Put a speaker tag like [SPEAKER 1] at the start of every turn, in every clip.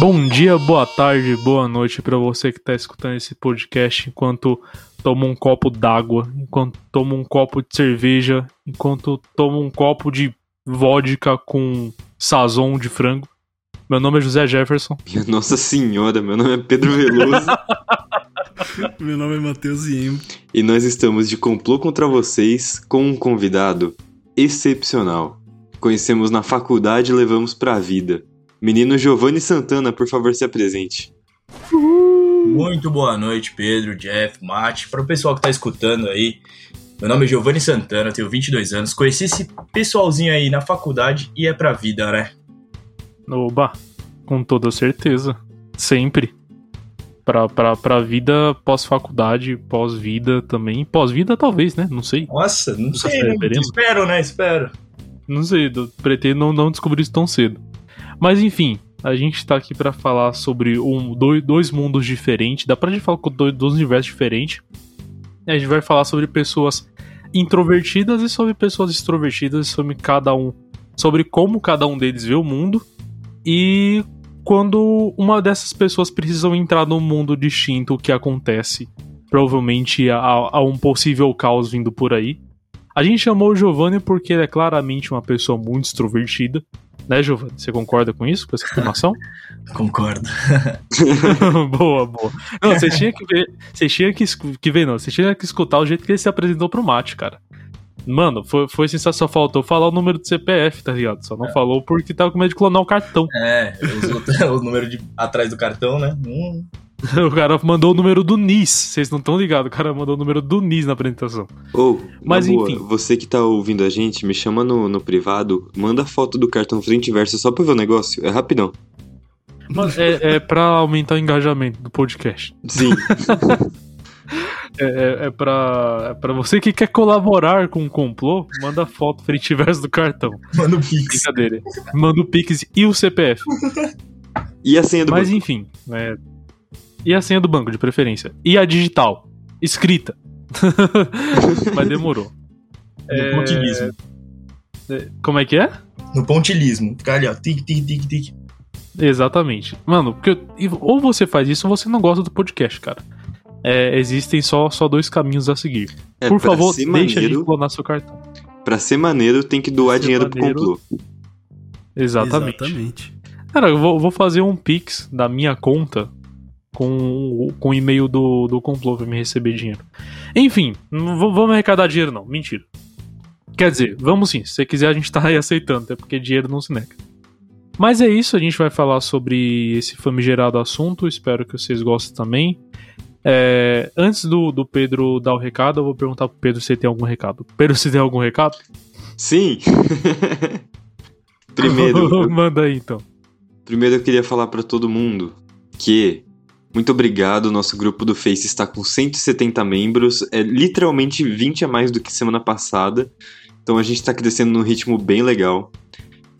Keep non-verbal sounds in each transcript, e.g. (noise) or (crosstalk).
[SPEAKER 1] Bom dia, boa tarde, boa noite para você que está escutando esse podcast enquanto toma um copo d'água, enquanto toma um copo de cerveja, enquanto toma um copo de vodka com sazon de frango. Meu nome é José Jefferson.
[SPEAKER 2] Minha (laughs) Nossa Senhora, meu nome é Pedro Veloso. (laughs)
[SPEAKER 3] meu nome é Matheus Iembo.
[SPEAKER 2] E nós estamos de complô contra vocês com um convidado excepcional. Conhecemos na faculdade e levamos pra vida. Menino Giovanni Santana, por favor, se apresente.
[SPEAKER 4] Muito boa noite, Pedro, Jeff, Mate. Para o pessoal que está escutando aí, meu nome é Giovanni Santana, tenho 22 anos. Conheci esse pessoalzinho aí na faculdade e é pra vida, né?
[SPEAKER 1] Oba, com toda certeza. Sempre. Pra, pra, pra vida pós-faculdade, pós-vida também. Pós-vida, talvez, né? Não sei.
[SPEAKER 4] Nossa, não, não sei. Né? Espero, né? Espero.
[SPEAKER 1] Não sei, pretendo não, não descobrir isso tão cedo. Mas enfim, a gente tá aqui para falar sobre um, dois, mundos diferentes. Dá pra gente falar com dois, dois universos diferentes. A gente vai falar sobre pessoas introvertidas e sobre pessoas extrovertidas, sobre cada um, sobre como cada um deles vê o mundo e quando uma dessas pessoas precisam entrar num mundo distinto, o que acontece? Provavelmente há, um possível caos vindo por aí. A gente chamou o Giovanni porque ele é claramente uma pessoa muito extrovertida né, Giovanni? Você concorda com isso, com essa afirmação? (laughs)
[SPEAKER 4] Concordo. (laughs)
[SPEAKER 1] boa, boa. Não, você tinha que ver. Você tinha que, que ver, não. Você tinha que escutar o jeito que ele se apresentou pro Mate, cara. Mano, foi, foi sensacional. Só faltou falar o número do CPF, tá ligado? Só não é. falou porque tava com medo de clonar o cartão.
[SPEAKER 4] É, (laughs) o número de, atrás do cartão, né? Hum. (laughs)
[SPEAKER 1] o cara mandou o número do NIS. Vocês não estão ligados, o cara mandou o número do NIS na apresentação.
[SPEAKER 2] Ou, oh, Mas boa, enfim. Você que tá ouvindo a gente, me chama no, no privado, manda foto do cartão frente e verso só pra ver o negócio. É rapidão.
[SPEAKER 1] Mas é, é pra aumentar o engajamento do podcast.
[SPEAKER 2] Sim. (laughs)
[SPEAKER 1] É, é, é, pra, é pra você que quer colaborar com o complô, manda foto frente e verso do cartão.
[SPEAKER 4] Manda o Pix.
[SPEAKER 1] Brincadeira. Manda o Pix e o CPF.
[SPEAKER 2] E a senha do
[SPEAKER 1] Mas
[SPEAKER 2] banco.
[SPEAKER 1] enfim, é, e a senha do banco, de preferência. E a digital. Escrita. (laughs) Mas demorou.
[SPEAKER 4] No é... pontilismo.
[SPEAKER 1] É, como é que é?
[SPEAKER 4] No pontilismo. Ficar ali, ó. Tic, tic, tic, tic.
[SPEAKER 1] Exatamente. Mano, porque ou você faz isso ou você não gosta do podcast, cara. É, existem só, só dois caminhos a seguir. É, Por favor, deixa maneiro, a gente clonar seu cartão.
[SPEAKER 2] Pra ser maneiro, tem que doar dinheiro maneiro, pro complô.
[SPEAKER 1] Exatamente. Exatamente. Cara, eu vou, vou fazer um pix da minha conta com, com o e-mail do, do complô pra me receber dinheiro. Enfim, não vamos arrecadar dinheiro não, mentira. Quer dizer, vamos sim, se você quiser a gente tá aí aceitando, até porque dinheiro não se nega. Mas é isso, a gente vai falar sobre esse famigerado assunto, espero que vocês gostem também. É, antes do, do Pedro dar o recado, eu vou perguntar pro Pedro se ele tem algum recado. Pedro, se tem algum recado?
[SPEAKER 2] Sim! (laughs) Primeiro. (laughs)
[SPEAKER 1] Manda aí então.
[SPEAKER 2] Primeiro eu queria falar para todo mundo que muito obrigado, nosso grupo do Face está com 170 membros, é literalmente 20 a mais do que semana passada. Então a gente está crescendo num ritmo bem legal.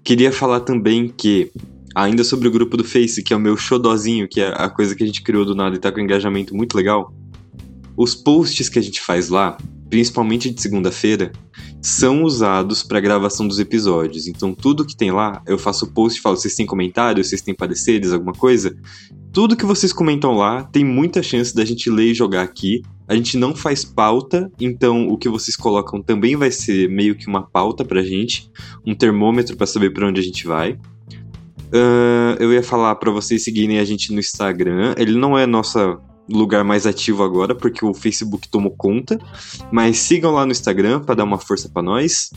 [SPEAKER 2] Queria falar também que, ainda sobre o grupo do Face, que é o meu xodozinho, que é a coisa que a gente criou do nada e está com um engajamento muito legal, os posts que a gente faz lá, principalmente de segunda-feira, são usados para gravação dos episódios. Então, tudo que tem lá, eu faço post e falo: vocês têm comentários, vocês têm pareceres, alguma coisa? Tudo que vocês comentam lá tem muita chance da gente ler e jogar aqui. A gente não faz pauta, então o que vocês colocam também vai ser meio que uma pauta pra gente, um termômetro para saber para onde a gente vai. Uh, eu ia falar para vocês seguirem a gente no Instagram. Ele não é nosso lugar mais ativo agora, porque o Facebook tomou conta. Mas sigam lá no Instagram para dar uma força para nós.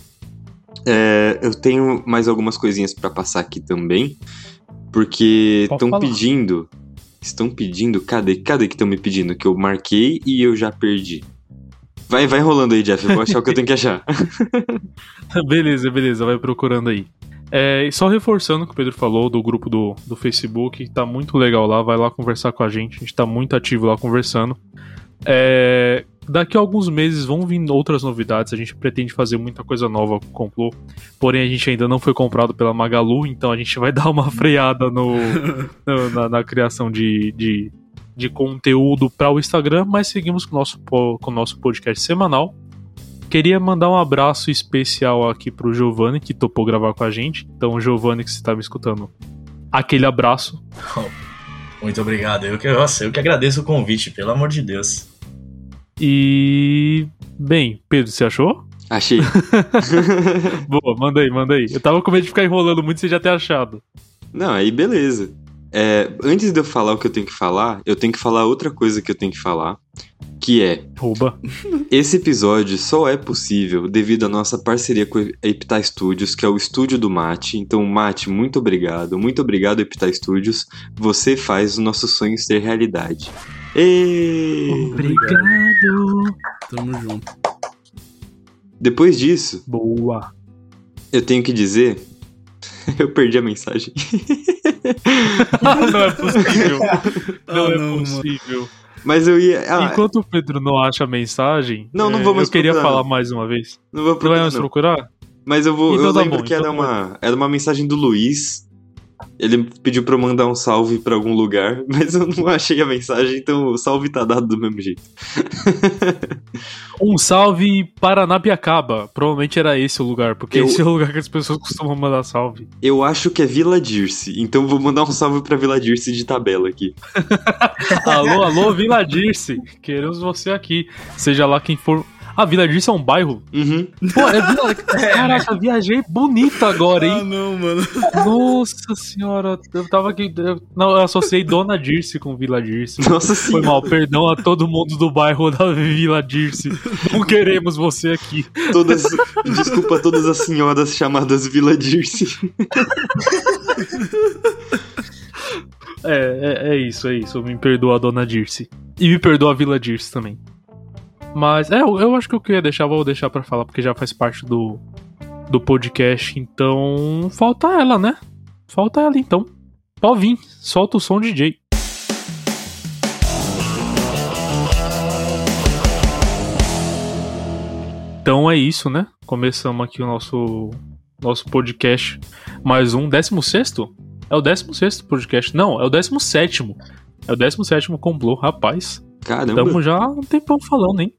[SPEAKER 2] É, eu tenho mais algumas coisinhas para passar aqui também, porque estão pedindo Estão pedindo? Cadê? Cadê que estão me pedindo? Que eu marquei e eu já perdi. Vai, vai rolando aí, Jeff. Eu vou achar o que eu tenho que achar. (laughs)
[SPEAKER 1] beleza, beleza. Vai procurando aí. É, só reforçando o que o Pedro falou do grupo do, do Facebook, tá muito legal lá, vai lá conversar com a gente, a gente tá muito ativo lá conversando. É, daqui a alguns meses vão vir outras novidades. A gente pretende fazer muita coisa nova com o Complô. Porém, a gente ainda não foi comprado pela Magalu, então a gente vai dar uma (laughs) freada no, no na, na, criação de, de, de conteúdo para o Instagram. Mas seguimos com o nosso, com o nosso podcast semanal. Queria mandar um abraço especial aqui pro Giovanni, que topou gravar com a gente. Então, Giovanni, que você está me escutando, Aquele abraço. (laughs)
[SPEAKER 4] Muito obrigado. Eu que, nossa, eu que agradeço o convite, pelo amor de Deus.
[SPEAKER 1] E. Bem, Pedro, você achou?
[SPEAKER 2] Achei. (laughs)
[SPEAKER 1] Boa, manda aí, manda aí. Eu tava com medo de ficar enrolando muito e você já ter achado.
[SPEAKER 2] Não, aí beleza. É, antes de eu falar o que eu tenho que falar, eu tenho que falar outra coisa que eu tenho que falar, que é
[SPEAKER 1] Rouba.
[SPEAKER 2] esse episódio só é possível devido à nossa parceria com a Epita Studios, que é o estúdio do Mate. Então, Mate, muito obrigado, muito obrigado Epita Studios. Você faz os nossos sonhos ter realidade.
[SPEAKER 1] Obrigado.
[SPEAKER 3] Tamo junto.
[SPEAKER 2] Depois disso,
[SPEAKER 1] Boa.
[SPEAKER 2] eu tenho que dizer, (laughs) eu perdi a mensagem.
[SPEAKER 1] não é possível. (laughs) Não
[SPEAKER 3] Ah,
[SPEAKER 1] é
[SPEAKER 3] não, mano.
[SPEAKER 1] possível.
[SPEAKER 2] Mas eu ia, ah,
[SPEAKER 1] Enquanto o Pedro não acha a mensagem,
[SPEAKER 2] Não, não
[SPEAKER 1] é,
[SPEAKER 2] vou mais
[SPEAKER 1] eu queria
[SPEAKER 2] procurar,
[SPEAKER 1] falar mais uma vez.
[SPEAKER 2] não vou
[SPEAKER 1] Não vai
[SPEAKER 2] procurar,
[SPEAKER 1] mais
[SPEAKER 2] não.
[SPEAKER 1] procurar?
[SPEAKER 2] Mas eu vou.
[SPEAKER 1] Então
[SPEAKER 2] eu
[SPEAKER 1] tá
[SPEAKER 2] lembro
[SPEAKER 1] bom,
[SPEAKER 2] que era,
[SPEAKER 1] então
[SPEAKER 2] uma, era uma mensagem do Luiz. Ele pediu pra eu mandar um salve pra algum lugar, (laughs) mas eu não achei a mensagem, então o salve tá dado do mesmo jeito.
[SPEAKER 1] Um salve para Nabiacaba. Provavelmente era esse o lugar, porque
[SPEAKER 2] Eu-
[SPEAKER 1] esse é o lugar que as pessoas costumam mandar salve.
[SPEAKER 2] Eu acho que é Vila Dirce, então vou mandar um salve pra Vila Dirce de tabela aqui. (laughs)
[SPEAKER 1] alô, alô, Vila Dirce. Queremos você aqui. Seja lá quem for. Ah, Vila Dirce é um bairro?
[SPEAKER 2] Uhum.
[SPEAKER 1] Pô, é Vila... (laughs) Caraca, viajei bonita agora,
[SPEAKER 3] Ah,
[SPEAKER 1] hein?
[SPEAKER 3] não, mano.
[SPEAKER 1] Nossa senhora, eu tava aqui. Eu, não, eu associei Dona Dirce com Vila Dirce.
[SPEAKER 2] Nossa
[SPEAKER 1] Foi
[SPEAKER 2] senhora,
[SPEAKER 1] mal, perdão a todo mundo do bairro da Vila Dirce. Não queremos você aqui.
[SPEAKER 2] todas, desculpa a todas as senhoras chamadas Vila Dirce.
[SPEAKER 1] É, é, é isso, é isso. Me perdoa a Dona Dirce. E me perdoa a Vila Dirce também. Mas, é, eu, eu acho que eu queria deixar, vou deixar pra falar, porque já faz parte do, do podcast. Então, falta ela, né? Falta ela, então. Pode vir, solta o som, DJ. Então é isso, né? Começamos aqui o nosso, nosso podcast. Mais um, 16? É o 16 podcast. Não, é o 17. É o 17 complô, rapaz.
[SPEAKER 2] Caramba,
[SPEAKER 1] Estamos já há um tempão falando, hein?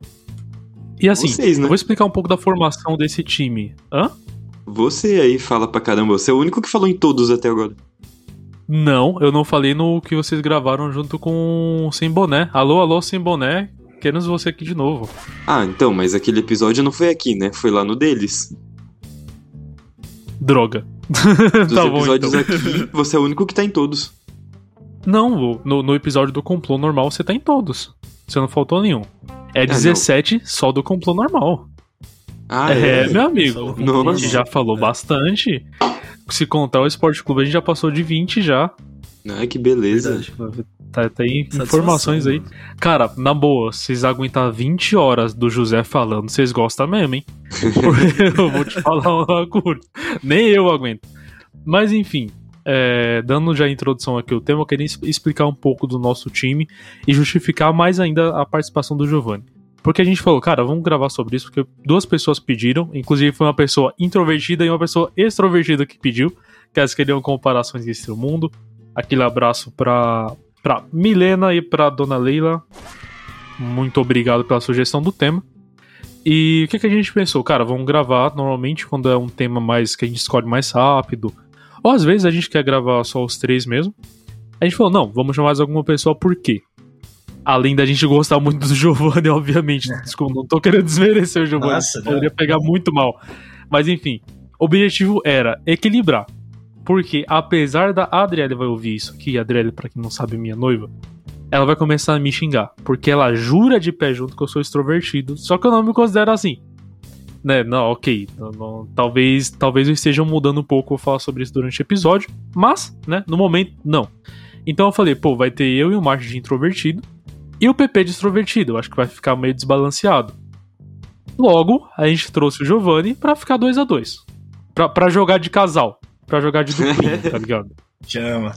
[SPEAKER 1] E assim,
[SPEAKER 2] Vocês, né?
[SPEAKER 1] eu vou explicar um pouco da formação desse time. Hã?
[SPEAKER 2] você aí fala pra caramba, você é o único que falou em todos até agora.
[SPEAKER 1] Não, eu não falei no que vocês gravaram junto com Sem Boné. Alô, alô, Sem Boné. Queremos você aqui de novo.
[SPEAKER 2] Ah, então, mas aquele episódio não foi aqui, né? Foi lá no deles.
[SPEAKER 1] Droga. (laughs)
[SPEAKER 2] Dos
[SPEAKER 1] tá bom,
[SPEAKER 2] episódios
[SPEAKER 1] então.
[SPEAKER 2] aqui, você é o único que tá em todos.
[SPEAKER 1] Não, no, no episódio do complô normal você tá em todos. Você não faltou nenhum. É
[SPEAKER 2] não.
[SPEAKER 1] 17 só do complô normal.
[SPEAKER 2] Ah,
[SPEAKER 1] é,
[SPEAKER 2] é?
[SPEAKER 1] meu amigo.
[SPEAKER 3] O
[SPEAKER 1] A gente já falou bastante. Se contar o Esporte Clube, a gente já passou de 20 já.
[SPEAKER 2] Ai, que beleza.
[SPEAKER 3] Verdade.
[SPEAKER 1] Tá, tem informações aí.
[SPEAKER 3] mano.
[SPEAKER 1] Cara, na boa, vocês aguentar 20 horas do José falando, vocês gostam mesmo, hein? Porque (laughs) (laughs) eu vou te falar uma coisa. Nem eu aguento. Mas enfim, é, dando já a introdução aqui ao tema, eu queria explicar um pouco do nosso time e justificar mais ainda a participação do Giovanni. Porque a gente falou, cara, vamos gravar sobre isso, porque duas pessoas pediram, inclusive foi uma pessoa introvertida e uma pessoa extrovertida que pediu, que elas queriam comparações desse mundo. Aquele abraço pra, pra Milena e pra Dona Leila. Muito obrigado pela sugestão do tema. E o que, que a gente pensou? Cara, vamos gravar normalmente quando é um tema mais que a gente escolhe mais rápido. Ou às vezes a gente quer gravar só os três mesmo. A gente falou, não, vamos chamar mais alguma pessoa, por quê? Além da gente gostar muito do (laughs) Giovanni, obviamente. Desculpa, não tô querendo desmerecer o Giovanni.
[SPEAKER 4] Nossa, não.
[SPEAKER 1] poderia pegar muito mal. Mas enfim, o objetivo era equilibrar. Porque apesar da Adriele vai ouvir isso aqui, a Adriele, pra quem não sabe, é minha noiva, ela vai começar a me xingar. Porque ela jura de pé junto que eu sou extrovertido. Só que eu não me considero assim. Né, não, ok. não- não- talvez, talvez eu esteja mudando um pouco, vou falar sobre isso durante o episódio. Mas, né, no momento, não. Então eu falei, pô, vai ter eu e o Márcio de introvertido. E o PP de extrovertido. Eu acho que vai ficar meio desbalanceado. Logo, a gente trouxe o Giovanni pra ficar 2 a 2 pra, pra jogar de casal. Pra jogar de duplinha, (laughs) tá ligado?
[SPEAKER 4] Chama.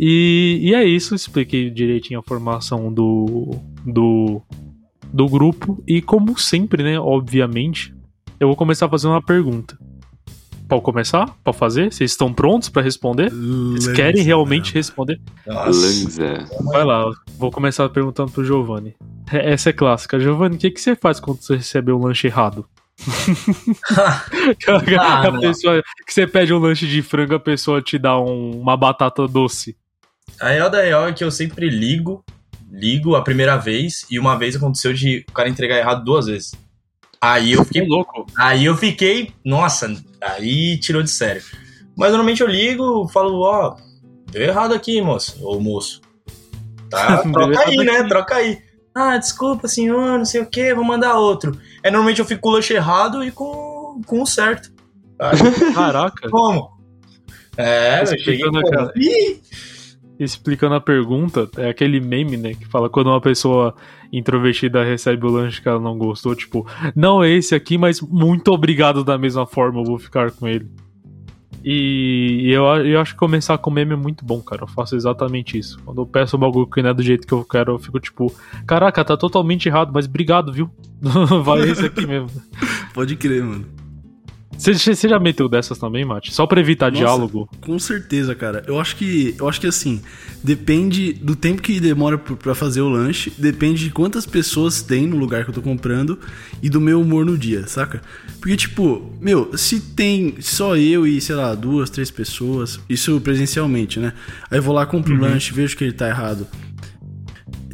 [SPEAKER 1] E, e é isso, expliquei direitinho a formação do, do, do grupo. E como sempre, né, obviamente, eu vou começar a fazer uma pergunta. Pode começar? Pode fazer? Vocês estão prontos pra responder? Vocês querem realmente
[SPEAKER 3] né?
[SPEAKER 1] responder?
[SPEAKER 4] Nossa.
[SPEAKER 2] Lanza.
[SPEAKER 1] Vai lá, vou começar perguntando pro Giovanni. É- Essa é clássica. Giovanni, o que, que você faz quando você recebe um lanche errado? (laughs) (laughs) a
[SPEAKER 4] Ah, não.
[SPEAKER 1] pessoa que você pede um lanche de frango, a pessoa te dá um- uma batata doce.
[SPEAKER 4] A real da real é que eu sempre ligo, ligo a primeira vez, e uma vez aconteceu de o cara entregar errado duas vezes. Aí eu
[SPEAKER 1] Que
[SPEAKER 4] fiquei
[SPEAKER 1] louco.
[SPEAKER 4] Aí eu fiquei, nossa, aí tirou de sério. Mas normalmente eu ligo, falo, ó, deu errado aqui, moço, ou moço. Tá, (laughs) troca aí, né?
[SPEAKER 1] aqui.
[SPEAKER 4] Troca aí. Ah, desculpa, senhor, não sei o que, vou mandar outro. É, normalmente eu fico com o lanche errado e com, com o certo. Aí, (laughs)
[SPEAKER 1] Caraca.
[SPEAKER 4] como? É, eu cheguei
[SPEAKER 1] aquela-
[SPEAKER 4] Ih,
[SPEAKER 1] Explicando a pergunta, é aquele meme, né? Que fala quando uma pessoa introvertida recebe o lanche que ela não gostou, tipo, não é esse aqui, mas muito obrigado da mesma forma, eu vou ficar com ele. E eu, eu acho que começar com meme é muito bom, cara. Eu faço exatamente isso. Quando eu peço um bagulho que não é do jeito que eu quero, eu fico tipo, caraca, tá totalmente errado, mas obrigado, viu? (laughs) Vai esse aqui mesmo.
[SPEAKER 3] Pode crer, mano.
[SPEAKER 1] Você, você já meteu dessas também, Mate? Só pra evitar
[SPEAKER 3] Nossa.
[SPEAKER 1] diálogo?
[SPEAKER 3] Com certeza, cara. Eu acho que, eu acho que assim, depende do tempo que demora pra fazer o lanche, depende de quantas pessoas tem no lugar que eu tô comprando e do meu humor no dia, saca? Porque tipo, meu, se tem só eu e, sei lá, duas, três pessoas, isso presencialmente, né? Aí eu vou lá, compro o lanche, vejo que ele tá errado.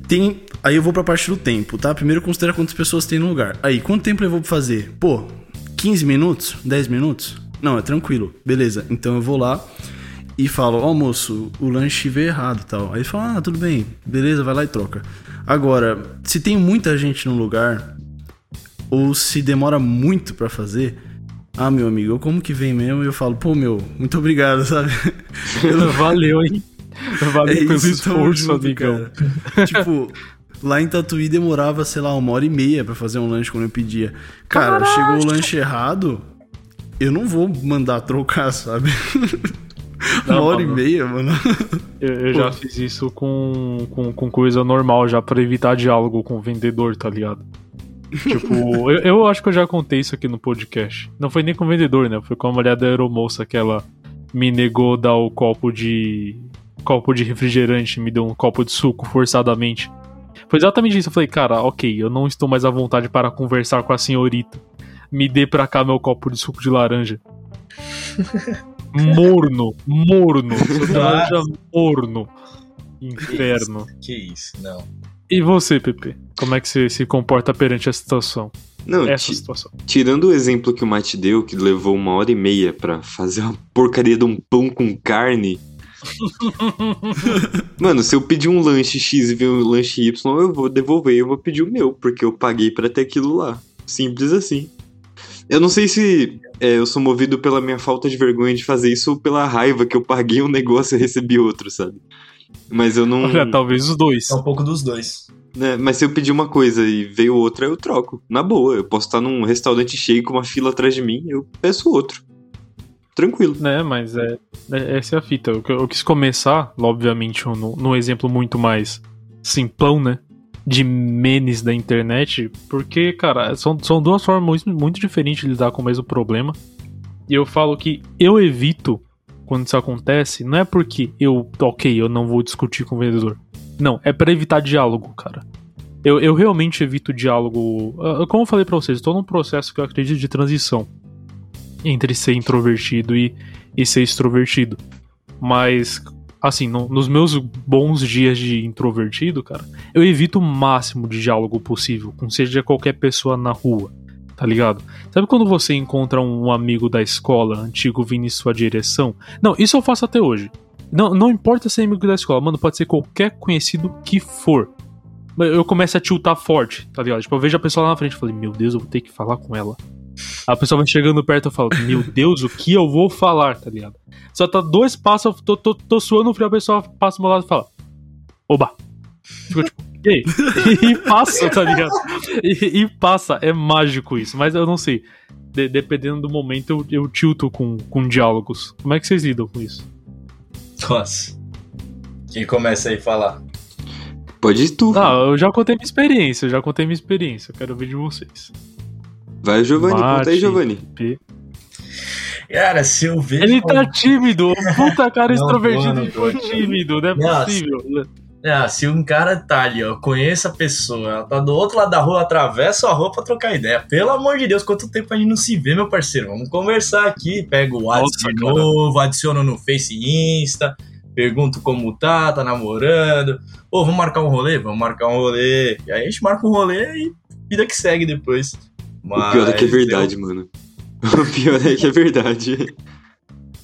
[SPEAKER 3] Tem, aí eu vou pra parte do tempo, tá? Primeiro considera quantas pessoas tem no lugar. Aí, quanto tempo eu vou fazer? Pô, 15 minutos? 10 minutos? Não, é tranquilo. Beleza. Então eu vou lá e falo, ó moço, o lanche veio errado e tal. Aí ele fala, ah, tudo bem, beleza, vai lá e troca. Agora, se tem muita gente no lugar, ou se demora muito pra fazer, ah, meu amigo, eu como que vem mesmo? E eu falo, pô, meu, muito obrigado, (laughs) sabe?
[SPEAKER 1] Valeu, hein? Valeu pelo
[SPEAKER 3] É tamo
[SPEAKER 1] esforço,
[SPEAKER 3] junto,
[SPEAKER 1] amigão.
[SPEAKER 3] tipo, lá em Tatuí demorava, sei lá, uma hora e meia pra fazer um lanche quando eu pedia. Cara, chegou o lanche errado, eu não vou mandar trocar, sabe? (laughs) uma
[SPEAKER 1] Não,
[SPEAKER 3] hora e
[SPEAKER 1] mano.
[SPEAKER 3] meia, mano.
[SPEAKER 1] Eu, eu já fiz isso com, com, com coisa normal, já pra evitar diálogo com o vendedor, tá ligado? Tipo, (laughs) eu, eu acho que eu já contei isso aqui no podcast. Não foi nem com o vendedor, né? Foi com a mulher da aeromoça que ela me negou dar o copo de. copo de refrigerante, me deu um copo de suco forçadamente. Foi exatamente isso. Eu falei, cara, ok, eu não estou mais à vontade para conversar com a senhorita. Me dê pra cá meu copo de suco de laranja. (laughs) morno, morno. Suco de laranja morno. Inferno.
[SPEAKER 4] que isso, não.
[SPEAKER 1] E você, Pepe? Como é que você se comporta perante essa situação?
[SPEAKER 2] Não,
[SPEAKER 1] Essa situação.
[SPEAKER 2] tirando o exemplo que o Mate deu, que levou uma hora e meia pra fazer uma porcaria de um pão com carne. Mano, se eu pedir um lanche X e vir um lanche Y, eu vou devolver, eu vou pedir o meu, porque eu paguei pra ter aquilo lá. Simples assim. Eu não sei se é, eu sou movido pela minha falta de vergonha de fazer isso ou pela raiva que eu paguei um negócio e recebi outro, sabe? Mas eu não.
[SPEAKER 1] Olha, talvez os dois.
[SPEAKER 4] É um pouco dos dois.
[SPEAKER 2] né, mas se eu pedir uma coisa e veio outra, eu troco. Na boa, eu posso estar num restaurante cheio com uma fila atrás de mim, eu peço outro. Tranquilo.
[SPEAKER 1] Né, mas é, é- essa é a fita. Eu, eu quis começar, obviamente, no, num exemplo muito mais simplão, né? De menes da internet, porque, cara, são, são duas formas muito, diferentes de lidar com o mesmo problema. E eu falo que eu evito quando isso acontece, não é porque eu, ok, eu não vou discutir com o vendedor. Não, é pra evitar diálogo, cara. Eu, eu realmente evito diálogo. ah, Como eu falei pra vocês, tô num processo que eu acredito de transição entre ser introvertido e, e ser extrovertido. Mas, assim, no- nos meus bons dias de introvertido, cara, eu evito o máximo de diálogo possível com seja qualquer pessoa na rua, tá ligado? Sabe quando você encontra um amigo da escola antigo vindo em sua direção? Não, isso eu faço até hoje. Não, não importa ser amigo da escola, mano, pode ser qualquer conhecido que for. Eu começo a tiltar forte, tá ligado? Tipo, eu vejo a pessoa lá na frente e falei, meu Deus, eu vou ter que falar com ela. A pessoa vai chegando perto e eu falo, meu Deus, o que eu vou falar, tá ligado? Só tá dois passos, eu tô, tô, tô suando frio, a pessoa passa do meu lado e fala, oba. Fico tipo, e aí? (laughs) e passa, tá ligado? E, e passa, é mágico isso, mas eu não sei. De- dependendo do momento, eu, eu tilto com, com diálogos. Como é que vocês lidam com isso?
[SPEAKER 4] Nossa. Quem começa aí a falar?
[SPEAKER 2] Pode ir tu.
[SPEAKER 1] Ah, eu já contei minha experiência, eu já contei minha experiência, eu quero ver de vocês.
[SPEAKER 2] Vai, Giovanni, conta aí,
[SPEAKER 1] Mate.
[SPEAKER 2] Giovanni.
[SPEAKER 1] P.
[SPEAKER 4] Cara, se eu vejo.
[SPEAKER 1] Ele tá tímido, puta cara (laughs)
[SPEAKER 4] Não,
[SPEAKER 1] extrovertido
[SPEAKER 4] não,
[SPEAKER 1] e ficou
[SPEAKER 4] não.
[SPEAKER 1] tímido, não é
[SPEAKER 4] Nossa.
[SPEAKER 1] possível.
[SPEAKER 4] Ah, se um cara tá ali, ó, conheça a pessoa, ela tá do outro lado da rua, atravessa a rua pra trocar ideia. Pelo amor de Deus, quanto tempo a gente não se vê, meu parceiro? Vamos conversar aqui. Pega o WhatsApp de novo, adiciona no Face e Insta, pergunto como tá, tá namorando. Ô, vamos marcar um rolê? Vamos marcar um rolê. E aí a gente marca um rolê e vida que segue depois.
[SPEAKER 2] Mas o pior é que é verdade, eu... mano. (laughs) O pior é que é verdade.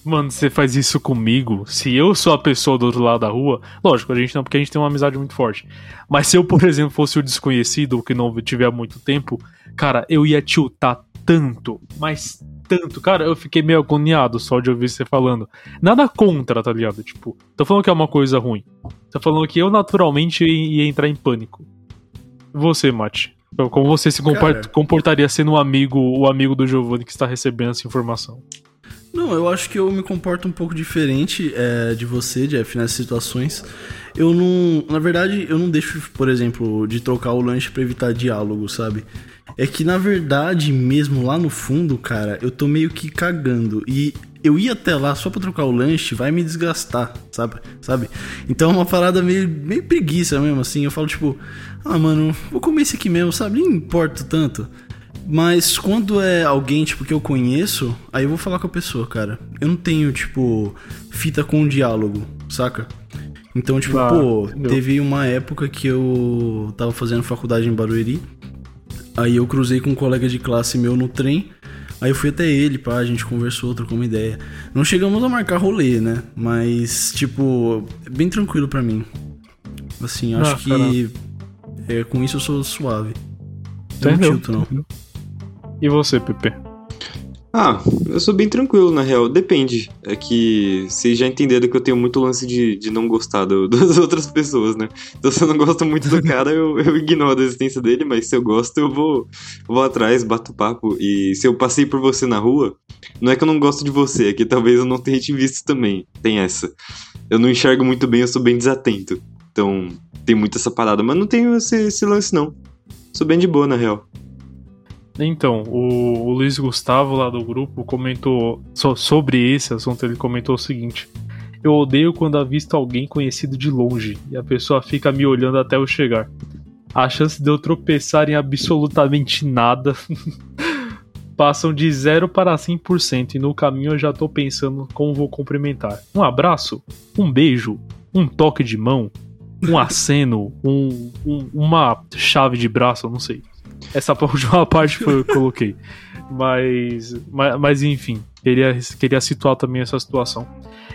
[SPEAKER 1] Mano, você faz isso comigo. Se eu sou a pessoa do outro lado da rua, lógico, a gente não, porque a gente tem uma amizade muito forte. Mas se eu, por exemplo, fosse o desconhecido, que não tiver há muito tempo, cara, eu ia tiltar tanto, mas tanto. Cara, eu fiquei meio agoniado só de ouvir você falando. Nada contra, tá ligado? Tipo, tô falando que é uma coisa ruim. Tô falando que eu naturalmente ia entrar em pânico. Você, Mate. Como você se comportaria sendo um amigo, o amigo do Giovanni que está recebendo essa informação?
[SPEAKER 3] Não, eu acho que eu me comporto um pouco diferente é, de você, Jeff, nessas situações. Eu não. Na verdade, eu não deixo, por exemplo, de trocar o lanche para evitar diálogo, sabe? É que na verdade, mesmo lá no fundo, cara, eu tô meio que cagando. E eu ir até lá só pra trocar o lanche vai me desgastar, sabe? sabe? Então é uma parada meio, meio preguiça mesmo, assim. Eu falo, tipo, ah, mano, vou comer esse aqui mesmo, sabe? Nem importa tanto. Mas quando é alguém, tipo, que eu conheço, aí eu vou falar com a pessoa, cara. Eu não tenho, tipo, fita com diálogo, saca? Então, tipo, ah, pô, teve uma época que eu tava fazendo faculdade em Barueri. Aí eu cruzei com um colega de classe meu no trem. Aí eu fui até ele, pá, a gente conversou, trocou uma ideia. Não chegamos a marcar rolê, né? Mas, tipo, bem tranquilo para mim. Assim, acho ah, que é, com isso eu sou suave.
[SPEAKER 1] Não tilto, não. E você, Pepe?
[SPEAKER 2] Ah, eu sou bem tranquilo, na real. Depende. É que vocês já entenderam que eu tenho muito lance de, de não gostar do, (laughs) das outras pessoas, né? Então se eu não gosto muito do cara, eu, eu ignoro a existência dele, mas se eu gosto, eu vou, vou atrás, bato papo. E se eu passei por você na rua, não é que eu não gosto de você, é que talvez eu não tenha te visto também. Tem essa. Eu não enxergo muito bem, eu sou bem desatento. Então, tem muito essa parada. Mas não tenho esse, esse lance, não. Sou bem de boa, na real.
[SPEAKER 1] Então, o, o Luiz Gustavo lá do grupo comentou so, sobre esse assunto. Ele comentou o seguinte: Eu odeio quando avisto alguém conhecido de longe e a pessoa fica me olhando até eu chegar. A chance de eu tropeçar em absolutamente nada (laughs) passam de 0 para 100% e no caminho eu já tô pensando como vou cumprimentar. Um abraço? Um beijo? Um toque de mão? Um aceno? Um, um, uma chave de braço? Não sei. Essa (laughs) última parte foi eu coloquei. Mas, mas, mas, enfim, queria, queria situar também essa situação.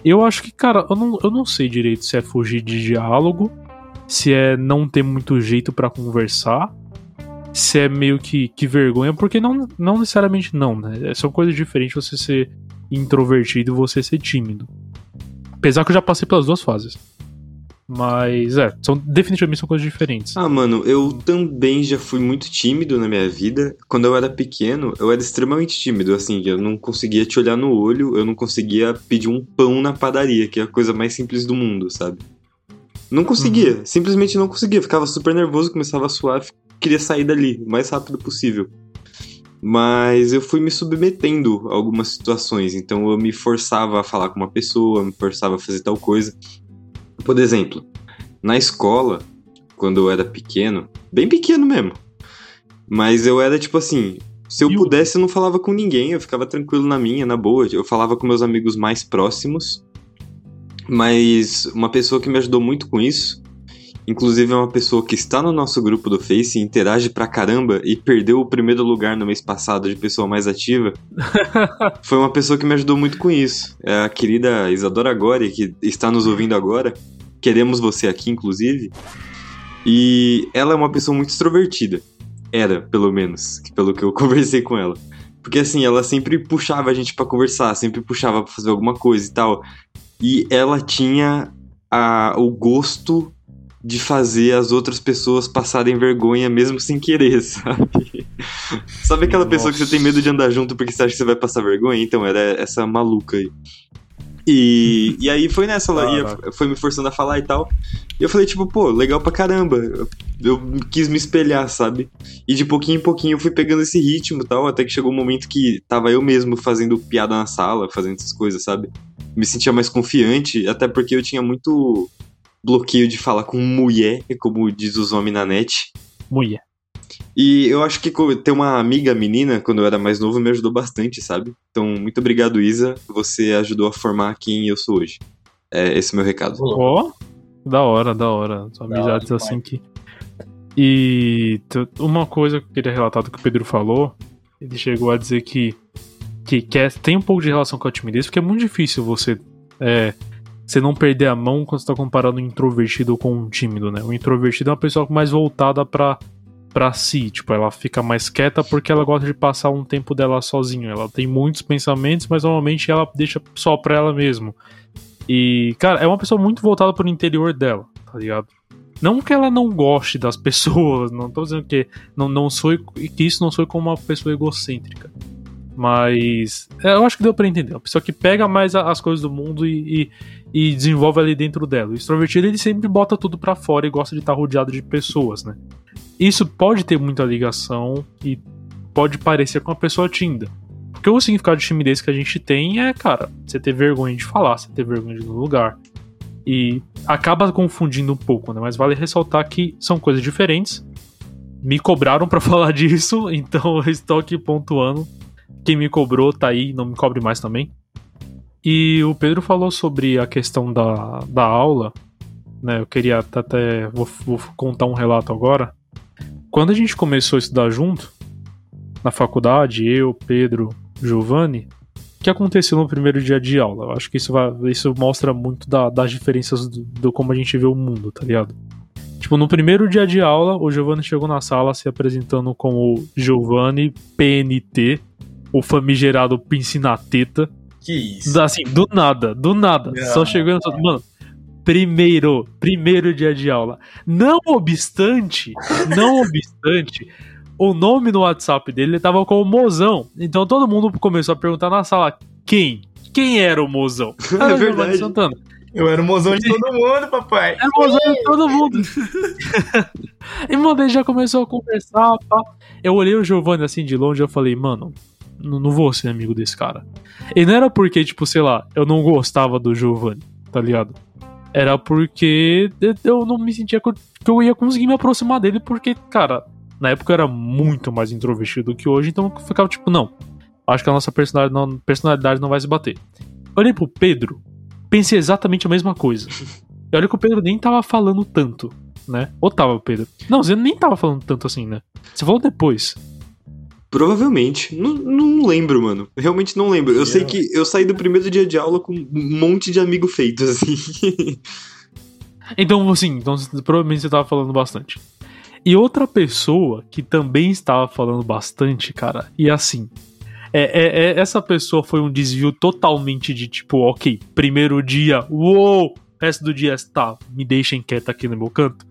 [SPEAKER 1] Eu acho que, cara, eu não, eu não sei direito se é fugir de diálogo, se é não ter muito jeito para conversar, se é meio que, que vergonha, porque não, não necessariamente não, né? São coisas diferentes você ser introvertido e você ser tímido. Apesar que eu já passei pelas duas fases. Mas é, são definitivamente são coisas diferentes.
[SPEAKER 2] Ah, mano, eu também já fui muito tímido na minha vida. Quando eu era pequeno, eu era extremamente tímido, assim, eu não conseguia te olhar no olho, eu não conseguia pedir um pão na padaria, que é a coisa mais simples do mundo, sabe? Não conseguia, uhum. simplesmente não conseguia. Ficava super nervoso, começava a suar, queria sair dali o mais rápido possível. Mas eu fui me submetendo a algumas situações, então eu me forçava a falar com uma pessoa, me forçava a fazer tal coisa. Por exemplo, na escola, quando eu era pequeno, bem pequeno mesmo, mas eu era tipo assim, se eu pudesse, eu não falava com ninguém, eu ficava tranquilo na minha, na boa. Eu falava com meus amigos mais próximos. Mas uma pessoa que me ajudou muito com isso, inclusive é uma pessoa que está no nosso grupo do Face, interage pra caramba e perdeu o primeiro lugar no mês passado de pessoa mais ativa, (laughs) foi uma pessoa que me ajudou muito com isso. É a querida Isadora Gori, que está nos ouvindo agora. Queremos você aqui, inclusive. E ela é uma pessoa muito extrovertida. Era, pelo menos, pelo que eu (laughs) conversei com ela. Porque assim, ela sempre puxava a gente para conversar, sempre puxava para fazer alguma coisa e tal. E ela tinha a, o gosto de fazer as outras pessoas passarem vergonha mesmo sem querer, (laughs) sabe? sabe aquela Nossa. pessoa que você tem medo de andar junto porque você acha que você vai passar vergonha? Então, era essa maluca aí. E, (laughs) e aí foi nessa, ela ia, foi me forçando a falar e tal. E eu falei, tipo, pô, legal pra caramba. Eu, eu quis me espelhar, sabe? E de pouquinho em pouquinho eu fui pegando esse ritmo e tal, até que chegou um momento que tava eu mesmo fazendo piada na sala, fazendo essas coisas, sabe? Me sentia mais confiante, até porque eu tinha muito bloqueio de falar com mulher, como diz os homens na net.
[SPEAKER 1] Mulher.
[SPEAKER 2] E eu acho que ter uma amiga menina, quando eu era mais novo, me ajudou bastante, sabe? Então, muito obrigado, Isa. Você ajudou a formar quem eu sou hoje. É esse é o meu recado.
[SPEAKER 1] Ó, da hora, da hora. São
[SPEAKER 4] Da hora
[SPEAKER 1] amizades
[SPEAKER 4] demais.
[SPEAKER 1] assim que. E uma coisa que eu queria relatar do que o Pedro falou, ele chegou a dizer que, que quer, tem um pouco de relação com a timidez, porque é muito difícil você, é, você não perder a mão quando você tá comparando um introvertido com um tímido, né? O introvertido é uma pessoa mais voltada pra, pra si, tipo, ela fica mais quieta porque ela gosta de passar um tempo dela sozinha. Ela tem muitos pensamentos, mas normalmente ela deixa só pra ela mesma. E, cara, é uma pessoa muito voltada pro interior dela, tá ligado? Não que ela não goste das (laughs) pessoas, não tô dizendo que não, não sou que isso não sou como uma pessoa egocêntrica. Mas é, eu acho que deu pra entender. Uma pessoa que pega mais a- as coisas do mundo e, e, e desenvolve ali dentro dela. O extrovertido ele sempre bota tudo pra fora e gosta de estar rodeado de pessoas, né? Isso pode ter muita ligação e pode parecer com uma pessoa tímida. Porque o significado de timidez que a gente tem é, cara, você ter vergonha de falar, você ter vergonha de ir no lugar. E acaba confundindo um pouco, né? Mas vale ressaltar que são coisas diferentes. Me cobraram pra (laughs) falar disso, então eu estou aqui pontuando. Quem me cobrou tá aí, não me cobre mais também. E o Pedro falou sobre a questão da, da aula, né? Eu queria até-. Vou, vou contar um relato agora. Quando a gente começou a estudar junto, na faculdade, eu, Pedro, Giovanni, o que aconteceu no primeiro dia de aula? Eu acho que isso, vai, isso mostra muito da- das diferenças do, do como a gente vê o mundo, tá ligado? Tipo, no primeiro dia de aula, o Giovanni chegou na sala se apresentando como Giovanni PNT, o famigerado Pincinateta.
[SPEAKER 4] Que isso.
[SPEAKER 1] Assim, do nada, do nada.
[SPEAKER 4] Não.
[SPEAKER 1] Só chegando. só- Mano, primeiro, primeiro dia de aula. Não obstante, não (laughs) obstante, o nome no WhatsApp dele tava com o Mozão. Então todo mundo começou a perguntar na sala quem? Quem era o Mozão? (laughs) Giovanni
[SPEAKER 2] verdade.
[SPEAKER 1] Santana.
[SPEAKER 4] Eu era o mozão de todo mundo, papai.
[SPEAKER 1] Era o Mozão de todo mundo. (laughs) e, mano, ele já começou a conversar. Pá. Eu olhei o Giovanni assim de longe e eu falei, mano, não vou ser amigo desse cara. E não era porque, tipo, sei lá, eu não gostava do Giovanni, tá ligado? Era porque eu não me sentia que eu- que eu ia conseguir me aproximar dele, porque, cara, na época eu era muito mais introvertido do que hoje, então eu ficava tipo, não, acho que a nossa personalidade não, personalidade não vai se bater. Olhei pro Pedro, pensei exatamente a mesma coisa. (laughs) E olha que o Pedro nem tava falando tanto, né? Ou tava, Pedro? Não, você nem tava falando tanto assim, né? Você falou depois.
[SPEAKER 2] Provavelmente. Não, não lembro, mano. Realmente não lembro. Eu sei
[SPEAKER 4] Eu-
[SPEAKER 2] que eu saí do primeiro dia de aula com um monte de amigo feito, assim. (laughs)
[SPEAKER 1] Então, assim, então provavelmente você tava falando bastante. E outra pessoa que também estava falando bastante, cara, e assim. É, é- é- essa pessoa foi um desvio totalmente de tipo, ok, primeiro dia, uou, resto do dia, tá, me deixem quieto aqui no meu canto.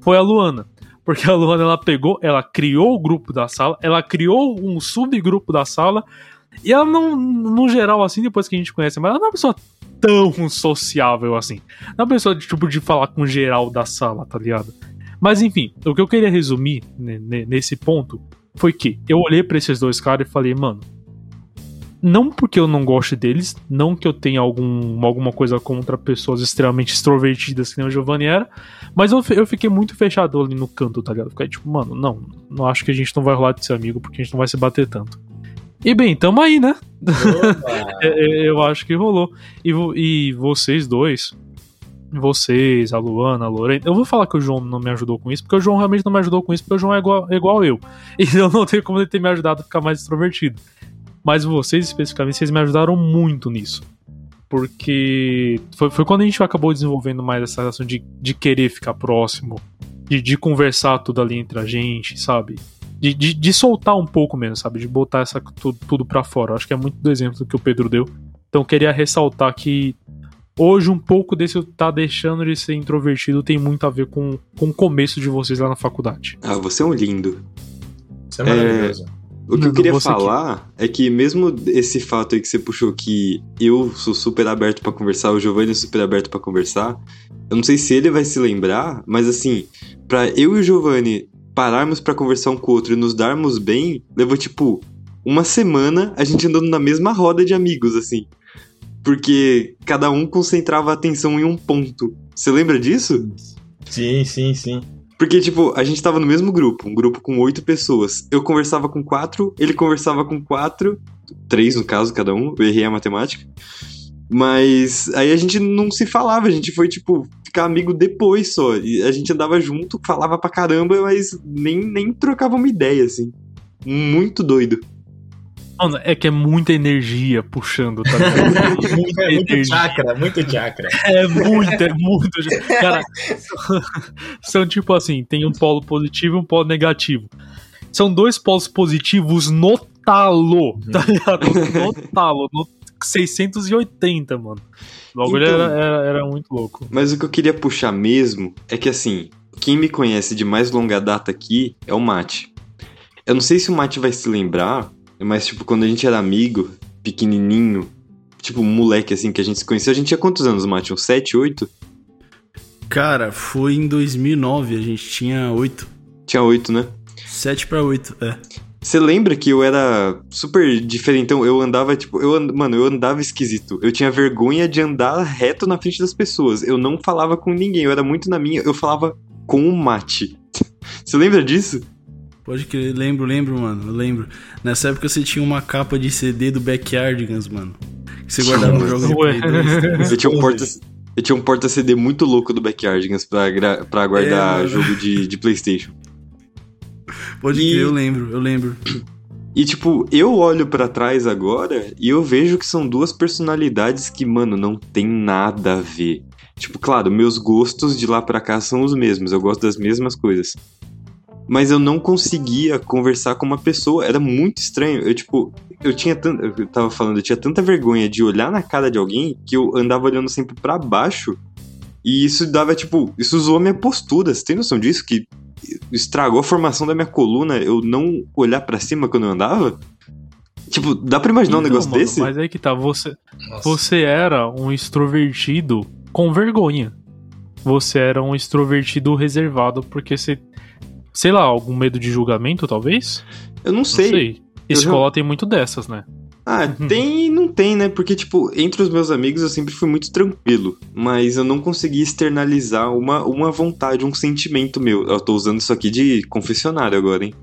[SPEAKER 1] Foi a Luana. Porque a Luana, ela pegou, ela criou o grupo da sala, ela criou um subgrupo da sala, e ela não, no geral, assim, depois que a gente conhece, mas ela não é uma pessoa tão sociável assim. Não é uma pessoa de, tipo, de falar com geral da sala, tá ligado? Mas enfim, o que eu queria resumir ne- ne- nesse ponto foi que eu olhei pra esses dois caras e falei, mano, não porque eu não goste deles, não que eu tenha algum, alguma coisa contra pessoas extremamente extrovertidas que nem o Giovanni era, mas eu, eu fiquei muito fechado ali no canto, tá ligado? Fiquei tipo, mano, não, não acho que a gente não vai rolar de ser amigo porque a gente não vai se bater tanto. E bem, tamo aí, né? (laughs) É, é, eu acho que rolou. E, e vocês dois, vocês, a Luana, a Lorena, eu vou falar que o João não me ajudou com isso, porque o João realmente não me ajudou com isso, porque o João é igual, é igual eu. (laughs) E eu não tenho como ele ter me ajudado a ficar mais extrovertido. Mas vocês, especificamente, vocês me ajudaram muito nisso. Porque foi, foi quando a gente acabou desenvolvendo mais essa relação de, de querer ficar próximo, de, de conversar tudo ali entre a gente, sabe? De, de, de soltar um pouco mesmo, sabe? De botar essa, tudo, tudo pra fora. Eu acho que é muito do exemplo que o Pedro deu. Então eu queria ressaltar que hoje um pouco desse tá deixando de ser introvertido tem muito a ver com, com o começo de vocês lá na faculdade.
[SPEAKER 2] ah, você é um lindo.
[SPEAKER 4] Isso é maravilhoso.
[SPEAKER 2] O que eu queria
[SPEAKER 1] você que-
[SPEAKER 2] falar é que mesmo esse fato aí que você puxou que eu sou super aberto pra conversar, o Giovanni é super aberto pra conversar, eu não sei se ele vai se lembrar, mas assim, pra eu e o Giovanni pararmos pra conversar um com o outro e nos darmos bem, levou tipo uma semana a gente andando na mesma roda de amigos, assim. porque cada um concentrava a atenção em um ponto. Você lembra disso?
[SPEAKER 4] Sim, sim, sim.
[SPEAKER 2] Porque, tipo, a gente tava no mesmo grupo, um grupo com oito pessoas. Eu conversava com quatro, ele conversava com quatro, três no caso, cada um, eu errei a matemática. Mas aí a gente não se falava, a gente foi, tipo, ficar amigo depois só. E a gente andava junto, falava pra caramba, mas nem, nem trocava uma ideia, assim. Muito doido.
[SPEAKER 1] Mano, é que é muita energia puxando, tá ligado? (laughs) muita
[SPEAKER 4] É muito
[SPEAKER 1] energia.
[SPEAKER 4] chakra, muito chakra. (laughs)
[SPEAKER 1] É muito, é muito. Cara, (laughs) são, tipo assim: tem um polo positivo e um polo negativo. São dois polos positivos no talo, tá ligado? No talo, no 680, mano. O bagulho
[SPEAKER 2] Então-
[SPEAKER 1] era, era, era muito louco.
[SPEAKER 2] Mas o que eu queria puxar mesmo é que, assim, quem me conhece de mais longa data aqui é o Mate. Eu não sei se o Mate vai se lembrar, mas, tipo, quando a gente era amigo, pequenininho, tipo, moleque, assim, que a gente se conheceu, a gente tinha quantos anos, Mate? Uns 7, 8?
[SPEAKER 3] Cara, foi em 2009, a gente tinha 8.
[SPEAKER 2] Tinha 8, né?
[SPEAKER 3] 7 pra 8, é.
[SPEAKER 2] Você lembra que eu era super diferentão? Eu andava, tipo, eu and... mano, eu andava esquisito. Eu tinha vergonha de andar reto na frente das pessoas. Eu não falava com ninguém, eu era muito na minha, eu falava com o mate. (laughs) Você lembra disso?
[SPEAKER 3] Pode crer, lembro, lembro, mano, eu lembro. Nessa época você tinha uma capa de CD do Backyardigans, mano. Que você guardava no jogo de. Play 2. tá ligado?
[SPEAKER 2] Eu tinha um porta, eu tinha um porta CD muito louco do Backyardigans pra, gra... pra guardar
[SPEAKER 3] É,
[SPEAKER 2] jogo de, de PlayStation.
[SPEAKER 3] Pode
[SPEAKER 2] E-
[SPEAKER 3] crer, eu lembro, eu lembro.
[SPEAKER 2] E tipo, eu olho pra trás agora e eu vejo que são duas personalidades que, mano, não tem nada a ver. Tipo, claro, meus gostos de lá pra cá são os mesmos, eu gosto das mesmas coisas. Mas eu não conseguia conversar com uma pessoa, era muito estranho. Eu, tipo, eu tinha tanta. Eu tava falando, eu tinha tanta vergonha de olhar na cara de alguém que eu andava olhando sempre pra baixo. E isso dava, tipo, isso zoou minha postura. Você tem noção disso? Que estragou a formação da minha coluna eu não olhar pra cima quando eu andava? Tipo, dá pra imaginar um
[SPEAKER 1] Então,
[SPEAKER 2] negócio
[SPEAKER 1] mano,
[SPEAKER 2] desse?
[SPEAKER 1] Mas aí que tá, você,
[SPEAKER 4] Nossa.
[SPEAKER 1] você era um extrovertido com vergonha. Você era um extrovertido reservado porque você. Sei lá, algum medo de julgamento, talvez?
[SPEAKER 2] Eu não
[SPEAKER 1] Não
[SPEAKER 2] sei.
[SPEAKER 1] sei.
[SPEAKER 2] Eu
[SPEAKER 1] Escola tem muito dessas, né?
[SPEAKER 2] Ah, tem e não tem, né? Porque, tipo, entre os meus amigos eu sempre fui muito tranquilo. Mas eu não consegui externalizar uma, uma vontade, um sentimento meu. Eu tô usando isso aqui de confessionário agora, hein?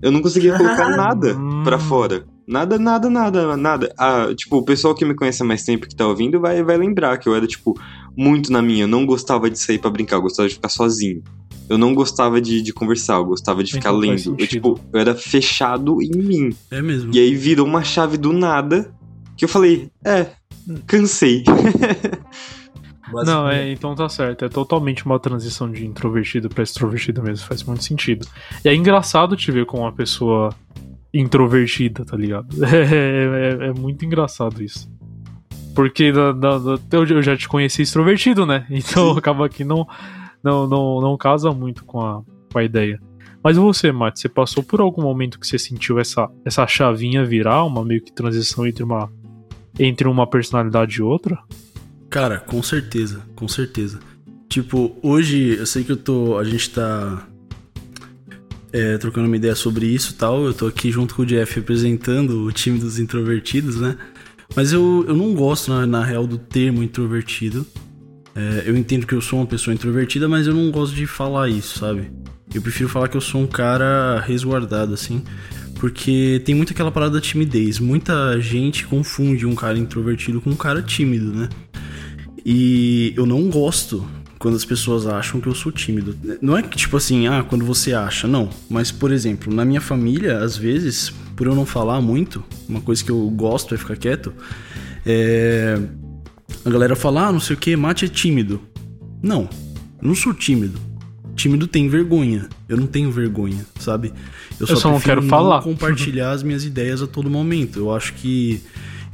[SPEAKER 2] Eu não conseguia colocar (laughs) nada
[SPEAKER 1] Hum.
[SPEAKER 2] pra fora. Nada, nada, nada, nada. Ah, tipo, o pessoal que me conhece há mais tempo que tá ouvindo vai, vai lembrar que eu era, tipo, muito na minha. Eu não gostava de sair pra brincar, eu gostava de ficar sozinho. Eu não gostava de, de conversar, eu gostava de ficar
[SPEAKER 1] Então
[SPEAKER 2] lendo. Eu, tipo, eu era fechado em mim.
[SPEAKER 3] É mesmo.
[SPEAKER 2] E aí virou uma chave do nada que eu falei, é, cansei. (laughs)
[SPEAKER 1] Não, é, então tá certo. É totalmente uma transição de introvertido pra extrovertido mesmo. Faz muito sentido. E é engraçado te ver com uma pessoa introvertida, tá ligado? (laughs) É, é- é muito engraçado isso. Porque da- da- da- eu eu já te conheci extrovertido, né? (laughs) Então
[SPEAKER 2] Sim.
[SPEAKER 1] acaba que não, não, não, não casa muito com a, com a ideia. Mas você, Mate, você passou por algum momento que você sentiu essa, essa chavinha virar, uma meio que transição entre uma, entre uma personalidade e outra?
[SPEAKER 3] Cara, com certeza, com certeza. Tipo, hoje eu sei que eu tô. A gente tá. é, trocando uma ideia sobre isso tal. Eu tô aqui junto com o Jeff representando o time dos introvertidos, né? Mas eu, eu não gosto, na, na real, do termo introvertido. É, eu entendo que eu sou uma pessoa introvertida, mas eu não gosto de falar isso, sabe? Eu prefiro falar que eu sou um cara resguardado, assim. Porque tem muito aquela parada da timidez. Muita gente confunde um cara introvertido com um cara tímido, né? E eu não gosto quando as pessoas acham que eu sou tímido. Não é que tipo assim, ah, quando você acha, não. Mas, por exemplo, na minha família, às vezes, por eu não falar muito, uma coisa que eu gosto é ficar quieto, é. A galera fala, ah, não sei o que, mate é tímido. Não, eu não sou tímido. Tímido tem vergonha. Eu não tenho vergonha, sabe?
[SPEAKER 1] Eu só não
[SPEAKER 3] prefiro
[SPEAKER 1] quero falar.
[SPEAKER 3] compartilhar as minhas ideias a todo momento. Eu acho que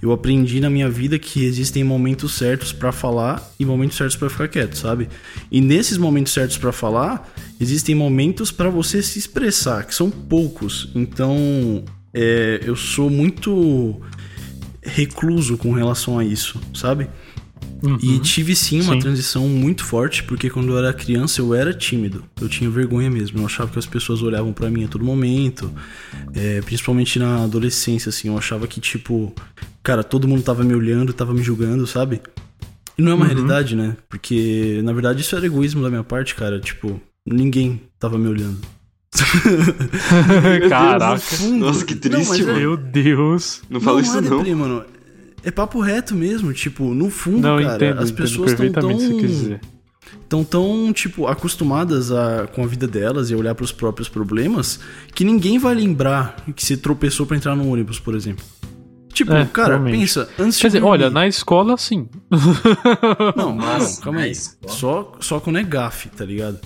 [SPEAKER 3] eu aprendi na minha vida que existem momentos certos pra falar e momentos certos pra ficar quieto, sabe? E nesses momentos certos pra falar, existem momentos pra você se expressar, que são poucos. Então, é, eu sou muito recluso com relação a isso, sabe?
[SPEAKER 1] Uhum.
[SPEAKER 3] E tive sim uma
[SPEAKER 1] Sim.
[SPEAKER 3] transição muito forte, porque quando eu era criança eu era tímido. Eu tinha vergonha mesmo. Eu achava que as pessoas olhavam pra mim a todo momento. É, principalmente na adolescência, assim. Eu achava que, tipo, cara, todo mundo tava me olhando, tava me julgando, sabe? E não é uma
[SPEAKER 1] Uhum.
[SPEAKER 3] realidade, né? Porque, na verdade, isso era egoísmo da minha parte, cara. Tipo, ninguém tava me olhando. (laughs)
[SPEAKER 1] Caraca.
[SPEAKER 2] Nossa, que triste,
[SPEAKER 3] Não, mas é-
[SPEAKER 2] mano.
[SPEAKER 1] Meu Deus.
[SPEAKER 2] Não fala isso
[SPEAKER 3] é
[SPEAKER 2] não.
[SPEAKER 3] deprê, mano. É papo reto mesmo, tipo, no fundo,
[SPEAKER 1] Não,
[SPEAKER 3] cara,
[SPEAKER 1] entendo,
[SPEAKER 3] as pessoas estão tão,
[SPEAKER 1] perfeitamente o que você quer dizer.
[SPEAKER 3] tão tipo, acostumadas a, com a vida delas e a olhar pros próprios problemas, que ninguém vai lembrar que você tropeçou pra entrar no ônibus, por exemplo. Tipo,
[SPEAKER 1] É,
[SPEAKER 3] cara,
[SPEAKER 1] realmente.
[SPEAKER 3] pensa, antes
[SPEAKER 1] Quer
[SPEAKER 3] de
[SPEAKER 1] dizer, olha, na escola, sim.
[SPEAKER 3] Não,
[SPEAKER 4] Mas,
[SPEAKER 3] não, calma aí. Só, só quando é gafe, tá ligado?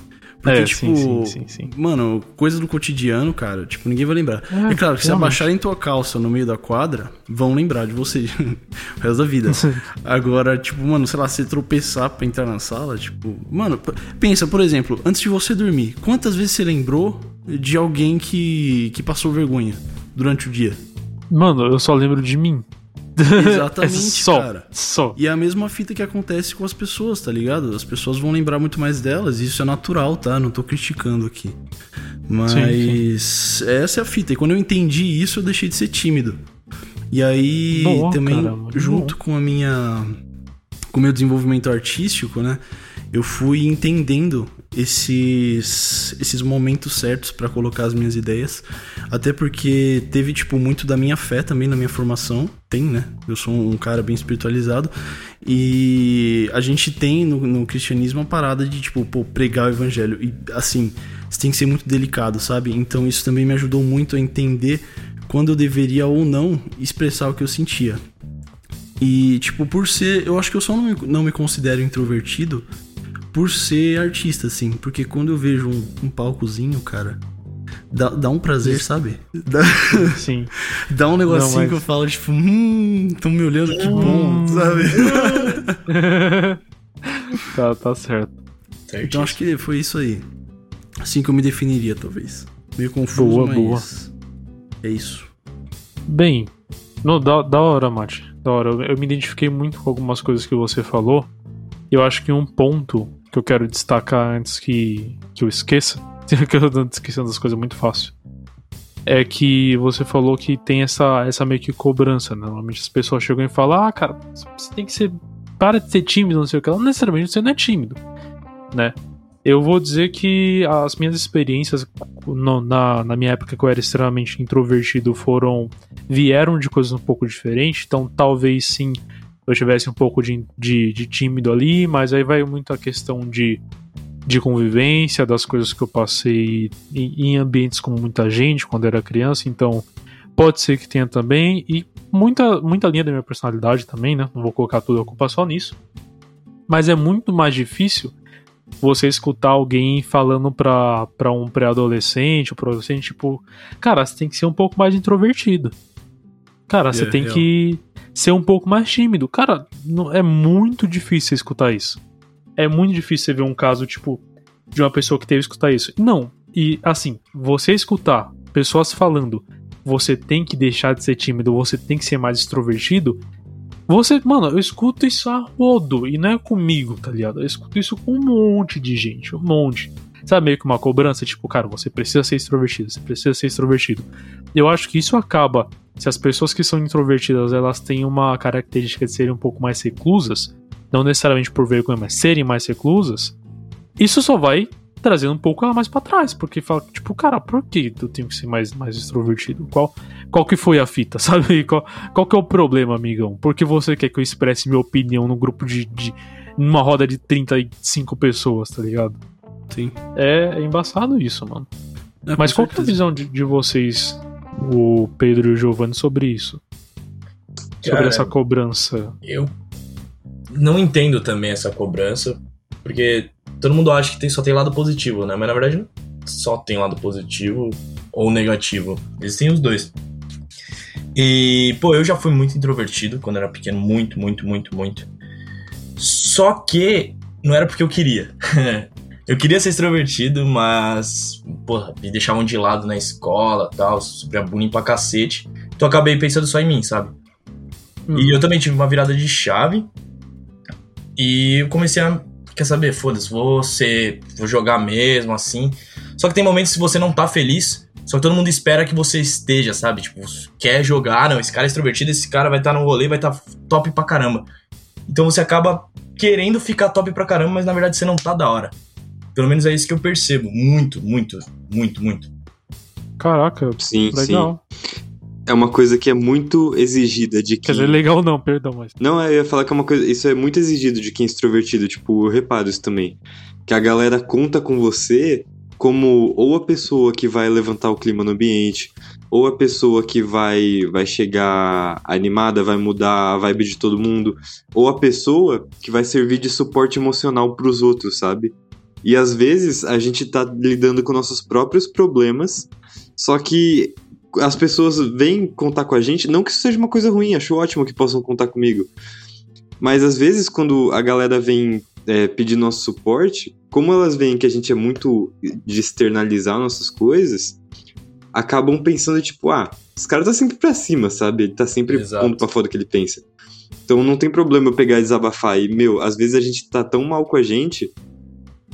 [SPEAKER 3] Porque,
[SPEAKER 1] É,
[SPEAKER 3] tipo,
[SPEAKER 1] sim, sim, sim,
[SPEAKER 3] mano, coisa do cotidiano, cara, tipo, ninguém vai lembrar.
[SPEAKER 1] É,
[SPEAKER 3] É, claro que se abaixarem tua calça no meio da quadra, vão lembrar de você (laughs) o resto da vida. (laughs) Agora, tipo, mano, sei lá, você tropeçar pra entrar na sala, tipo, mano, pensa, por exemplo, antes de você dormir, quantas vezes você lembrou de alguém que, que passou vergonha durante o dia?
[SPEAKER 1] Mano, eu só lembro de mim. (laughs)
[SPEAKER 3] Exatamente,
[SPEAKER 1] é só,
[SPEAKER 3] cara.
[SPEAKER 1] Só.
[SPEAKER 3] E é a mesma fita que acontece com as pessoas, tá ligado? As pessoas vão lembrar muito mais delas, e isso é natural, tá? Não tô criticando aqui. Mas essa é a fita. E quando eu entendi isso, eu deixei de ser tímido. E aí,
[SPEAKER 1] Boa,
[SPEAKER 3] também,
[SPEAKER 1] cara, muito
[SPEAKER 3] junto com a minha. com o meu desenvolvimento artístico, né? Eu fui entendendo esses, esses momentos certos pra colocar as minhas ideias. Até porque teve, tipo, muito da minha fé também na minha formação. Tem, né? Eu sou um cara bem espiritualizado. E a gente tem no, no cristianismo a parada de, tipo, pô, pregar o evangelho. E, assim, você tem que ser muito delicado, sabe? Então isso também me ajudou muito a entender quando eu deveria ou não expressar o que eu sentia. E, tipo, por ser. Eu acho que eu só não me, não me considero introvertido por ser artista, assim. Porque quando eu vejo um, um palcozinho, cara. Dá, dá um prazer, sabe? Dá, (laughs)
[SPEAKER 1] Sim.
[SPEAKER 3] dá um negocinho
[SPEAKER 1] Não, mas-
[SPEAKER 3] que eu falo, tipo, hum, tão me olhando, que bom, sabe? (laughs)
[SPEAKER 1] tá, tá certo.
[SPEAKER 3] Então acho que foi isso aí. Assim que eu me definiria, talvez. Meio confuso,
[SPEAKER 1] Boa,
[SPEAKER 3] mas.
[SPEAKER 1] boa.
[SPEAKER 3] É isso.
[SPEAKER 1] Bem, no, da, da hora, Mate. Da hora. Eu, eu me identifiquei muito com algumas coisas que você falou. E eu acho que um ponto que eu quero destacar antes que, que eu esqueça, (laughs) que eu tô esquecendo das coisas muito fácil, é que você falou que tem essa, essa meio que cobrança. né? Normalmente as pessoas chegam e falam: Ah, cara, você tem que ser. Para de ser tímido, não sei o que. Não necessariamente você não é tímido, né? Eu vou dizer que as minhas experiências no- na, na minha época que eu era extremamente introvertido foram vieram de coisas um pouco diferentes, então talvez sim eu tivesse um pouco de, de, de tímido ali, mas aí vai muito a questão de, de convivência, das coisas que eu passei em, ambientes com muita gente quando era criança, então pode ser que tenha também, e muita, muita linha da minha personalidade também, né? Não vou colocar toda a culpa só nisso. Mas é muito mais difícil você escutar alguém falando pra, pra um pré-adolescente, pra adolescente, tipo, cara, você tem que ser um pouco mais introvertido. Cara, você
[SPEAKER 3] É,
[SPEAKER 1] tem
[SPEAKER 3] real.
[SPEAKER 1] que ser um pouco mais tímido. Cara, não, é muito difícil escutar isso. É muito difícil você ver um caso, tipo, de uma pessoa que teve que escutar isso. Não. E, assim, você escutar pessoas falando, você tem que deixar de ser tímido, você tem que ser mais extrovertido. Você, mano, eu escuto isso a rodo, e não é comigo, tá ligado? Eu escuto isso com um monte de gente, um monte. Sabe, meio que uma cobrança, tipo, cara, você precisa ser extrovertido, você precisa ser extrovertido. Eu acho que isso acaba, se as pessoas que são introvertidas, elas têm uma característica de serem um pouco mais reclusas, não necessariamente por vergonha, mas serem mais reclusas, isso só vai trazendo um pouco ela mais pra trás, porque fala, tipo, cara, por que eu tenho que ser mais, mais extrovertido? Qual, qual que foi a fita, (laughs) sabe? Qual, qual que é o problema, amigão? Por que você quer que eu expresse minha opinião num grupo de, de numa roda de 35 pessoas, tá ligado?
[SPEAKER 3] Sim.
[SPEAKER 1] É, é embaçado isso, mano.
[SPEAKER 3] É,
[SPEAKER 1] Mas qual que é a visão de, de vocês, o Pedro e o Giovanni, sobre isso? Sobre
[SPEAKER 4] Cara,
[SPEAKER 1] essa cobrança.
[SPEAKER 4] Eu não entendo também essa cobrança, porque todo mundo acha que tem, só tem lado positivo, né? Mas na verdade só tem lado positivo ou negativo. Existem os dois. E, pô, eu já fui muito introvertido quando era pequeno, muito, muito, muito, muito. Só que não era porque eu queria. (laughs) eu queria ser extrovertido, mas, porra, me deixavam de lado na escola tal, sofria bullying pra cacete. Então acabei pensando só em mim, sabe?
[SPEAKER 1] Hum.
[SPEAKER 4] E eu também tive uma virada de chave E eu comecei a. Quer saber? Foda-se, vou ser. Vou jogar mesmo, assim. Só que tem momentos que você não tá feliz. Só que todo mundo espera que você esteja, sabe? Tipo, quer jogar, não, esse cara é extrovertido, esse cara vai estar tá no rolê, vai estar tá top pra caramba. Então você acaba querendo ficar top pra caramba, mas na verdade você não tá da hora. Pelo menos é isso que eu percebo. Muito, muito, muito, muito.
[SPEAKER 1] Caraca,
[SPEAKER 2] Sim,
[SPEAKER 1] legal.
[SPEAKER 2] sim. É uma coisa que é muito exigida de
[SPEAKER 1] Quer
[SPEAKER 2] quem.
[SPEAKER 1] dizer, legal não, perdão, mas.
[SPEAKER 2] Não, eu ia falar que é uma coisa. Isso é muito exigido de quem é extrovertido. Tipo, eu reparo isso também. Que a galera conta com você como ou a pessoa que vai levantar o clima no ambiente, ou a pessoa que vai, vai chegar animada, vai mudar a vibe de todo mundo, ou a pessoa que vai servir de suporte emocional pros outros, sabe? E às vezes a gente tá lidando com nossos próprios problemas, só que as pessoas vêm contar com a gente, não que isso seja uma coisa ruim, acho ótimo que possam contar comigo. Mas às vezes, quando a galera vem é, pedir nosso suporte, como elas veem que a gente é muito de externalizar nossas coisas, acabam pensando, tipo, ah, esse cara tá sempre pra cima, sabe? Ele tá sempre
[SPEAKER 4] Exato.
[SPEAKER 2] pondo pra fora o que ele pensa. Então não tem problema eu pegar e desabafar. E, meu, às vezes a gente tá tão mal com a gente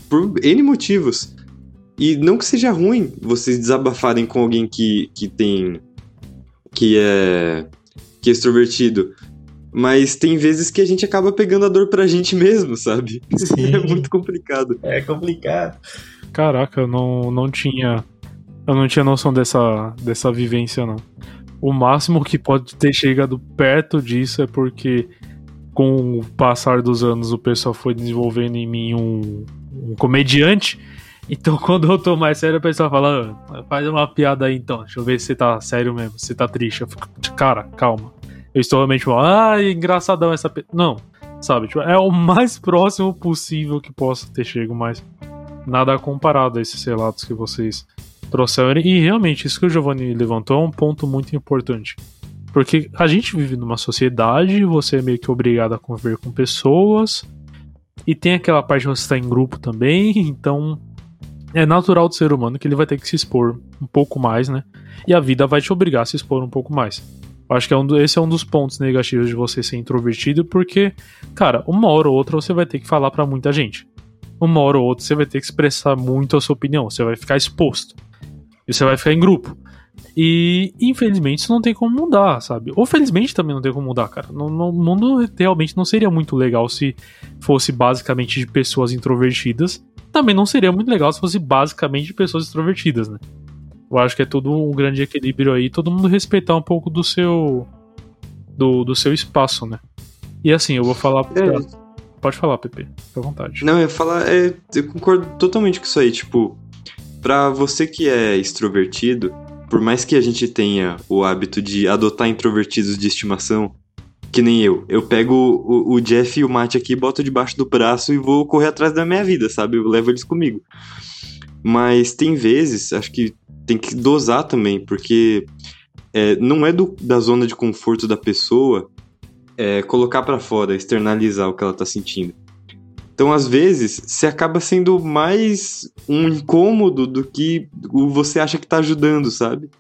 [SPEAKER 2] por N motivos. E não que seja ruim vocês desabafarem com alguém que, que tem. que é. que é extrovertido. Mas tem vezes que a gente acaba pegando a dor pra gente mesmo, sabe? (laughs)
[SPEAKER 4] Sim.
[SPEAKER 2] É muito complicado.
[SPEAKER 4] É complicado.
[SPEAKER 1] Caraca, eu não, não tinha. Eu não tinha noção dessa, dessa vivência, não. O máximo que pode ter chegado perto disso é porque, com o passar dos anos, o pessoal foi desenvolvendo em mim um, um comediante. Então, (laughs) quando eu tô mais sério, o pessoal fala: "Ah, faz uma piada aí então, deixa eu ver se você tá sério mesmo, se tá triste. Eu fico, cara, calma. Eu estou realmente ah, engraçadão essa. Pe... Não, sabe? Tipo, é o mais (laughs) próximo possível que possa ter chego, mas nada comparado a esses relatos que vocês trouxeram. E realmente, isso que o Giovanni levantou é um ponto muito importante. Porque a gente vive numa sociedade, você é meio que obrigado a conviver com pessoas, e tem aquela parte de você estar em grupo também, (laughs) então é natural do ser humano que ele vai ter que se expor um pouco mais, né? E a vida vai te obrigar a se expor um pouco mais. Eu acho que é um do- esse é um dos pontos negativos de você ser introvertido, porque, cara, uma hora ou outra você vai ter que falar pra muita gente. Uma hora ou outra você vai ter que expressar muito a sua opinião, você vai ficar exposto. E você vai ficar em grupo. E, infelizmente, isso não tem como mudar, sabe? Ou felizmente também não tem como mudar, cara. No, no- o mundo realmente não seria muito legal se fosse basicamente de pessoas introvertidas. Também não seria muito legal se fosse basicamente de pessoas extrovertidas, né? Eu acho que é tudo um grande equilíbrio aí, todo mundo respeitar um pouco do seu do, do seu espaço, né? E assim, eu vou falar
[SPEAKER 2] É.
[SPEAKER 1] Pode falar, Pepe, fica à vontade.
[SPEAKER 2] Não, eu ia falar, é, eu concordo totalmente com isso aí. Tipo, pra você que é extrovertido, por mais que a gente tenha o hábito de adotar introvertidos de estimação, que nem eu, eu pego o, o Jeff e o Matt aqui, boto debaixo do braço e vou correr atrás da minha vida, sabe? Eu levo eles comigo. Mas tem vezes, acho que tem que dosar também, porque é, não é do- da zona de conforto da pessoa é, colocar pra fora, externalizar o que ela tá sentindo. Então, às vezes, você acaba sendo mais um incômodo do que o você acha que tá ajudando, sabe?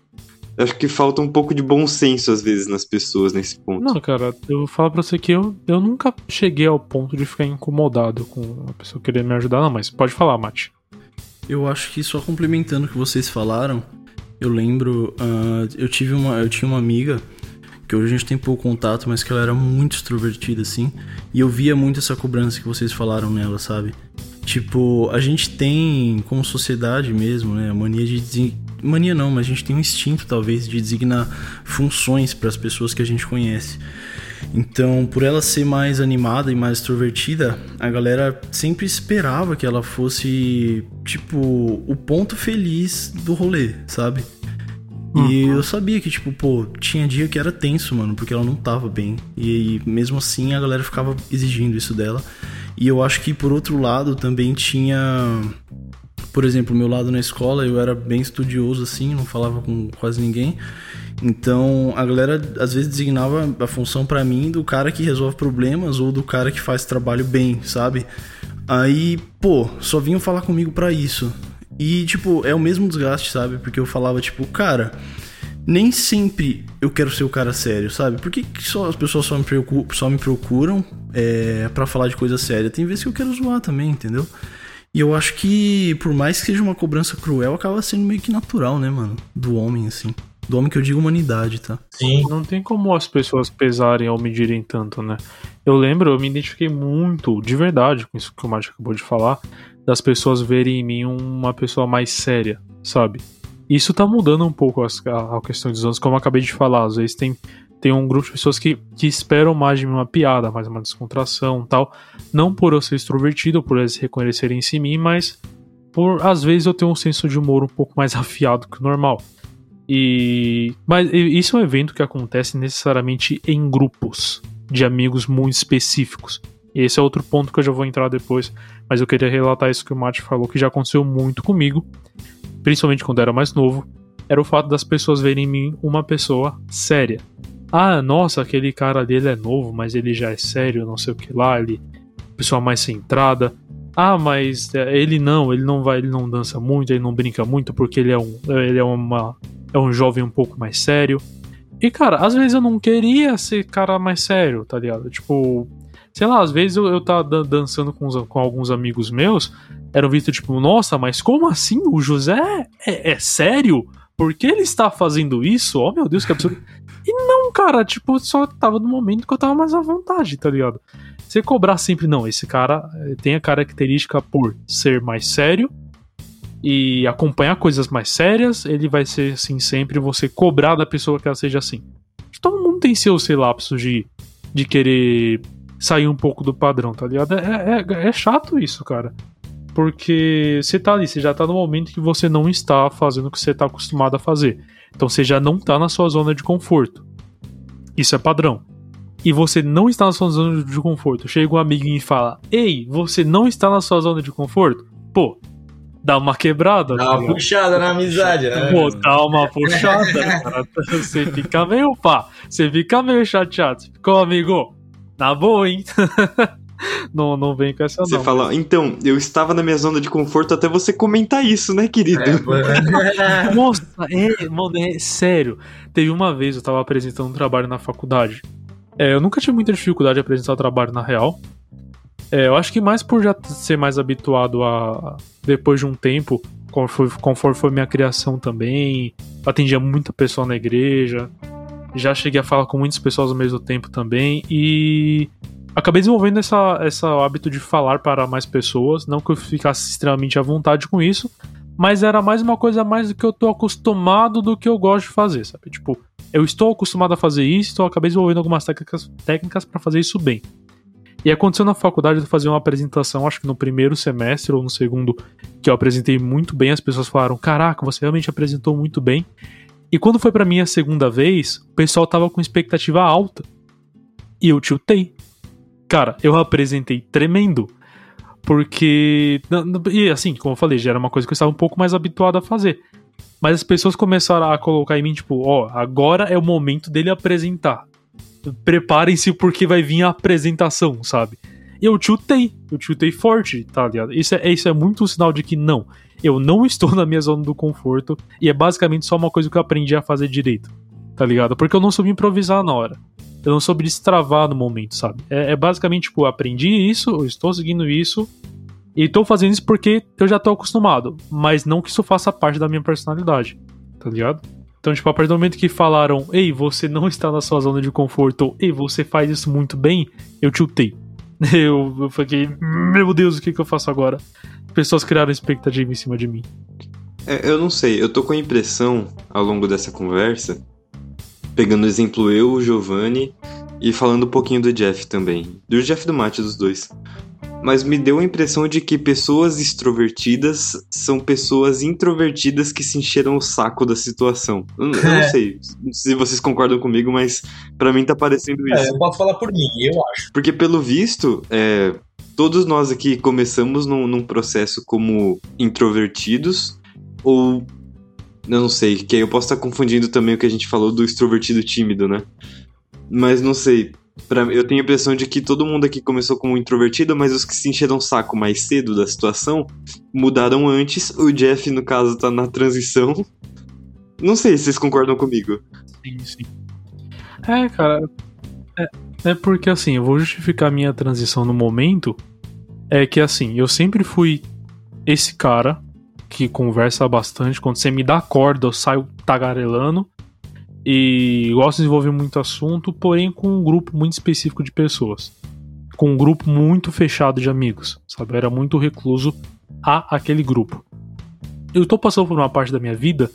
[SPEAKER 2] Eu Acho que falta um pouco de bom senso, às vezes, nas pessoas nesse ponto.
[SPEAKER 1] Não, cara, eu vou falar pra você que eu, eu nunca cheguei ao ponto de ficar incomodado com a pessoa querer me ajudar, não, mas pode falar, Mate.
[SPEAKER 3] Eu acho que só complementando o que vocês falaram, eu lembro, ah, eu tive uma, eu tinha uma amiga que hoje a gente tem pouco contato, mas que ela era muito extrovertida assim, e eu via muito essa cobrança que vocês falaram nela, sabe? Tipo, a gente tem como sociedade mesmo, né, a mania de mania não, mas a gente tem um instinto talvez de designar funções para as pessoas que a gente conhece. Então, por ela ser mais animada e mais extrovertida, a galera sempre esperava que ela fosse, tipo, o ponto feliz do rolê, sabe? E eu sabia que, tipo, pô, tinha dia que era tenso, mano, porque ela não tava bem. E, mesmo assim a galera ficava exigindo isso dela. E eu acho que, por outro lado, também tinha. Por exemplo, o meu lado na escola, eu era bem estudioso, assim, não falava com quase ninguém. Então a galera às vezes designava a função pra mim do cara que resolve problemas ou do cara que faz trabalho bem, sabe? Aí, pô, só vinham falar comigo pra isso. E, tipo, é o mesmo desgaste, sabe? Porque eu falava, tipo, cara, nem sempre eu quero ser o cara sério, sabe? Por que, que só as pessoas só me, preocu- só me procuram é, para falar de coisa séria. Tem vezes que eu quero zoar também, entendeu? E eu acho que, por mais que seja uma cobrança cruel, acaba sendo meio que natural, né, mano? Do homem, assim. Do homem que eu digo humanidade, tá?
[SPEAKER 1] Sim. Não tem como as pessoas pesarem ou medirem tanto, né? Eu lembro, eu me identifiquei muito, de verdade, com isso que o Márcio acabou de falar, das pessoas verem em mim uma pessoa mais séria, sabe? Isso tá mudando um pouco a, a questão dos anos, como eu acabei de falar. Às vezes tem, tem um grupo de pessoas que, que esperam mais de mim uma piada, mais uma descontração tal. Não por eu ser extrovertido, por eles reconhecerem em mim, mas por às vezes eu tenho um senso de humor um pouco mais (laughs) afiado que o normal. E mas isso é um evento que acontece necessariamente em grupos de amigos muito específicos. E esse é outro ponto que eu já vou entrar depois, mas eu queria relatar isso que o Mate falou que já aconteceu muito comigo, principalmente quando era mais novo, era o fato das pessoas verem em mim uma pessoa séria. Ah, nossa, aquele cara ali é novo, mas ele já é sério, não sei o que lá, ele pessoa mais centrada. Ah, mas é, ele não, ele não vai, ele não dança muito, ele não brinca muito porque ele é um, ele é uma é um jovem um pouco mais sério. E, cara, às vezes eu não queria ser cara mais sério, tá ligado? Tipo, sei lá, às vezes eu, eu tava dançando com, os, com alguns amigos meus, eram visto tipo, nossa, mas como assim? O José é, é sério? Por que ele está fazendo isso? Oh meu Deus, que absurdo. E não, cara, tipo, só tava no momento que eu tava mais à vontade, tá ligado? Você cobrar sempre, não, esse cara eh, tem a característica por ser mais sério, e acompanhar coisas mais sérias, ele vai ser assim sempre você cobrar da pessoa que ela seja assim. Todo mundo tem seus, sei lapsos de, de querer sair um pouco do padrão, tá ligado? É, é, é chato isso, cara. Porque você tá ali, você já tá no momento que você não está fazendo o que você tá acostumado a fazer. Então você já não tá na sua zona de conforto. Isso é padrão. E você não está na sua zona de conforto. Chega um amigo e fala: Ei, você não está na sua zona de conforto? Pô, dá uma quebrada.
[SPEAKER 4] Dá uma puxada na amizade, né?
[SPEAKER 1] Pô, dá uma puxada, cara. (laughs) Você fica meio pá. Você fica meio chateado. Você ficou, amigo? Na boa, hein? (laughs) não, não vem com essa
[SPEAKER 2] Você
[SPEAKER 1] não.
[SPEAKER 2] fala, então, eu estava na minha zona de conforto até você comentar isso, né, querido?
[SPEAKER 4] É, (laughs)
[SPEAKER 1] Nossa, é, mano, é sério. Teve uma vez eu tava apresentando um trabalho na faculdade. É, eu nunca tive muita dificuldade de apresentar trabalho na real. É, eu acho que mais por já ser mais habituado a. Depois de um tempo, conforme, conforme foi minha criação também, atendia muita pessoa na igreja, já cheguei a falar com muitas pessoas ao mesmo tempo também, e acabei desenvolvendo essa, esse hábito de falar para mais pessoas, não que eu ficasse extremamente à vontade com isso, mas era mais uma coisa mais do que eu tô acostumado do que eu gosto de fazer, sabe? Tipo, eu estou acostumado a fazer isso, então acabei desenvolvendo algumas técnicas, técnicas para fazer isso bem. E aconteceu na faculdade de fazer uma apresentação, acho que no primeiro semestre ou no segundo, que eu apresentei muito bem. As pessoas falaram: Caraca, você realmente apresentou muito bem. E quando foi para mim a segunda vez, o pessoal tava com expectativa alta. E eu tiltei. Cara, eu apresentei tremendo. Porque. E assim, como eu falei, já era uma coisa que eu estava um pouco mais habituado a fazer. Mas as pessoas começaram a colocar em mim, tipo, ó, agora é o momento dele apresentar preparem-se porque vai vir a apresentação, sabe? E eu chutei, eu chutei forte, tá ligado? Isso é, isso é muito um sinal de que não, eu não (laughs) estou na minha zona do conforto e é basicamente só uma coisa que eu aprendi a fazer direito, tá ligado? Porque eu não soube improvisar na hora. Eu não soube destravar no momento, sabe? É, é basicamente, tipo, eu aprendi isso, eu estou seguindo isso, e tô fazendo isso porque eu já tô acostumado, mas não que isso faça parte da minha personalidade, tá ligado? Então, tipo, a partir do momento que falaram, ei, você não está na sua zona de conforto, ei, você faz isso muito bem, eu tiltei. (laughs) Eu, eu fiquei, meu Deus, o que, que eu faço agora? Pessoas criaram expectativa em cima de mim.
[SPEAKER 2] É, eu não sei, eu tô com a impressão, ao longo dessa conversa, pegando exemplo eu, o Giovanni, e falando um pouquinho do Jeff também. Do Jeff e do Mate, dos dois mas me deu a impressão de que pessoas extrovertidas são pessoas introvertidas que se encheram o saco da situação. Eu, eu
[SPEAKER 4] É.
[SPEAKER 2] não sei se vocês concordam comigo, mas pra mim tá parecendo
[SPEAKER 4] É,
[SPEAKER 2] isso.
[SPEAKER 4] eu posso falar por mim, eu acho.
[SPEAKER 2] Porque pelo visto, é, todos nós aqui começamos num, num processo como introvertidos, ou eu não sei, que aí eu posso estar confundindo também o que a gente falou do extrovertido tímido, né? Mas não sei. Pra, eu tenho a impressão de que todo mundo aqui começou como introvertido, mas os que se encheram o saco mais cedo da situação mudaram antes. O Jeff, no caso, tá na transição. Não sei se vocês concordam comigo.
[SPEAKER 1] Sim, sim. É, cara. É porque assim, eu vou justificar minha transição no momento. É que assim, eu sempre fui esse cara que conversa bastante. Quando você me dá corda, eu saio tagarelando. E gosto de desenvolver muito assunto, porém com um grupo muito específico de pessoas. Com um grupo muito fechado de amigos, sabe? Eu era muito recluso a aquele grupo. Eu tô passando por uma parte da minha vida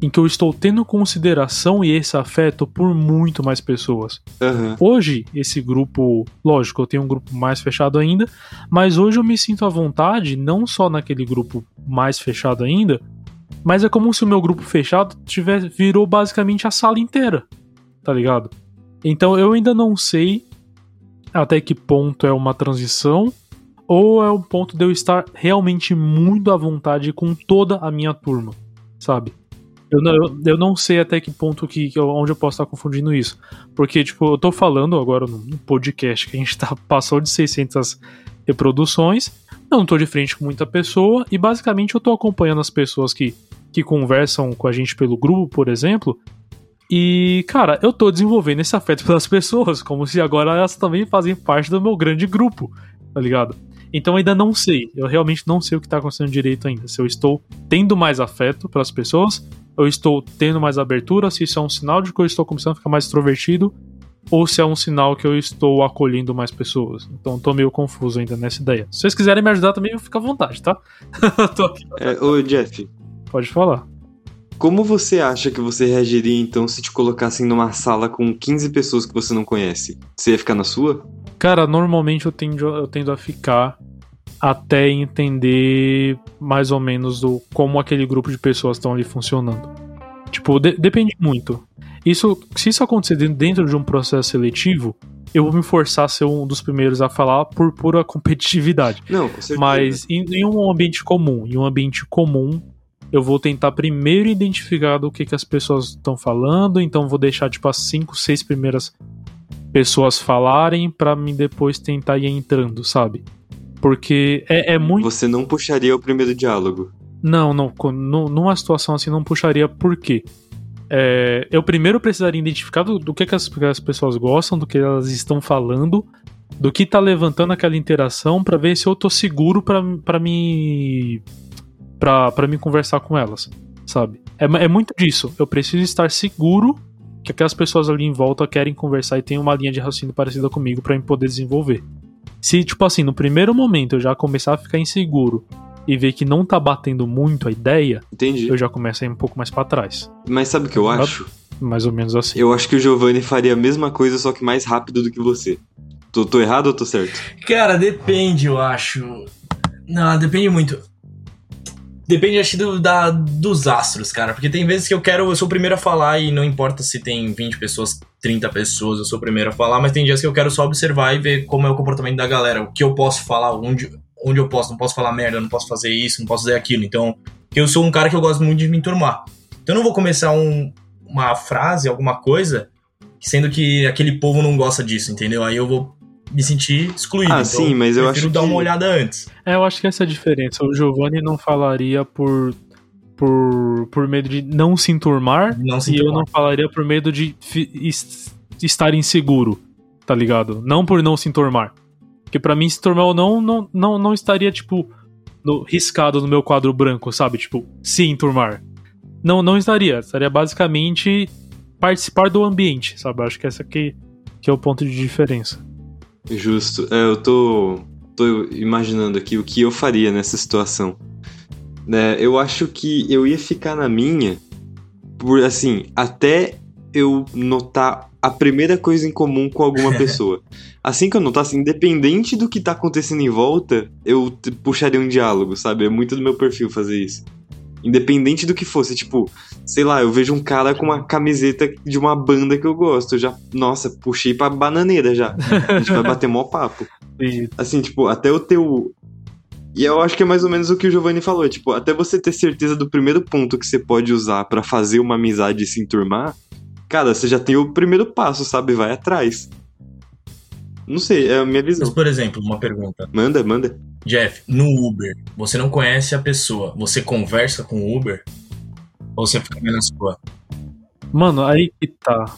[SPEAKER 1] em que eu estou tendo consideração e esse afeto por muito mais pessoas.
[SPEAKER 2] Aham.
[SPEAKER 1] Hoje, esse grupo, lógico, eu tenho um grupo mais fechado ainda, mas hoje eu me sinto à vontade, não só naquele grupo mais fechado ainda, mas é como se o meu grupo fechado tivesse, virou basicamente a sala inteira, tá ligado? Então eu ainda não sei até que ponto é uma transição ou é um ponto de eu estar realmente muito à vontade com toda a minha turma, sabe? Eu não, eu, eu não sei até que ponto que, que eu- onde eu posso estar confundindo isso. Porque, tipo, eu tô falando agora no no podcast que a gente tá, (laughs) passou de 600 reproduções, eu não tô de frente com muita pessoa, e basicamente eu tô acompanhando as pessoas que, que conversam com a gente pelo grupo, por exemplo, e, cara, eu tô desenvolvendo esse afeto (laughs) pelas pessoas, como se agora elas também fazem parte do meu grande grupo, tá ligado? Então ainda não sei, eu realmente não sei o que tá acontecendo direito ainda. Se eu estou tendo mais afeto pelas pessoas, eu estou tendo mais abertura, se isso é um sinal de que eu estou começando a ficar mais extrovertido, ou se é um sinal que eu estou acolhendo mais pessoas. Então tô meio confuso ainda nessa ideia. Se vocês quiserem me ajudar também, fica à vontade, tá? (laughs) Tô aqui.
[SPEAKER 2] É, ô, Jeff,
[SPEAKER 1] Pode falar.
[SPEAKER 2] como você acha que você reagiria então se te colocassem numa sala com 15 pessoas que você não conhece? Você ia ficar na sua?
[SPEAKER 1] Cara, normalmente eu tendo, eu tendo a ficar até entender mais ou menos o, como aquele grupo de pessoas estão ali funcionando. Tipo, de- depende muito. Isso, se isso acontecer dentro- dentro de um processo seletivo, eu vou me forçar a ser um dos primeiros a falar por pura (laughs) competitividade.
[SPEAKER 2] Não, com certeza.
[SPEAKER 1] Mas em, em um ambiente comum, em um ambiente comum, eu vou tentar primeiro identificar do que, que as pessoas estão falando, então vou deixar tipo as cinco, seis primeiras pessoas falarem pra mim depois tentar ir entrando, sabe? Porque é, é muito.
[SPEAKER 2] Você não puxaria o primeiro diálogo.
[SPEAKER 1] Não, não. Numa situação assim, não puxaria por quê? É, eu primeiro precisaria identificar do, do que, que, as, que as pessoas gostam, do que elas estão falando, do que tá levantando aquela interação, pra ver se eu tô seguro pra pra me. Pra, pra me conversar com elas, sabe? É, é muito disso. Eu preciso estar seguro que aquelas pessoas ali em volta querem conversar e tem uma linha de raciocínio parecida comigo pra eu poder desenvolver. Se, tipo assim, no primeiro momento eu já começar a ficar inseguro e ver que não tá batendo muito a ideia,
[SPEAKER 2] Entendi.
[SPEAKER 1] eu já começo a ir um pouco mais pra trás.
[SPEAKER 2] Mas sabe o que eu
[SPEAKER 1] Tá.
[SPEAKER 2] acho?
[SPEAKER 1] Mais ou menos assim.
[SPEAKER 2] Eu acho que o Giovanni faria a mesma coisa, só que mais rápido do que você. Tô, tô errado ou tô certo?
[SPEAKER 4] Cara, depende, eu acho. Não, depende muito. Depende, acho, do, da, dos astros, cara. Porque tem vezes que eu quero, eu sou o primeiro a falar e não importa se tem 20 pessoas, 30 pessoas, eu sou o primeiro a falar, mas tem dias que eu quero só observar e ver como é o comportamento da galera, o que eu posso falar, onde, onde eu posso, não posso falar merda, não posso fazer isso, não posso fazer aquilo. Então, eu sou um cara que eu gosto muito de me enturmar. Então eu não vou começar um- uma frase, alguma coisa, sendo que aquele povo não gosta disso, entendeu? Aí eu vou me sentir excluído.
[SPEAKER 2] Ah,
[SPEAKER 4] então
[SPEAKER 2] sim, mas eu
[SPEAKER 4] prefiro
[SPEAKER 2] acho
[SPEAKER 4] dar
[SPEAKER 2] que-
[SPEAKER 4] uma olhada antes.
[SPEAKER 1] É, eu acho que essa é a diferença. O Giovanni não falaria por. Por, por medo de não se enturmar,
[SPEAKER 4] Não se
[SPEAKER 1] e eu
[SPEAKER 4] enturmar.
[SPEAKER 1] não falaria por medo de estar inseguro, tá ligado? Não por não se enturmar. Porque pra mim, se enturmar ou não, não, não, não estaria, tipo, no- riscado no meu quadro branco, sabe? Tipo, se enturmar. Não, não estaria. Estaria basicamente participar do ambiente, sabe? Eu Acho que essa aqui que é o ponto de diferença.
[SPEAKER 2] Justo. É, eu tô, tô imaginando aqui o que eu faria nessa situação. Né, eu acho que eu ia ficar na minha, por assim, até eu notar a primeira coisa em comum com alguma (laughs) pessoa. Assim que eu notasse, independente do que tá acontecendo em volta, eu puxaria um diálogo, sabe? É muito do meu perfil fazer isso. Independente do que fosse, tipo, sei lá, eu vejo um cara com uma camiseta de uma banda que eu gosto. Eu já, nossa, puxei pra bananeira já. A gente vai bater mó papo.
[SPEAKER 1] E
[SPEAKER 2] Assim, tipo, até o teu. E eu acho que é mais ou menos o que o Giovanni falou. Tipo, até você ter certeza do primeiro ponto que você pode usar pra fazer uma amizade e se enturmar, cara, você já tem o primeiro passo, sabe? Vai atrás. Não sei, é a minha
[SPEAKER 4] Mas,
[SPEAKER 2] visão.
[SPEAKER 4] por exemplo, uma pergunta.
[SPEAKER 2] Manda, manda.
[SPEAKER 4] Jeff, no Uber, você não conhece a pessoa, você conversa com o Uber? Ou você fica na sua?
[SPEAKER 1] Mano, aí que tá.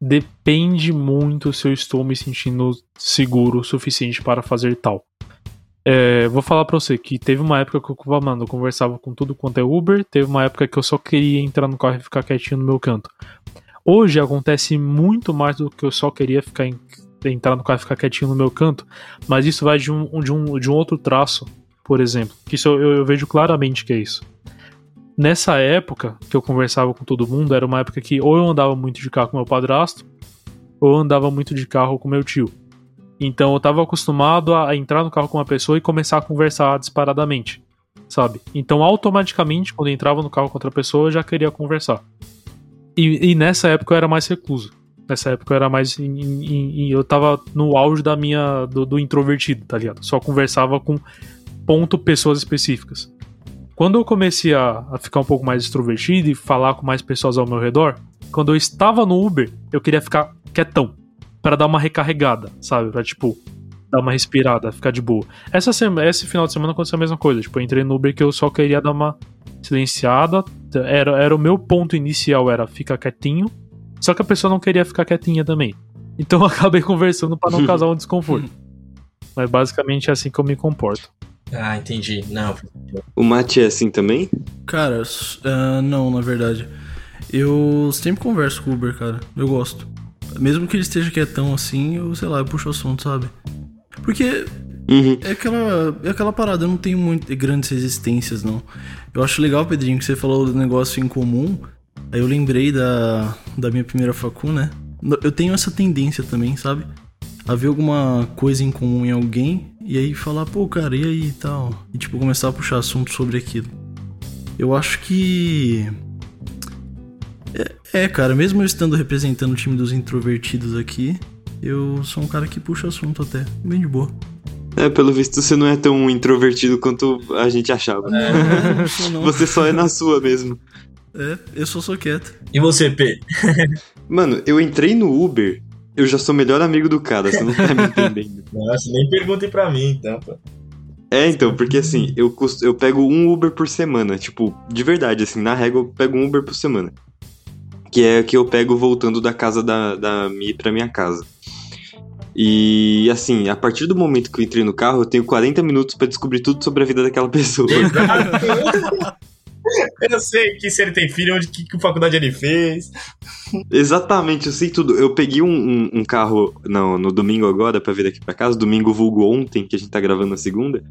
[SPEAKER 1] depende muito se eu estou me sentindo seguro o suficiente para fazer tal. É, vou falar pra você que teve uma época que eu, mano, eu conversava com tudo quanto é Uber, teve uma época que eu só queria entrar no carro e ficar quietinho no meu canto. Hoje acontece muito mais do que eu só queria ficar em, entrar no carro e ficar quietinho no meu canto, mas isso vai de um, de um, de um outro traço, por exemplo, que isso eu, eu vejo claramente que é isso. Nessa época que eu conversava com todo mundo, era uma época que ou eu andava muito de carro com meu padrasto, ou eu andava muito de carro com meu tio. Então eu tava acostumado a entrar no carro com uma pessoa e começar a conversar disparadamente, sabe? Então automaticamente, quando eu entrava no carro com outra pessoa, eu já queria conversar. E, e nessa época eu era mais recluso. Nessa época eu era mais. Em, em, em, eu tava no auge da minha. Do, do, introvertido, tá ligado? Só conversava com ponto pessoas específicas. Quando eu comecei a, a ficar um pouco mais extrovertido e falar com mais pessoas ao meu redor, quando eu estava no Uber, eu queria ficar quietão para dar uma recarregada, sabe? Pra, tipo, dar uma respirada, ficar de boa. Essa semana, esse final de semana aconteceu a mesma coisa. Tipo, eu entrei no Uber que eu só queria dar uma silenciada. Era, era o meu ponto inicial, era ficar quietinho. Só que a pessoa não queria ficar quietinha também. Então (laughs) eu acabei conversando para não causar um (laughs) desconforto. Mas basicamente é assim que eu me comporto.
[SPEAKER 4] Ah, entendi. Não.
[SPEAKER 2] O Mate é assim também?
[SPEAKER 3] Cara, uh, não, na verdade. Eu sempre converso com o Uber, cara. Eu gosto. Mesmo que ele esteja quietão assim, eu, sei lá, eu puxo o assunto, sabe? Porque uhum. é, aquela, é aquela parada, eu não tenho muito, grandes resistências, não. Eu acho legal, Pedrinho, que você falou do negócio em comum. Aí eu lembrei da, da minha primeira facu, né? Eu tenho essa tendência também, sabe? A ver alguma coisa em comum em alguém e aí falar, pô, cara, e aí e tal? E tipo, começar a puxar assunto sobre aquilo. Eu acho que é, é, cara, mesmo eu estando representando o time dos introvertidos aqui, eu sou um cara que puxa assunto até, bem de boa.
[SPEAKER 2] É, pelo visto você não é tão introvertido quanto a gente achava. É, (laughs) não sou, não. Você só é na sua mesmo.
[SPEAKER 3] É, eu só sou quieto.
[SPEAKER 4] E você, P? (laughs)
[SPEAKER 2] Mano, eu entrei no Uber, eu já sou melhor amigo do cara, você não tá me entendendo. (laughs)
[SPEAKER 4] Nossa, nem perguntem pra mim, então, pô.
[SPEAKER 2] É, então, porque assim, eu, eu pego um Uber por semana. Tipo, de verdade, assim, na regra eu pego um Uber por semana que é que eu pego voltando da casa da, da Mi pra minha casa. E assim, a partir do momento que eu entrei no carro, eu tenho 40 minutos para descobrir tudo sobre a vida daquela (laughs) pessoa.
[SPEAKER 4] Eu sei que se ele tem filho, onde que, que faculdade ele fez.
[SPEAKER 2] Exatamente, eu sei tudo. Eu peguei um, um, um carro no, no domingo agora para vir aqui para casa, domingo vulgo ontem, que a gente tá gravando na segunda.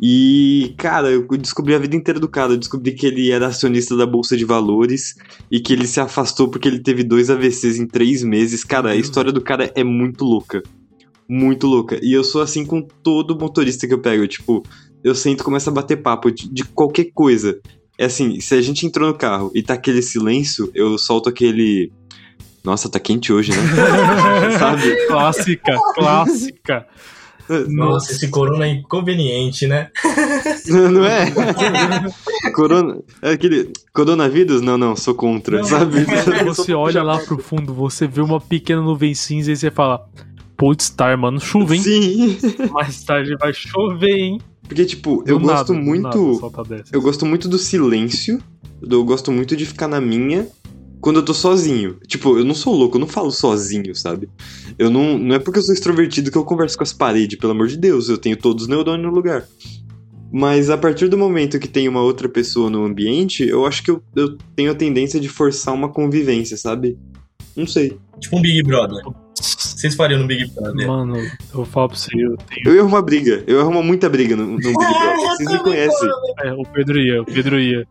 [SPEAKER 2] E, cara, eu descobri a vida inteira do cara. Eu descobri que ele era acionista da Bolsa de Valores e que ele se afastou porque ele teve dois AVCs em três meses. Cara, a história do cara é muito louca. Muito louca. E eu sou assim com todo motorista que eu pego. Tipo, eu sento e começo a bater papo de, de qualquer coisa. É assim, se a gente entrou no carro e tá aquele silêncio, eu solto aquele. Nossa, tá quente hoje, né? (laughs)
[SPEAKER 1] Sabe? Clássica, clássica.
[SPEAKER 4] Nossa, esse corona é inconveniente, né? (laughs)
[SPEAKER 2] Não é? corona. É aquele. Coronavírus? Não, não, sou contra, não, sabe? (laughs)
[SPEAKER 1] Você olha lá pro fundo, você vê uma pequena nuvem cinza e você fala. Putz, tá, mano, chuva, hein?
[SPEAKER 2] Sim.
[SPEAKER 1] Mais tarde vai chover, hein?
[SPEAKER 2] Porque, tipo, do eu nada, gosto muito. Eu gosto muito do silêncio. Eu gosto muito de ficar na minha quando eu tô sozinho. Tipo, eu não sou louco, eu não falo sozinho, sabe? Eu não. Não é porque eu sou extrovertido que eu converso com as paredes, pelo amor de Deus, eu tenho todos os neurônios no lugar. Mas a partir do momento que tem uma outra pessoa no ambiente, eu acho que eu, eu tenho a tendência de forçar uma convivência, sabe? Não sei.
[SPEAKER 4] Tipo um Big Brother. Vocês fariam no Big Brother?
[SPEAKER 1] Mano, eu vou falar pra você. Eu, tenho...
[SPEAKER 2] eu ia arrumar briga. Eu ia arrumar muita briga no, no Big (laughs) Brother. Vocês me conhecem.
[SPEAKER 1] É, o Pedro ia, o Pedro ia.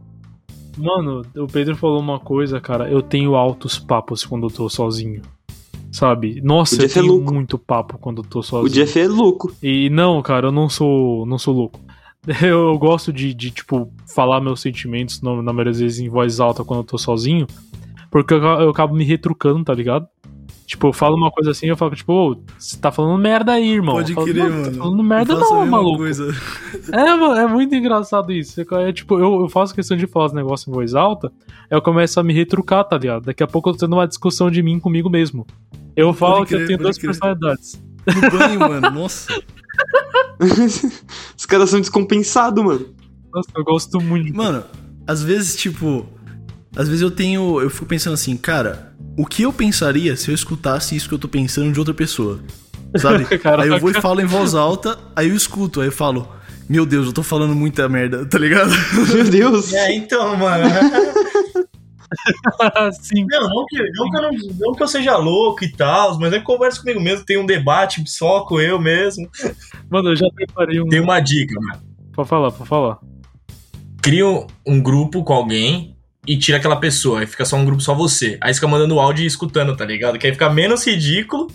[SPEAKER 1] Mano, o Pedro falou uma coisa, cara. Eu tenho altos papos quando eu tô sozinho. Sabe? Nossa, eu é tenho é muito papo quando eu tô sozinho.
[SPEAKER 2] O Jeff é louco.
[SPEAKER 1] E não, cara, eu não sou, não sou louco. (laughs) Eu gosto de, de tipo, falar meus sentimentos, na maioria das vezes, em voz alta quando eu tô sozinho. Porque eu, eu acabo me retrucando, tá ligado? Tipo, eu falo uma coisa assim, eu falo, tipo, você tá falando merda aí, irmão.
[SPEAKER 3] Pode
[SPEAKER 1] falo,
[SPEAKER 3] crer, mano.
[SPEAKER 1] Tá falando merda não, maluco. Coisa. (laughs) É, mano, é muito engraçado isso. É, tipo, eu, eu faço questão de falar os negócios em voz alta, eu começo a me retrucar, tá ligado? Daqui a pouco eu tô tendo uma discussão de mim comigo mesmo. Eu falo crer, que eu tenho duas crer. personalidades.
[SPEAKER 3] No banho, mano, nossa. (laughs)
[SPEAKER 2] Os caras são descompensados, mano.
[SPEAKER 1] Nossa, eu gosto muito.
[SPEAKER 3] Mano, às vezes, tipo. Às vezes eu tenho. Eu fico pensando assim, cara, o que eu pensaria se eu escutasse isso que eu tô pensando de outra pessoa. Sabe? (laughs)
[SPEAKER 1] Caraca.
[SPEAKER 3] aí eu vou e falo em voz alta, aí eu escuto, aí eu falo, meu Deus, eu tô falando muita merda, tá ligado?
[SPEAKER 2] Meu Deus.
[SPEAKER 4] É, então, mano. (laughs)
[SPEAKER 1] Sim.
[SPEAKER 4] Não, não que, não, que eu não, não que eu seja louco e tal, mas é que conversa comigo mesmo, tem um debate só com eu mesmo.
[SPEAKER 1] Mano, eu já preparei um.
[SPEAKER 4] Tem uma dica, mano.
[SPEAKER 1] Pode falar, pode falar.
[SPEAKER 4] Cria um, um grupo com alguém e tira aquela pessoa, aí fica só um grupo só você. Aí fica mandando áudio e escutando, tá ligado? Que aí fica menos ridículo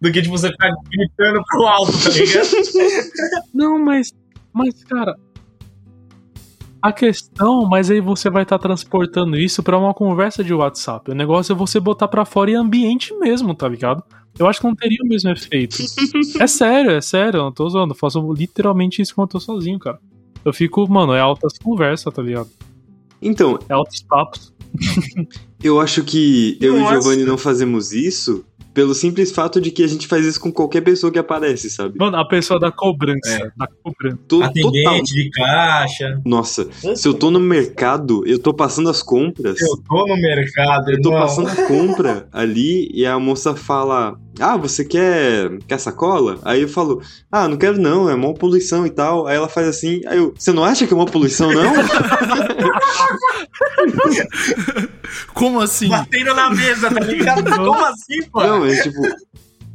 [SPEAKER 4] do que tipo, você ficar gritando pro alto, tá ligado? (laughs)
[SPEAKER 1] Não, mas. Mas, cara. A questão, mas aí você vai estar transportando isso pra uma conversa de WhatsApp. O negócio é você botar pra fora em ambiente mesmo, tá ligado? Eu acho que não teria o mesmo efeito. é sério, é sério, eu não tô zoando. Eu faço literalmente isso quando eu tô sozinho, cara. Eu fico, mano, é altas conversas, tá ligado?
[SPEAKER 2] Então,
[SPEAKER 1] É altos papos.
[SPEAKER 2] eu acho que eu e
[SPEAKER 4] Nossa.
[SPEAKER 2] o Giovanni não fazemos isso pelo simples fato de que a gente faz isso com qualquer pessoa que aparece, sabe?
[SPEAKER 1] Mano, a pessoa da cobrança.
[SPEAKER 4] É.
[SPEAKER 1] Da cobrança.
[SPEAKER 2] Total.
[SPEAKER 4] Atendente de caixa.
[SPEAKER 2] Nossa, se eu tô no mercado, eu tô passando as compras.
[SPEAKER 4] Eu tô no mercado,
[SPEAKER 2] Eu tô
[SPEAKER 4] irmão.
[SPEAKER 2] passando a compra ali e a moça fala: Ah, você quer, quer sacola? Aí eu falo: Ah, não quero não, é mó poluição e tal. Aí ela faz assim: Aí eu, Você não acha que é mó poluição, não? (laughs)
[SPEAKER 3] Como assim?
[SPEAKER 4] Batendo na mesa, tá ligado? Como assim, pô?
[SPEAKER 2] não, é tipo: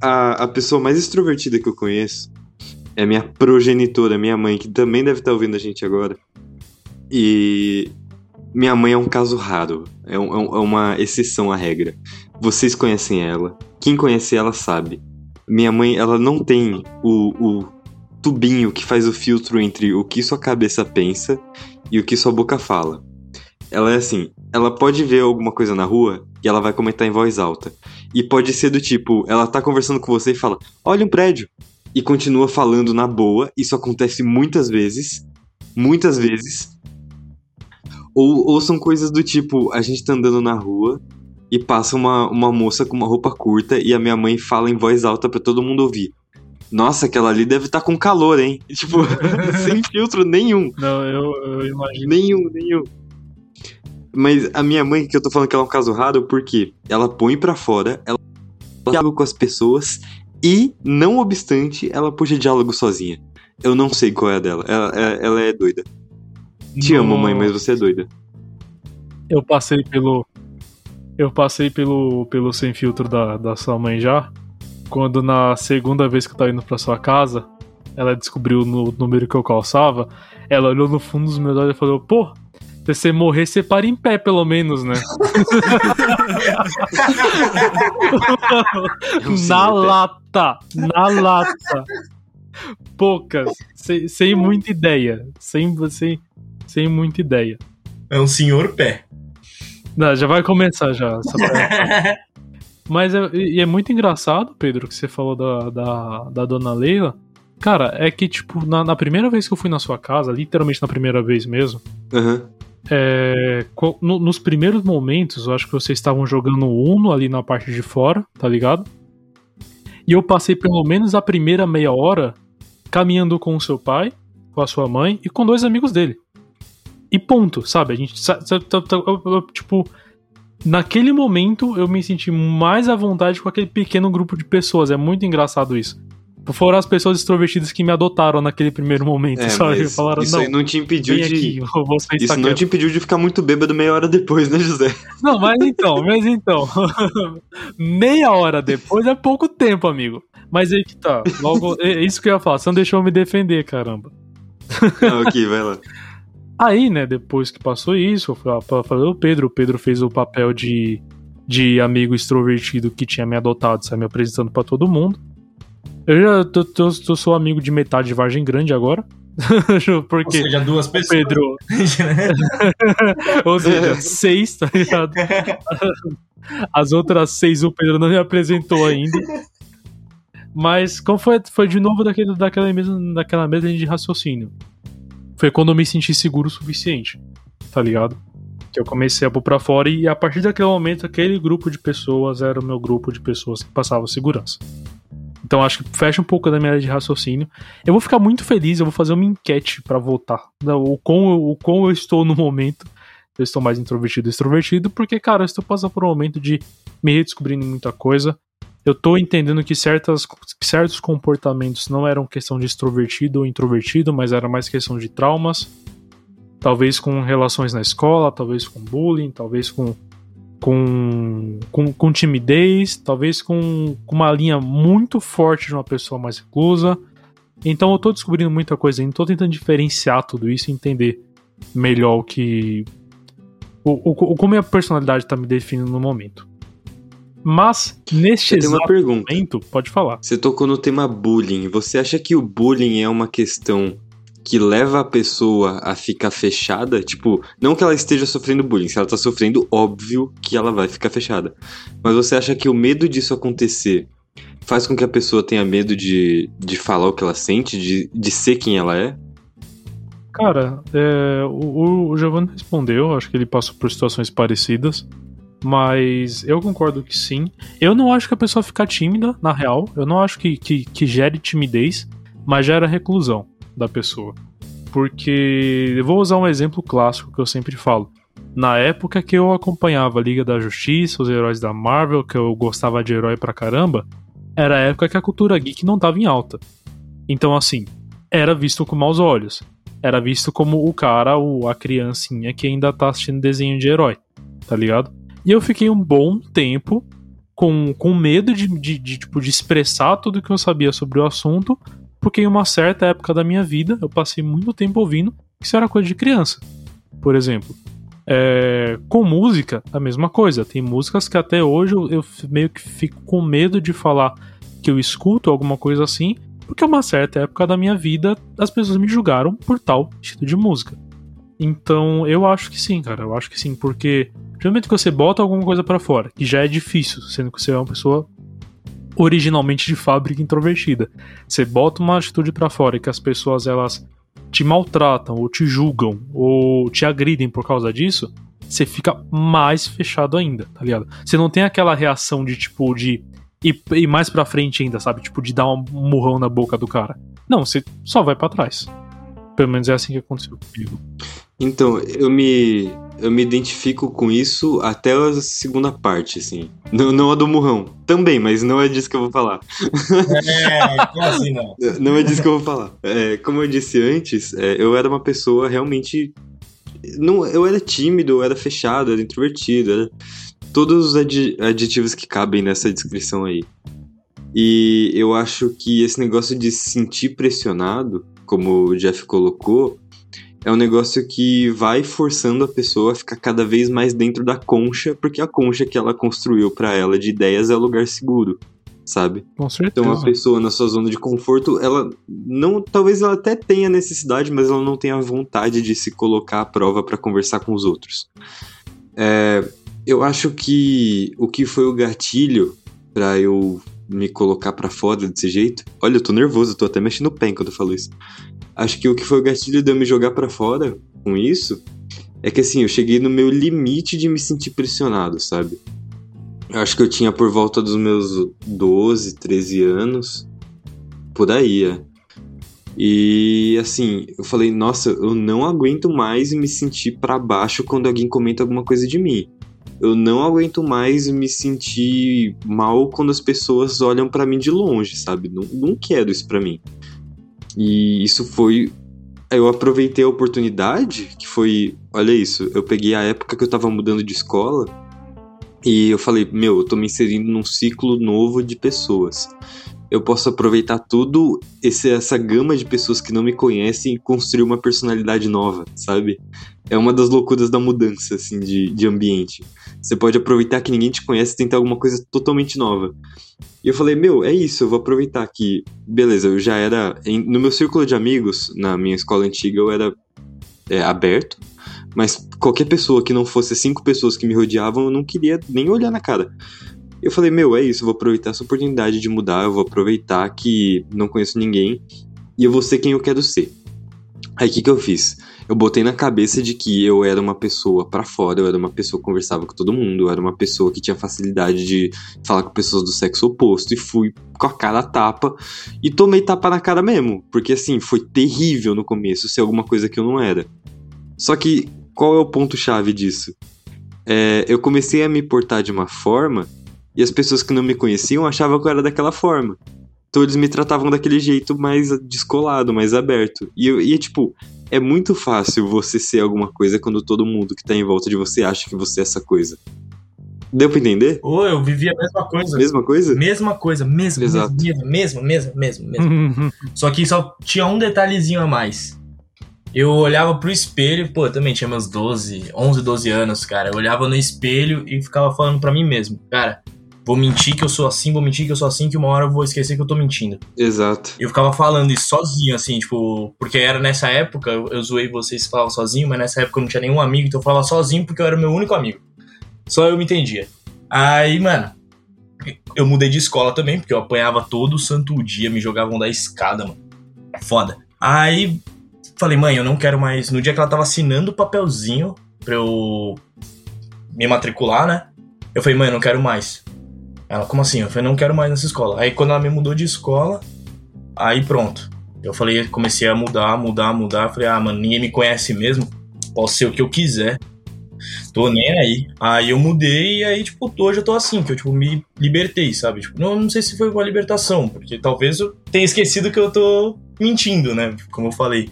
[SPEAKER 2] a, a pessoa mais extrovertida que eu conheço é minha progenitora, minha mãe, que também deve estar ouvindo a gente agora. E minha mãe é um caso raro, é, é um- é uma exceção à regra. Vocês conhecem ela, quem conhece ela sabe. Minha mãe, ela não tem o, o tubinho que faz o filtro entre o que sua cabeça pensa e o que sua boca fala. Ela é assim, ela pode ver alguma coisa na rua e ela vai comentar em voz alta. E pode ser do tipo, ela tá conversando com você e fala: "Olha um prédio" e continua falando na boa. Isso acontece muitas vezes, muitas vezes. Ou, ou são coisas do tipo, a gente tá andando na rua e passa uma, uma moça com uma roupa curta e a minha mãe fala em voz alta pra todo mundo ouvir. Nossa, aquela ali deve estar tá com calor, hein? (laughs) Tipo, (laughs) sem filtro nenhum.
[SPEAKER 1] Não, eu, eu imagino.
[SPEAKER 2] Nenhum, nenhum. Mas a minha mãe, que eu tô falando que ela é um caso raro, porque ela põe pra fora, ela diálogo com as pessoas e, não obstante, ela puxa diálogo sozinha. Eu não sei qual é a dela. Ela, ela- ela é doida. Te
[SPEAKER 1] No-
[SPEAKER 2] amo, mãe, mas você é doida.
[SPEAKER 1] Eu passei pelo. Eu passei pelo, pelo sem filtro da, da sua mãe já. Quando na segunda vez que eu tava indo pra sua casa, ela descobriu no número que eu calçava. Ela olhou no fundo dos meus olhos e falou: Pô, se você morrer, você para em pé, pelo menos, né? (laughs) Na lata! Na lata! Poucas, sem, sem muita ideia. Sem, sem, sem muita ideia.
[SPEAKER 4] É um senhor pé.
[SPEAKER 1] Não, já vai começar já. (laughs) Mas é, e é muito engraçado, Pedro, que você falou da, da, da dona Leila. Cara, é que, tipo, na, na primeira vez que eu fui na sua casa, literalmente na primeira vez mesmo,
[SPEAKER 2] Aham.
[SPEAKER 1] É, no- nos primeiros momentos, eu acho que vocês estavam jogando Uno ali na parte de fora, tá ligado? E eu passei pelo menos a primeira meia hora caminhando com o seu pai, com a sua mãe e com dois amigos dele. E ponto, sabe? A gente. Tipo, naquele momento eu me senti mais à vontade com aquele pequeno grupo de pessoas. É muito engraçado isso. Foram as pessoas extrovertidas que me adotaram naquele primeiro momento,
[SPEAKER 2] É,
[SPEAKER 1] sabe? Falaram,
[SPEAKER 2] isso
[SPEAKER 1] não,
[SPEAKER 2] aí não te impediu de.
[SPEAKER 1] aqui, (laughs)
[SPEAKER 2] Isso não
[SPEAKER 1] quieto."
[SPEAKER 2] te impediu de ficar muito bêbado meia hora depois, né, José?
[SPEAKER 1] Não, mas então, mas então. (laughs) Meia hora depois é pouco tempo, amigo. Mas aí que tá. Logo, é isso que eu ia falar. Você não deixou eu me defender, caramba.
[SPEAKER 2] Ah, ok, vai lá. (laughs)
[SPEAKER 1] Aí, né, depois que passou isso, eu fazer o Pedro. O Pedro fez o papel de, de amigo extrovertido que tinha me adotado, saiu me apresentando pra todo mundo. Eu já tô, tô- tô- sou amigo de metade de Vargem Grande agora. (laughs)
[SPEAKER 4] Ou
[SPEAKER 1] Porque
[SPEAKER 4] seja, duas
[SPEAKER 1] o
[SPEAKER 4] pessoas.
[SPEAKER 1] Pedro. (laughs) Ou seja, seis, tá ligado? (laughs) As outras seis o Pedro não me apresentou ainda. Mas como foi, foi de novo daquele, daquela, mesma, daquela mesma de raciocínio. Foi quando eu me senti seguro o suficiente, tá ligado? Que eu comecei a pôr pra fora e a partir daquele momento, aquele grupo de pessoas era o meu grupo de pessoas que passavam segurança. Então acho que fecha um pouco da minha linha de raciocínio. Eu vou ficar muito feliz, eu vou fazer uma enquete pra votar. né, O quão, eu- o quão eu estou no momento eu estou mais introvertido extrovertido, porque, cara, eu estou passando por um momento de me redescobrindo muita coisa. Eu tô entendendo que certas, certos comportamentos não eram questão de extrovertido ou introvertido, mas era mais questão de traumas. Talvez com relações na escola, talvez com bullying, talvez com com, com, com timidez, talvez com, com, uma linha muito forte de uma pessoa mais reclusa. Então eu tô descobrindo muita coisa ainda, tô tentando diferenciar tudo isso e entender melhor o que. O, o, como a personalidade tá me definindo no momento. Mas, neste
[SPEAKER 2] eu exato
[SPEAKER 1] momento, pode falar.
[SPEAKER 2] Você tocou no tema bullying. Você acha que o bullying é uma questão que leva a pessoa a ficar fechada, tipo, não que ela esteja sofrendo bullying, se ela tá sofrendo, óbvio que ela vai ficar fechada. Mas você acha que o medo disso acontecer faz com que a pessoa tenha medo de, de falar o que ela sente, de, de ser quem ela é?
[SPEAKER 1] Cara, é, o, o Giovanni respondeu, acho que ele passou por situações parecidas. Mas eu concordo que sim. Eu não acho que a pessoa fica tímida, na real. Eu não acho que, que, que gere timidez, mas gera reclusão da pessoa. Porque eu vou usar um exemplo clássico que eu sempre falo. Na época que eu acompanhava a Liga da Justiça, os heróis da Marvel, que eu gostava de herói pra caramba, era a época que a cultura geek não tava em alta. Então, assim, era visto com maus olhos. Era visto como o cara, o, a criancinha que ainda tá assistindo desenho de herói, tá ligado? E eu fiquei um bom tempo com, com medo de, de, de, tipo, de expressar tudo que eu sabia sobre o assunto, porque em uma certa época da minha vida eu passei muito tempo ouvindo que isso era coisa de criança. Por exemplo, é, com música, a mesma coisa. Tem músicas que até hoje eu, eu, meio que fico com medo de falar que eu escuto alguma coisa assim, porque uma certa época da minha vida as pessoas me julgaram por tal estilo de música. Então eu acho que sim, cara. Eu acho que sim, porque no momento que você bota alguma coisa para fora, que já é difícil, sendo que você é uma pessoa originalmente de fábrica introvertida. Você bota uma atitude para fora e que as pessoas elas te maltratam ou te julgam ou te agridem por causa disso, você fica mais fechado ainda, tá ligado? Você não tem aquela reação de tipo de ir, ir mais para frente ainda, sabe? Tipo de dar um murrão na boca do cara. Não, você só vai para trás. Pelo menos é assim que aconteceu comigo.
[SPEAKER 2] Então, eu me eu me identifico com isso até a segunda parte, assim. Não, não a do murrão. Também, mas não é disso que eu vou falar.
[SPEAKER 4] É, quase não. (laughs)
[SPEAKER 2] Não é disso que eu vou falar. É, como eu disse antes, é, eu era uma pessoa realmente. Não, eu era tímido, eu era fechado, eu era introvertido, era todos os adjetivos que cabem nessa descrição aí. E eu acho que esse negócio de se sentir pressionado, como o Jeff colocou, é um negócio que vai forçando a pessoa a ficar cada vez mais dentro da concha, porque a concha que ela construiu para ela de ideias é o lugar seguro, sabe?
[SPEAKER 1] Com certeza.
[SPEAKER 2] Então a pessoa na sua zona de conforto, ela não, talvez ela até tenha necessidade, mas ela não tenha vontade de se colocar à prova para conversar com os outros. É, eu acho que o que foi o gatilho para eu me colocar para fora desse jeito. Olha, eu tô nervoso, eu tô até mexendo o pé quando eu falo isso. Acho que o que foi o gatilho de eu me jogar para fora com isso é que assim, eu cheguei no meu limite de me sentir pressionado, sabe? Eu acho que eu tinha por volta dos meus 12, 13 anos, por aí, é. E assim, eu falei, nossa, eu não aguento mais me sentir para baixo quando alguém comenta alguma coisa de mim. Eu não aguento mais me sentir mal quando as pessoas olham para mim de longe, sabe? Não, não quero isso para mim. E isso foi. Eu aproveitei a oportunidade, que foi. Olha isso, eu peguei a época que eu tava mudando de escola e eu falei: Meu, eu tô me inserindo num ciclo novo de pessoas. Eu posso aproveitar tudo esse, essa gama de pessoas que não me conhecem e construir uma personalidade nova, sabe? É uma das loucuras da mudança, assim, de, de ambiente. Você pode aproveitar que ninguém te conhece e tentar alguma coisa totalmente nova. E eu falei, meu, é isso, eu vou aproveitar que, beleza, eu já era. Em, no meu círculo de amigos, na minha escola antiga, eu era é, aberto, mas qualquer pessoa que não fosse cinco pessoas que me rodeavam, eu não queria nem olhar na cara. Eu falei, meu, é isso, eu vou aproveitar essa oportunidade de mudar, eu vou aproveitar que não conheço ninguém e eu vou ser quem eu quero ser. Aí o que, que eu fiz? Eu botei na cabeça de que eu era uma pessoa para fora, eu era uma pessoa que conversava com todo mundo, eu era uma pessoa que tinha facilidade de falar com pessoas do sexo oposto e fui com a cara tapa e tomei tapa na cara mesmo, porque assim, foi terrível no começo ser alguma coisa que eu não era. Só que qual é o ponto-chave disso? É, eu comecei a me portar de uma forma e as pessoas que não me conheciam achavam que eu era daquela forma. Então eles me tratavam daquele jeito mais descolado, mais aberto. E, eu, e tipo, é muito fácil você ser alguma coisa quando todo mundo que tá em volta de você acha que você é essa coisa. Deu pra entender?
[SPEAKER 4] Ô, eu vivi a mesma coisa.
[SPEAKER 2] Mesma coisa?
[SPEAKER 4] Mesma coisa, mesmo,
[SPEAKER 2] Exato.
[SPEAKER 4] mesmo, mesmo, mesmo, mesmo, mesmo. Só que só tinha um detalhezinho a mais. Eu olhava pro espelho, pô, eu também tinha meus 12, 11, 12 anos, cara. Eu olhava no espelho e ficava falando pra mim mesmo, cara, vou mentir que eu sou assim, vou mentir que eu sou assim, que uma hora eu vou esquecer que eu tô mentindo.
[SPEAKER 2] Exato.
[SPEAKER 4] Eu ficava falando isso sozinho, assim, tipo, porque era nessa época, eu, eu zoei vocês que falavam sozinho, mas nessa época eu não tinha nenhum amigo, então eu falava sozinho porque eu era o meu único amigo. Só eu me entendia. Aí, mano, eu mudei de escola também, porque eu apanhava todo santo dia, me jogavam da escada, mano. Foda. Aí, falei, mãe, eu não quero mais. No dia que ela tava assinando o papelzinho pra eu me matricular, né? Eu falei, mãe, eu não quero mais. Ela, como assim? Eu falei, não quero mais nessa escola. Aí quando ela me mudou de escola, aí pronto. Eu falei, comecei a mudar, mudar, mudar. Falei, ah, mano, ninguém me conhece mesmo. Posso ser o que eu quiser. Tô nem aí. Aí eu mudei e aí, tipo, hoje eu tô assim, que eu, tipo, me libertei, sabe? Tipo, não, não sei se foi uma libertação, porque talvez eu tenha esquecido que eu tô mentindo, né? Como eu falei.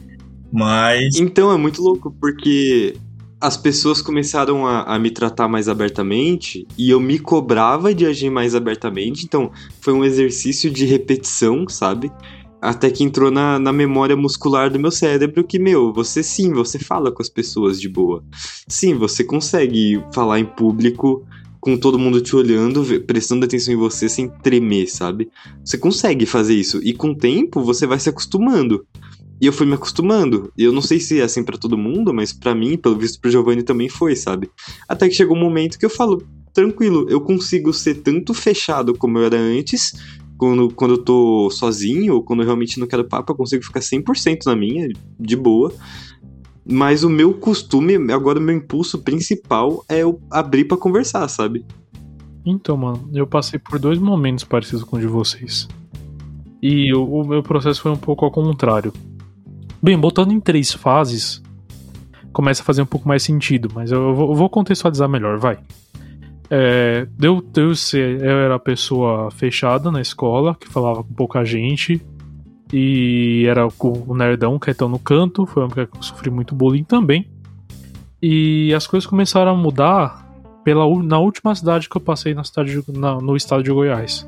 [SPEAKER 4] Mas.
[SPEAKER 2] Então é muito louco, porque as pessoas começaram a, a me tratar mais abertamente e eu me cobrava de agir mais abertamente, então foi um exercício de repetição, sabe? Até que entrou na, na memória muscular do meu cérebro que, meu, você sim, você fala com as pessoas de boa. Sim, você consegue falar em público com todo mundo te olhando, prestando atenção em você sem tremer, sabe? Você consegue fazer isso. E com o tempo você vai se acostumando. E eu fui me acostumando. E eu não sei se é assim pra todo mundo, mas pra mim, pelo visto pro Giovanni também foi, sabe? Até que chegou um momento que eu falo, tranquilo, eu consigo ser tanto fechado como eu era antes, quando, quando eu tô sozinho, ou quando eu realmente não quero papo, eu consigo ficar 100% na minha, de boa. Mas o meu costume, agora o meu impulso principal é eu abrir pra conversar, sabe?
[SPEAKER 1] Então, mano, eu passei por dois momentos parecidos com o de vocês. E o, o meu processo foi um pouco ao contrário. Bem, botando em três fases, começa a fazer um pouco mais sentido, mas eu vou, contextualizar melhor, vai. É, deu, eu era a pessoa fechada na escola, que falava com pouca gente, e era o, nerdão quietão no canto, foi uma época que eu sofri muito bullying também. E as coisas começaram a mudar pela, na última cidade que eu passei na cidade de- na- no estado de Goiás.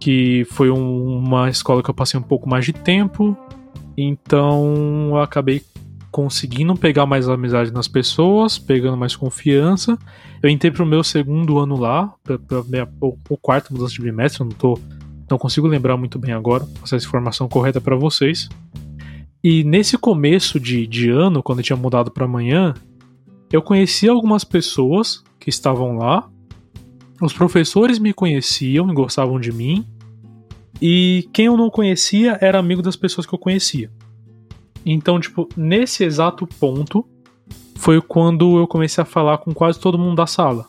[SPEAKER 1] Que foi um- uma escola que eu passei um pouco mais de tempo. Então eu acabei conseguindo pegar mais amizade nas pessoas, pegando mais confiança. Eu entrei pro meu segundo ano lá, pra, pra minha, o, o quarto mudança de bimestre, eu não tô. Não consigo lembrar muito bem agora, passar essa informação correta para vocês. E nesse começo de, de ano, quando eu tinha mudado para amanhã, eu conheci algumas pessoas que estavam lá. Os professores me conheciam e gostavam de mim. E quem eu não conhecia era amigo das pessoas que eu conhecia. Então, tipo, nesse exato ponto foi quando eu comecei a falar com quase todo mundo da sala.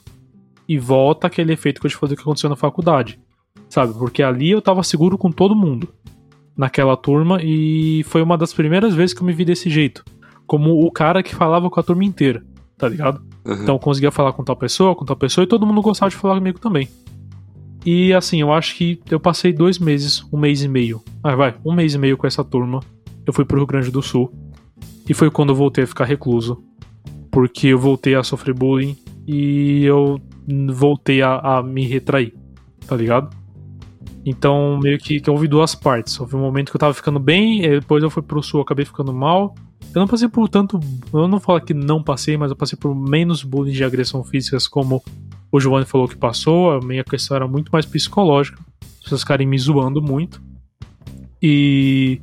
[SPEAKER 1] E volta aquele efeito que eu te falei que aconteceu na faculdade. Sabe? Porque ali eu tava seguro com todo mundo naquela turma e foi uma das primeiras vezes que eu me vi desse jeito. Como o cara que falava com a turma inteira, tá ligado?
[SPEAKER 2] Aham.
[SPEAKER 1] Então eu conseguia falar com tal pessoa, com tal pessoa, e todo mundo gostava de falar comigo também. E assim, eu acho que eu passei dois meses, um mês e meio. Ah, vai, um mês e meio com essa turma. Eu fui pro Rio Grande do Sul. E foi quando eu voltei a ficar recluso. Porque eu voltei a sofrer bullying e eu voltei a, a me retrair, tá ligado? Então, meio que, que houve duas partes. Houve um momento que eu tava ficando bem, e depois eu fui pro sul, acabei ficando mal. Eu não passei por tanto. Eu não falo que não passei, mas eu passei por menos bullying de agressão físicas, como o Giovanni falou que passou. A minha questão era muito mais psicológica. As pessoas ficarem me zoando muito. E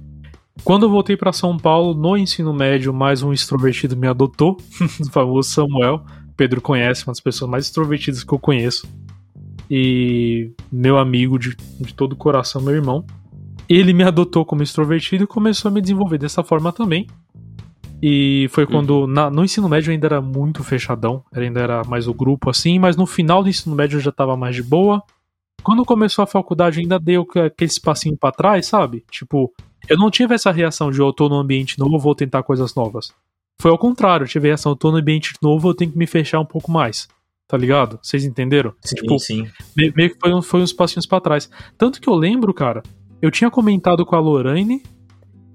[SPEAKER 1] quando eu voltei para São Paulo, no ensino médio, mais um extrovertido me adotou, (laughs) o famoso Samuel. Pedro conhece, uma das pessoas mais extrovertidas que eu conheço. E meu amigo de, de todo o coração, meu irmão. Ele me adotou como extrovertido e começou a me desenvolver dessa forma também. E foi quando, na- no ensino médio, ainda era muito fechadão, ainda era mais o grupo assim, mas no final do ensino médio eu já tava mais de boa. Quando começou a faculdade, ainda deu aquele espacinho pra trás, sabe? Tipo, eu não tive essa reação de eu tô num ambiente novo, vou tentar coisas novas. foi ao contrário. Eu tive a reação, eu tô no ambiente novo, eu tenho que me fechar um pouco mais. Tá ligado? Vocês entenderam?
[SPEAKER 4] Sim,
[SPEAKER 1] tipo,
[SPEAKER 4] sim.
[SPEAKER 1] me- meio que foi, foi uns passinhos pra trás. Tanto que eu lembro, cara, eu tinha comentado com a Lorraine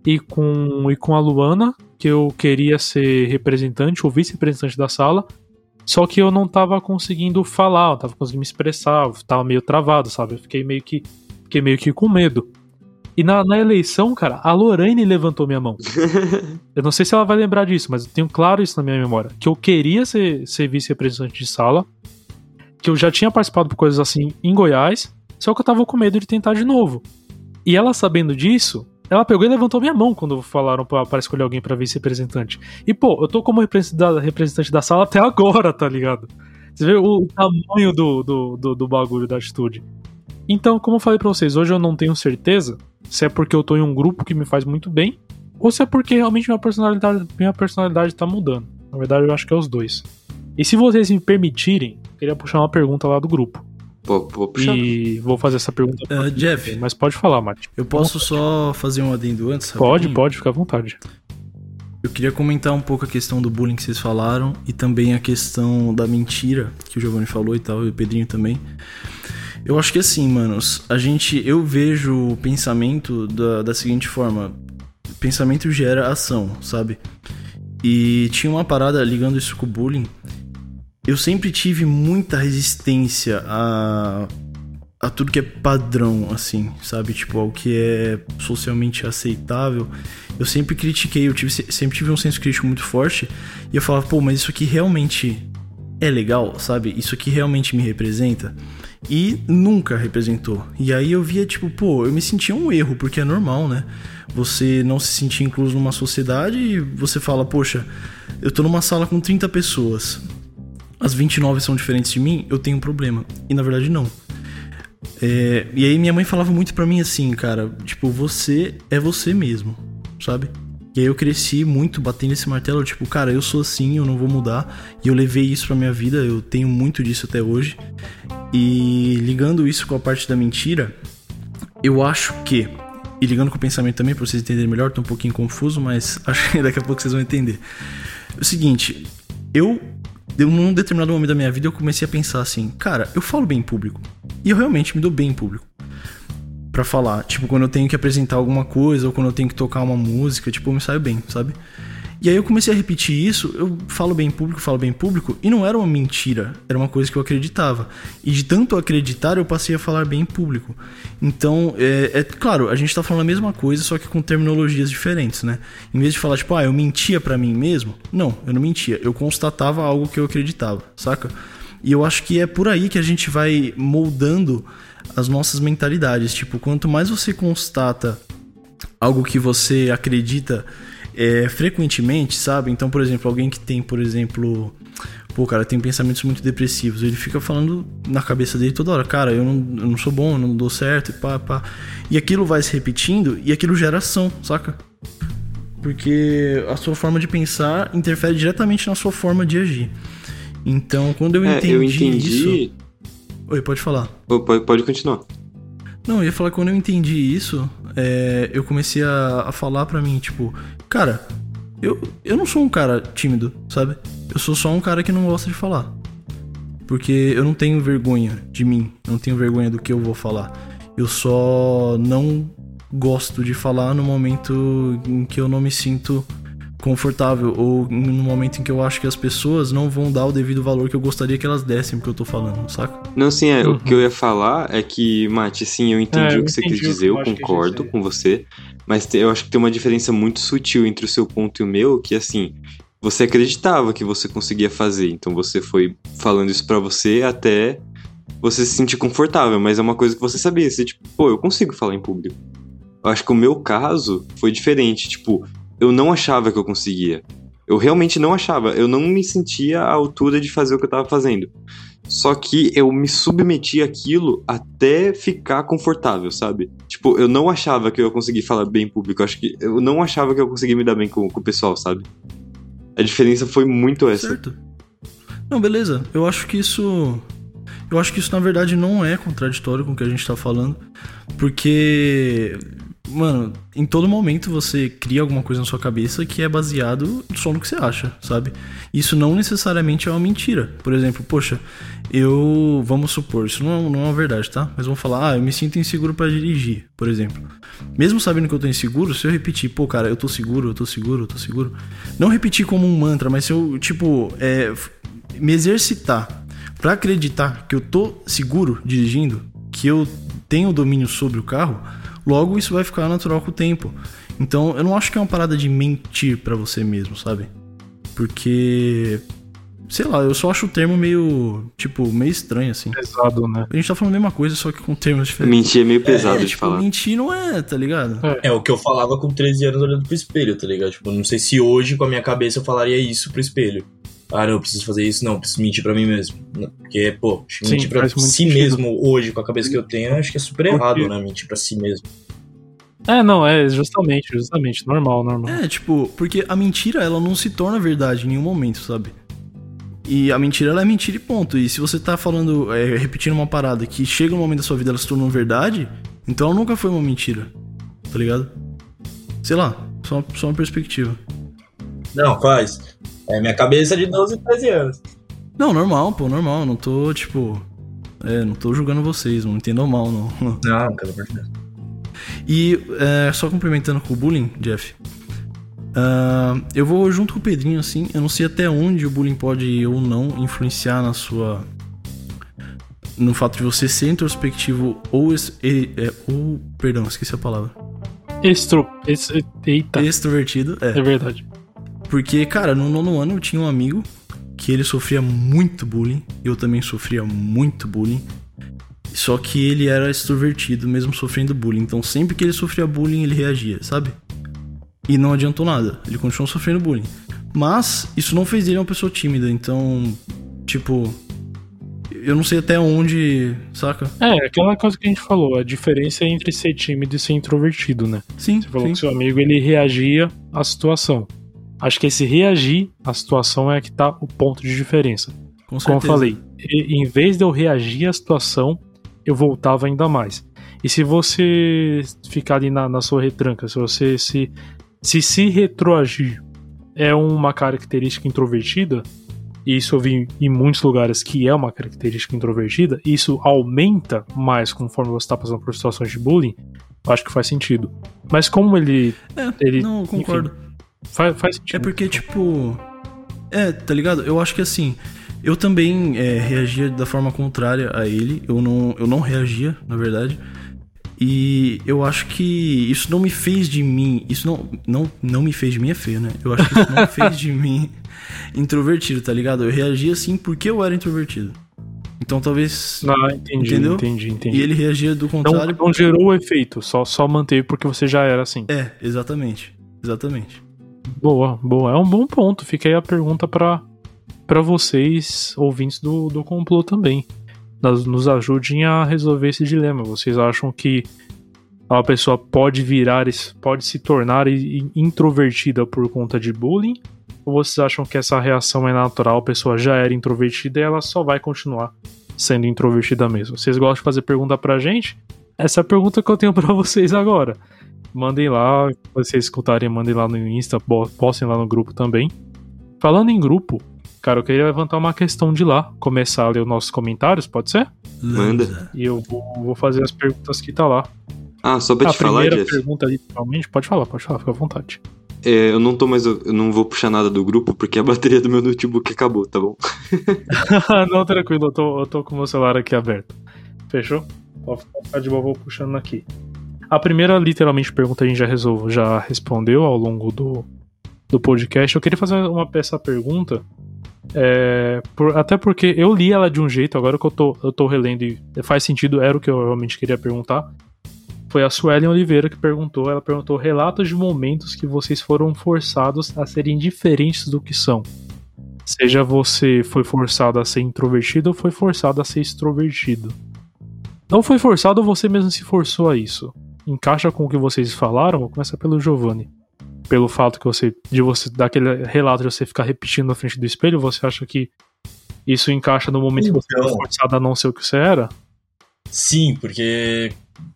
[SPEAKER 1] e com, e com a Luana que eu queria ser representante ou vice-representante da sala. Só que eu não tava conseguindo falar, eu tava conseguindo me expressar, eu tava meio travado, sabe? Eu fiquei meio que, fiquei meio que com medo. E na, na eleição, cara, a Lorraine levantou minha mão. (laughs) Eu não sei se ela vai lembrar disso, mas eu tenho claro isso na minha memória. Que eu queria ser, ser vice-representante de sala, que eu já tinha participado por coisas assim em Goiás, só que eu tava com medo de tentar de novo. E ela sabendo disso, ela pegou e levantou minha mão quando falaram pra escolher alguém pra vice-representante. E pô, eu tô como representante da, sala até (laughs) agora, tá ligado? Você vê o tamanho do, do, do, do bagulho, da atitude. Então, como eu falei pra vocês, hoje eu não tenho certeza se é porque eu tô em um grupo que me faz muito bem, ou se é porque realmente minha personalidade, minha personalidade tá mudando. Na verdade, eu acho que é os dois. E se vocês me permitirem, queria puxar uma pergunta lá do grupo.
[SPEAKER 2] Pô, pô, puxa.
[SPEAKER 1] E vou fazer essa pergunta.
[SPEAKER 3] Ah, Jeff,
[SPEAKER 1] Mas pode falar, Mate.
[SPEAKER 3] eu posso só fazer um adendo antes?
[SPEAKER 1] Pode,
[SPEAKER 3] rapidinho?
[SPEAKER 1] pode, fica à vontade.
[SPEAKER 3] Eu queria comentar um pouco a questão do bullying que vocês falaram e também a questão da mentira que o Giovanni falou e tal, e o Pedrinho também. Eu acho que assim, manos, a gente. Eu vejo o pensamento da, da seguinte forma: pensamento gera ação, sabe? E tinha uma parada ligando isso com o bullying. Eu sempre tive muita resistência a, a tudo que é padrão, assim, sabe? Tipo, ao que é socialmente aceitável. Eu sempre critiquei, eu tive, sempre tive um senso crítico muito forte. E eu falava, pô, mas isso aqui realmente é legal, sabe? Isso aqui realmente me representa. E nunca representou. E aí eu via, tipo, pô, eu me sentia um erro, porque é normal, né? Você não se sentir incluso numa sociedade e você fala, poxa, eu tô numa sala com 30 pessoas. As 29 são diferentes de mim, eu tenho um problema. E na verdade não. É, e aí minha mãe falava muito pra mim assim, cara, tipo, você é você mesmo, sabe? E aí eu cresci muito batendo esse martelo, tipo, cara, eu sou assim, eu não vou mudar. E eu levei isso pra minha vida, eu tenho muito disso até hoje. E ligando isso com a parte da mentira, eu acho que, e ligando com o pensamento também, pra vocês entenderem melhor, tô um pouquinho confuso, mas (laughs) acho que daqui a pouco vocês vão entender. O seguinte, eu, num determinado momento da minha vida, eu comecei a pensar assim, cara, eu falo bem em público. E eu realmente me dou bem em público. Pra falar. Tipo, quando eu tenho que apresentar alguma coisa, ou quando eu tenho que tocar uma música, tipo, eu me saio bem, sabe? E aí eu comecei a repetir isso, eu falo bem em público, falo bem em público, e não era uma mentira, era uma coisa que eu acreditava. E de tanto acreditar, eu passei a falar bem em público. Então, é, é claro, a gente tá falando a mesma coisa, só que com terminologias diferentes, né? Em vez de falar, tipo, ah, eu mentia pra mim mesmo, não, eu não mentia, eu constatava algo que eu acreditava, saca? E eu acho que é por aí que a gente vai moldando as nossas mentalidades. Tipo, quanto mais você constata algo que você acredita é, frequentemente, sabe? Então, por exemplo, alguém que tem, por exemplo, pô, cara, tem pensamentos muito depressivos, ele fica falando na cabeça dele toda hora, cara, eu não, eu não sou bom, eu não dou certo, e pá, pá. E aquilo vai se repetindo e aquilo gera ação, saca? Porque a sua forma de pensar interfere diretamente na sua forma de agir. Então, quando eu
[SPEAKER 2] É,
[SPEAKER 3] entendi,
[SPEAKER 2] eu entendi.
[SPEAKER 3] isso. Oi, pode falar.
[SPEAKER 2] Pode, pode continuar.
[SPEAKER 3] Não, eu ia falar que quando eu entendi isso, é, eu comecei a, a falar pra mim, tipo, cara, eu, eu não sou um cara tímido, sabe? Eu sou só um cara que não gosta de falar. Porque eu não tenho vergonha de mim, não tenho vergonha do que eu vou falar. Eu só não gosto de falar no momento em que eu não me sinto confortável ou no momento em que eu acho que as pessoas não vão dar o devido valor que eu gostaria que elas dessem porque eu tô falando, saca?
[SPEAKER 2] Não, sim, é,
[SPEAKER 1] Uhum.
[SPEAKER 2] o que eu ia falar é que, Mate, sim, eu entendi
[SPEAKER 1] É, eu
[SPEAKER 2] o que você quis dizer,
[SPEAKER 1] eu
[SPEAKER 2] eu concordo
[SPEAKER 1] ia.
[SPEAKER 2] com você, mas te- eu acho que tem uma diferença muito sutil entre o seu ponto e o meu, que assim, você acreditava que você conseguia fazer, então você foi falando isso pra você até você se sentir confortável, mas é uma coisa que você sabia, você tipo, pô, eu consigo falar em público. Eu acho que o meu caso foi diferente, tipo, eu não achava que eu conseguia. Eu realmente não achava, eu não me sentia à altura de fazer o que eu tava fazendo. Só que eu me submeti àquilo até ficar confortável, sabe? Tipo, eu não achava que eu ia conseguir falar bem em público. Eu acho que eu não achava que eu conseguia me dar bem com, com o pessoal, sabe? A diferença foi muito essa.
[SPEAKER 3] Certo. Não, beleza. Eu acho que isso. Eu acho que isso na verdade não é contraditório com o que a gente tá falando. Porque. Mano, em todo momento você cria alguma coisa na sua cabeça que é baseado só no que você acha, sabe? Isso não necessariamente é uma mentira. Por exemplo, poxa, eu. Vamos supor, isso não é, não é uma verdade, tá? Mas vamos falar, ah, eu me sinto inseguro para dirigir, por exemplo. Mesmo sabendo que eu tô inseguro, se eu repetir, pô, cara, eu tô seguro, eu tô seguro, eu tô seguro. Não repetir como um mantra, mas se eu, tipo, é, me exercitar para acreditar que eu tô seguro dirigindo, que eu tenho domínio sobre o carro, logo isso vai ficar natural com o tempo. Então eu não acho que é uma parada de mentir para você mesmo, sabe? Porque. Sei lá, eu só acho o termo meio. Tipo, meio estranho, assim.
[SPEAKER 1] Pesado, né?
[SPEAKER 3] A gente tá falando a mesma coisa, só que com termos diferentes.
[SPEAKER 2] Mentir é meio pesado
[SPEAKER 3] é,
[SPEAKER 2] de
[SPEAKER 3] tipo,
[SPEAKER 2] falar.
[SPEAKER 3] mentir não é, tá ligado?
[SPEAKER 1] É.
[SPEAKER 4] É o que eu falava com 13 anos olhando pro espelho, tá ligado? Tipo, não sei se hoje, com a minha cabeça, eu falaria isso pro espelho. Ah, não, eu preciso fazer isso, não, eu preciso mentir pra mim mesmo. Porque, pô,
[SPEAKER 1] Sim,
[SPEAKER 4] mentir pra si
[SPEAKER 1] sentido.
[SPEAKER 4] mesmo hoje, com a cabeça que eu tenho, acho que é super errado, né? Mentir pra si mesmo.
[SPEAKER 1] É, não, é justamente, justamente. Normal, normal.
[SPEAKER 3] É, tipo, porque a mentira, ela não se torna verdade em nenhum momento, sabe? E a mentira, ela é mentira e ponto. E se você tá falando, é, repetindo uma parada que chega no momento da sua vida ela se tornou verdade, então ela nunca foi uma mentira. Tá ligado? Sei lá, só, só uma perspectiva.
[SPEAKER 4] Não, faz. É minha cabeça de 12, 13 anos.
[SPEAKER 3] Não, normal, pô, normal. Não tô, tipo. É, não tô julgando vocês, não entendam mal, não.
[SPEAKER 4] Não, pelo amor de Deus.
[SPEAKER 3] E é, só complementando com o bullying, Jeff. ah, eu vou junto com o Pedrinho, assim. Eu não sei até onde o bullying pode ou não influenciar na sua. No fato de você ser introspectivo ou. es- e- é, ou perdão, esqueci a palavra.
[SPEAKER 1] Extro. ex- Eita,
[SPEAKER 3] Extrovertido, é.
[SPEAKER 1] é verdade.
[SPEAKER 3] Porque, cara, no nono ano eu tinha um amigo que ele sofria muito bullying. Eu também sofria muito bullying. Só que ele era extrovertido, mesmo sofrendo bullying. Então, sempre que ele sofria bullying, ele reagia, sabe? E não adiantou nada. Ele continuou sofrendo bullying. Mas, isso não fez dele uma pessoa tímida. Então, tipo. Eu não sei até onde. Saca?
[SPEAKER 1] É, aquela coisa que a gente falou, a diferença entre ser tímido e ser introvertido, né?
[SPEAKER 3] Sim,
[SPEAKER 1] Você falou
[SPEAKER 3] sim.
[SPEAKER 1] que seu amigo ele reagia à situação. Acho que esse reagir à situação é que tá o ponto de diferença.
[SPEAKER 3] Com
[SPEAKER 1] Como eu falei, em vez de eu reagir à situação, eu voltava ainda mais. E se você ficar ali na, na sua retranca, se você se se, se retroagir é uma característica introvertida, e isso eu vi em muitos lugares que é uma característica introvertida, e isso aumenta mais conforme você está passando por situações de bullying, eu acho que faz sentido. Mas como ele,
[SPEAKER 3] É,
[SPEAKER 1] ele
[SPEAKER 3] não, concordo.
[SPEAKER 1] Faz, faz sentido.
[SPEAKER 3] É porque, tipo. É, tá ligado? Eu acho que assim. Eu também é, reagia da forma contrária a ele. Eu não, eu não reagia, na verdade. E eu acho que isso não me fez de mim. Isso não, não, não me fez de mim é feio, né? Eu acho que isso não fez de mim (laughs) introvertido, tá ligado? Eu reagia assim porque eu era introvertido. Então talvez.
[SPEAKER 1] Ah, entendi,
[SPEAKER 3] Entendeu?
[SPEAKER 1] entendi, entendi.
[SPEAKER 3] E ele reagia do
[SPEAKER 1] Não,
[SPEAKER 3] contrário.
[SPEAKER 1] não gerou o efeito, só, só manteve porque você já era assim.
[SPEAKER 3] É, exatamente. Exatamente.
[SPEAKER 1] Boa, boa. É um bom ponto. Fica aí a pergunta pra para vocês, ouvintes do, do complô também. Nos, nos ajudem a resolver esse dilema. Vocês acham que a pessoa pode virar, pode se tornar introvertida por conta de bullying? Ou vocês acham que essa reação é natural, a pessoa já era introvertida e ela só vai continuar sendo introvertida mesmo? Vocês gostam de fazer pergunta pra gente? Essa é a pergunta que eu tenho pra (laughs) vocês agora. Mandem lá, se vocês escutarem, mandem lá no Insta, postem lá no grupo também. Falando em grupo, cara, eu queria levantar uma questão de lá, começar a ler os nossos comentários, pode ser?
[SPEAKER 2] Manda.
[SPEAKER 1] E eu vou, fazer as perguntas que tá lá.
[SPEAKER 2] Ah, só pra
[SPEAKER 1] a
[SPEAKER 2] te falar,
[SPEAKER 1] primeira
[SPEAKER 2] Jeff,
[SPEAKER 1] pergunta, literalmente, pode falar, pode falar, fica à vontade.
[SPEAKER 2] é, eu não tô mais. Eu não vou puxar nada do grupo porque a bateria do meu notebook acabou, tá bom? (laughs) (laughs)
[SPEAKER 1] Não, tranquilo, eu tô, eu tô com o meu celular aqui aberto. Fechou? Pode ficar de boa, vou puxando aqui. A primeira, literalmente, pergunta a gente já, resolve, já respondeu ao longo do, do podcast. Eu queria fazer uma essa pergunta. é, por- até porque eu li ela de um jeito, agora que eu tô, eu tô relendo e faz sentido, era o que eu realmente queria perguntar. Foi a Suelen Oliveira que perguntou. Ela perguntou relatos de momentos que vocês foram forçados a serem diferentes do que são. Seja você foi forçado a ser introvertido ou foi forçado a ser extrovertido. Não foi forçado ou você mesmo se forçou a isso. Encaixa com o que vocês falaram? Vou começar pelo Giovanni. Pelo fato que você. de você. daquele relato de você ficar repetindo na frente do espelho, você acha que isso encaixa no momento que você foi
[SPEAKER 4] Então.
[SPEAKER 1] forçado a não ser o que você era?
[SPEAKER 4] Sim, porque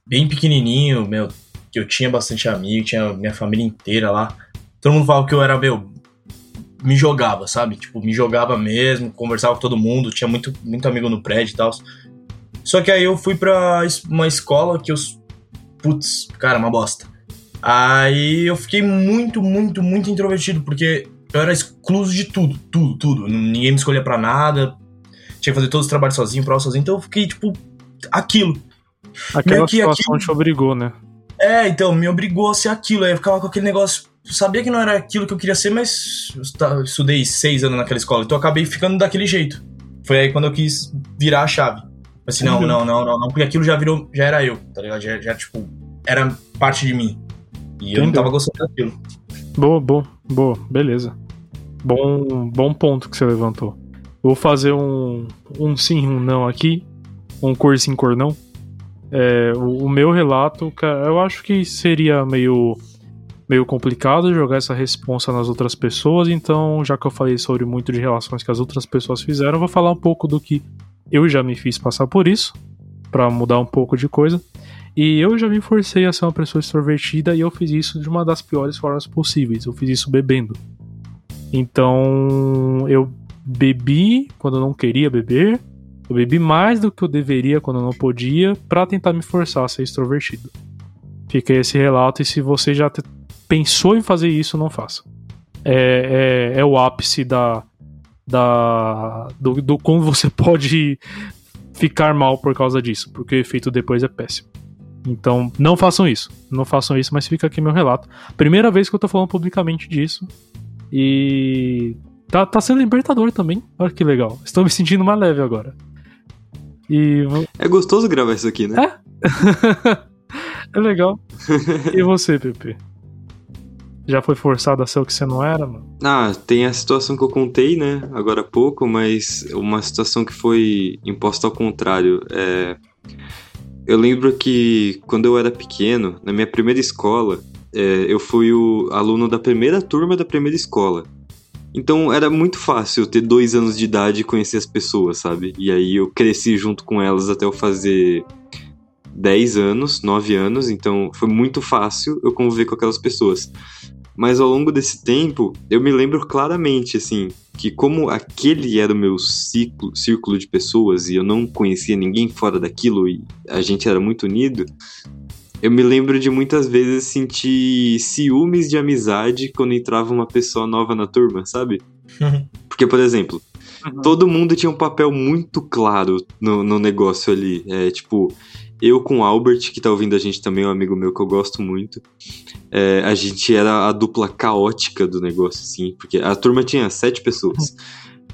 [SPEAKER 4] bem pequenininho, meu, que eu tinha bastante amigo, tinha minha família inteira lá. Todo mundo falava que eu era, meu, me jogava, sabe? Tipo, me jogava mesmo, conversava com todo mundo, tinha muito, muito amigo no prédio e tal. Só que aí eu fui pra uma escola que eu. Putz, cara, uma bosta. Aí eu fiquei muito, muito, muito introvertido, porque eu era excluso de tudo, tudo, tudo. Ninguém me escolhia para nada. Tinha que fazer todos os trabalhos sozinho, prova sozinho. Então eu fiquei, tipo, aquilo.
[SPEAKER 1] Aquela que situação aquilo... te obrigou, né?
[SPEAKER 4] É, então, me obrigou a ser aquilo. Aí eu ficava com aquele negócio. Sabia que não era aquilo que eu queria ser, mas eu estudei seis anos naquela escola, então eu acabei ficando daquele jeito. Foi aí quando eu quis virar a chave. Assim, não, não, não, não, não, porque aquilo já virou, já era eu, tá ligado? Já, já tipo, era parte de mim. E Entendeu. eu não tava gostando daquilo.
[SPEAKER 1] Boa, boa, boa, beleza. Bom, bom ponto que você levantou. Vou fazer um, um sim, um não aqui. Um cor sim, cor não. É, o, o, meu relato, eu acho que seria meio, meio complicado jogar essa responsa nas outras pessoas. Então, já que eu falei sobre muito de relações que as outras pessoas fizeram, eu vou falar um pouco do que eu já me fiz passar por isso, para mudar um pouco de coisa. E eu já me forcei a ser uma pessoa extrovertida e eu fiz isso de uma das piores formas possíveis. Eu fiz isso bebendo. Então, eu bebi quando eu não queria beber. Eu bebi mais do que eu deveria quando eu não podia para tentar me forçar a ser extrovertido. Fica esse relato e se você já pensou em fazer isso, não faça. É, é, é o ápice da, da do, do como você (laughs) pode ficar mal por causa disso, porque o efeito depois é péssimo. Então, não façam isso. Não façam isso, mas fica aqui meu relato. Primeira vez que eu tô falando publicamente disso. E tá, tá sendo libertador também. Olha que legal. Estou me sentindo mais leve agora. E...
[SPEAKER 2] É gostoso gravar isso aqui, né?
[SPEAKER 1] É, (laughs) é legal. (laughs) e você, Pepe? Já foi forçado a ser o que você não era, mano?
[SPEAKER 2] Ah, tem a situação que eu contei, né, agora há pouco, mas uma situação que foi imposta ao contrário. É... Eu lembro que quando eu era pequeno, na minha primeira escola, é, eu fui o aluno da primeira turma da primeira escola. Então era muito fácil ter dois anos de idade e conhecer as pessoas, sabe? E aí eu cresci junto com elas até eu fazer 10 anos, 9 anos, então foi muito fácil eu conviver com aquelas pessoas. Mas ao longo desse tempo, eu me lembro claramente, assim, que como aquele era o meu ciclo, círculo de pessoas e eu não conhecia ninguém fora daquilo e a gente era muito unido, eu me lembro de muitas vezes sentir ciúmes de amizade quando entrava uma pessoa nova na turma, sabe? (laughs) Porque, por exemplo, uhum. todo mundo tinha um papel muito claro no, no negócio ali. É, tipo, eu com o Albert, que tá ouvindo a gente também, um amigo meu que eu gosto muito, é, a gente era a dupla caótica do negócio, assim, porque a turma tinha sete pessoas.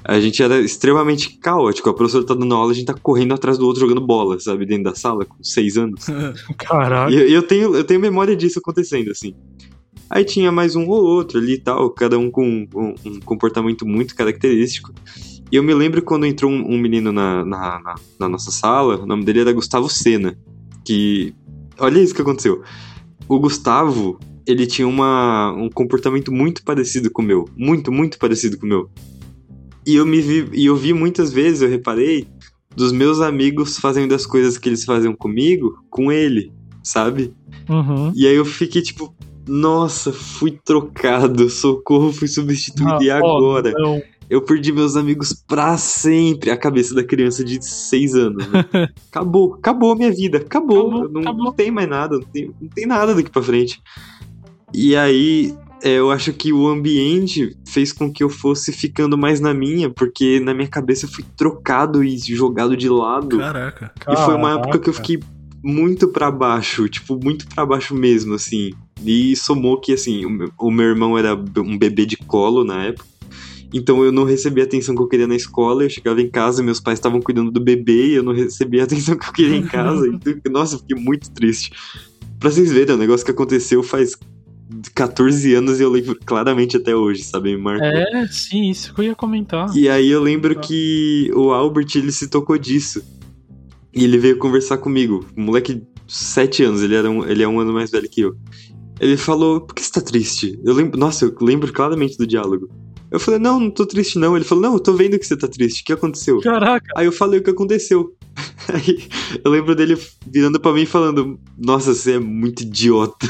[SPEAKER 2] A gente era extremamente caótico. A professora tá dando aula, a gente tá correndo atrás do outro jogando bola, sabe? Dentro da sala, com seis anos. (laughs)
[SPEAKER 1] Caraca.
[SPEAKER 2] E eu tenho, eu tenho memória disso acontecendo, assim. Aí tinha mais um ou outro ali e tal, cada um com um, um comportamento muito característico. E eu me lembro quando entrou um, um menino na, na, na, na, nossa sala, o nome dele era Gustavo Sena. Que. Olha isso que aconteceu. O Gustavo, ele tinha uma, um comportamento muito parecido com o meu. Muito, muito parecido com o meu. E eu me vi, e eu vi muitas vezes, eu reparei, dos meus amigos fazendo as coisas que eles faziam comigo, com ele, sabe?
[SPEAKER 1] Uhum.
[SPEAKER 2] E aí eu fiquei tipo, nossa, fui trocado, socorro, fui substituído, ah, e agora? Oh, eu perdi meus amigos pra sempre. A cabeça da criança de 6 anos. Né? (laughs) acabou, acabou a minha vida, acabou. acabou, não, acabou. não, tem mais nada, não tem, não tem nada daqui pra frente. E aí, é, eu acho que o ambiente fez com que eu fosse ficando mais na minha, porque na minha cabeça eu fui trocado e jogado de lado.
[SPEAKER 3] Caraca.
[SPEAKER 2] E foi uma época que eu fiquei muito para baixo, tipo, muito para baixo mesmo, assim. E somou que, assim, o meu, o meu irmão era um bebê de colo na época. Então eu não recebia a atenção que eu queria na escola, eu chegava em casa, meus pais estavam cuidando do bebê e eu não recebia a atenção que eu queria em casa. (laughs) então, nossa, eu fiquei muito triste. Pra vocês verem, é um negócio que aconteceu faz 14 anos e eu lembro claramente até hoje, sabe? Me marcou.
[SPEAKER 1] É, sim, isso que eu ia comentar.
[SPEAKER 2] E aí eu lembro que o Albert, ele se tocou disso. E ele veio conversar comigo. Um moleque de 7 anos, ele, era um, ele é um ano mais velho que eu. Ele falou, por que você tá triste? Eu lembro, nossa, eu lembro claramente do diálogo. Eu falei, não, não tô triste não. Ele falou, não, eu tô vendo que você tá triste. O que aconteceu?
[SPEAKER 1] Caraca.
[SPEAKER 2] Aí eu falei o que aconteceu. (laughs) Aí eu lembro dele virando pra mim e falando, nossa, você é muito idiota.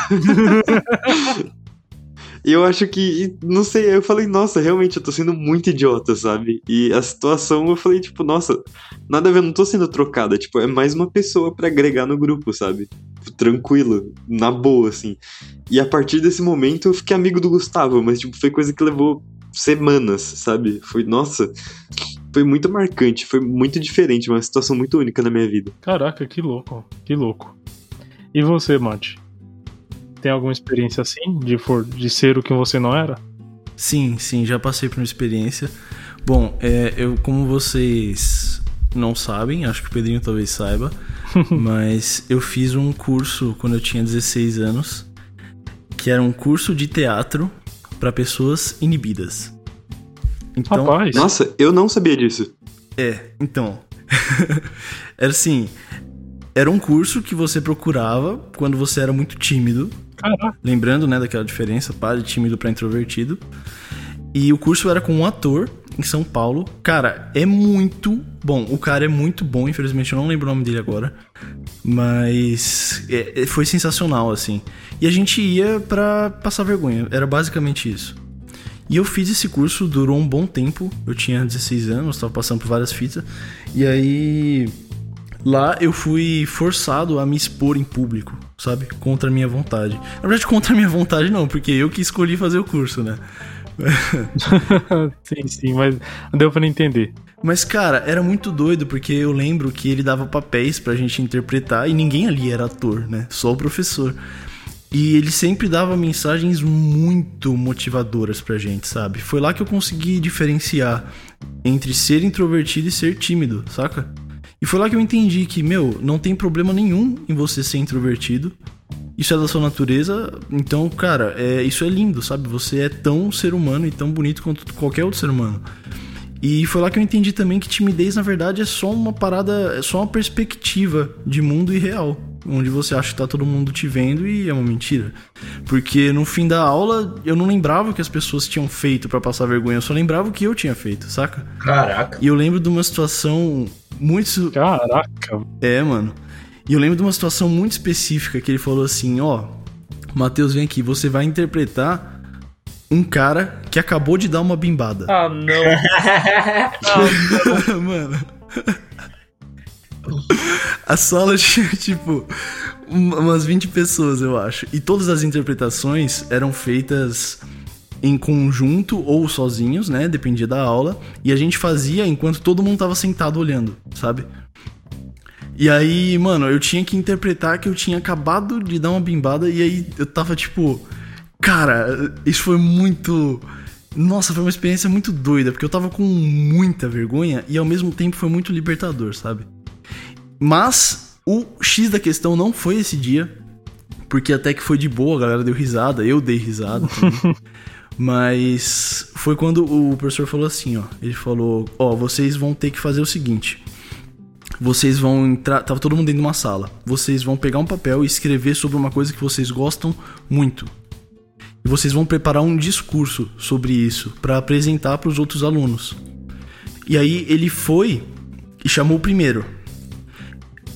[SPEAKER 2] E (laughs) eu acho que, não sei, eu falei, nossa, realmente eu tô sendo muito idiota, sabe? E a situação eu falei, tipo, nossa, nada a ver, eu não tô sendo trocada, tipo, é mais uma pessoa para agregar no grupo, sabe? Tranquilo, na boa, assim. E a partir desse momento eu fiquei amigo do Gustavo, mas, tipo, foi coisa que levou semanas, sabe? Foi, nossa, foi muito marcante, foi muito diferente, uma situação muito única na minha vida.
[SPEAKER 1] Caraca, que louco, que louco. E você, Mate? Tem alguma experiência assim, de, for, de ser o que você não era?
[SPEAKER 3] Sim, sim, já passei por uma experiência. Bom, é, eu, como vocês não sabem, acho que o Pedrinho talvez saiba, (laughs) mas eu fiz um curso quando eu tinha 16 anos, que era um curso de teatro para pessoas inibidas.
[SPEAKER 1] Então, Rapaz.
[SPEAKER 2] Nossa, eu não sabia disso.
[SPEAKER 3] É, então. (laughs) era assim, era um curso que você procurava quando você era muito tímido
[SPEAKER 1] Caraca.
[SPEAKER 3] Lembrando, né, daquela diferença, para de tímido para introvertido. E o curso era com um ator em São Paulo. Cara, é muito bom. O cara é muito bom, infelizmente eu não lembro o nome dele agora. Mas é, é foi sensacional, assim. E a gente ia pra passar vergonha. Era basicamente isso. E eu fiz esse curso, durou um bom tempo. Eu tinha 16 anos, estava passando por várias fitas. E aí Lá eu fui forçado a me expor em público, sabe? Contra a minha vontade. Na verdade, contra a minha vontade não, porque eu que escolhi fazer o curso, né? (laughs)
[SPEAKER 1] sim, sim, mas deu para entender.
[SPEAKER 3] Mas, cara, era muito doido, porque eu lembro que ele dava papéis pra gente interpretar e ninguém ali era ator, né? Só o professor. E ele sempre dava mensagens muito motivadoras pra gente, sabe? Foi lá que eu consegui diferenciar entre ser introvertido e ser tímido, saca? E foi lá que eu entendi que, meu, não tem problema nenhum em você ser introvertido. Isso é da sua natureza, então, cara, é, isso é lindo, sabe? Você é tão ser humano e tão bonito quanto qualquer outro ser humano. E foi lá que eu entendi também que timidez, na verdade, é só uma parada, é só uma perspectiva de mundo irreal. Onde você acha que tá todo mundo te vendo e é uma mentira. Porque no fim da aula eu não lembrava o que as pessoas tinham feito para passar vergonha, eu só lembrava o que eu tinha feito, saca?
[SPEAKER 4] Caraca.
[SPEAKER 3] E eu lembro de uma situação muito.
[SPEAKER 1] Caraca.
[SPEAKER 3] É, mano. E eu lembro de uma situação muito específica que ele falou assim: ó, Matheus, vem aqui, você vai interpretar um cara que acabou de dar uma bimbada.
[SPEAKER 1] Ah, não.
[SPEAKER 3] ah, (laughs) mano. A sala tinha, tipo, umas 20 pessoas, eu acho. E todas as interpretações eram feitas em conjunto ou sozinhos, né? Dependia da aula. E a gente fazia enquanto todo mundo tava sentado olhando, sabe? E aí, mano, eu tinha que interpretar que eu tinha acabado de dar uma bimbada e aí eu tava tipo. Cara, isso foi muito. Nossa, foi uma experiência muito doida, porque eu tava com muita vergonha e ao mesmo tempo foi muito libertador, sabe? Mas o X da questão não foi esse dia, porque até que foi de boa, a galera deu risada, eu dei risada. (laughs) Mas foi quando o professor falou assim, ó. Ele falou, ó, vocês vão ter que fazer o seguinte. Vocês vão entrar, tava todo mundo dentro de uma sala. Vocês vão pegar um papel e escrever sobre uma coisa que vocês gostam muito. E vocês vão preparar um discurso sobre isso para apresentar para os outros alunos. E aí ele foi e chamou o primeiro.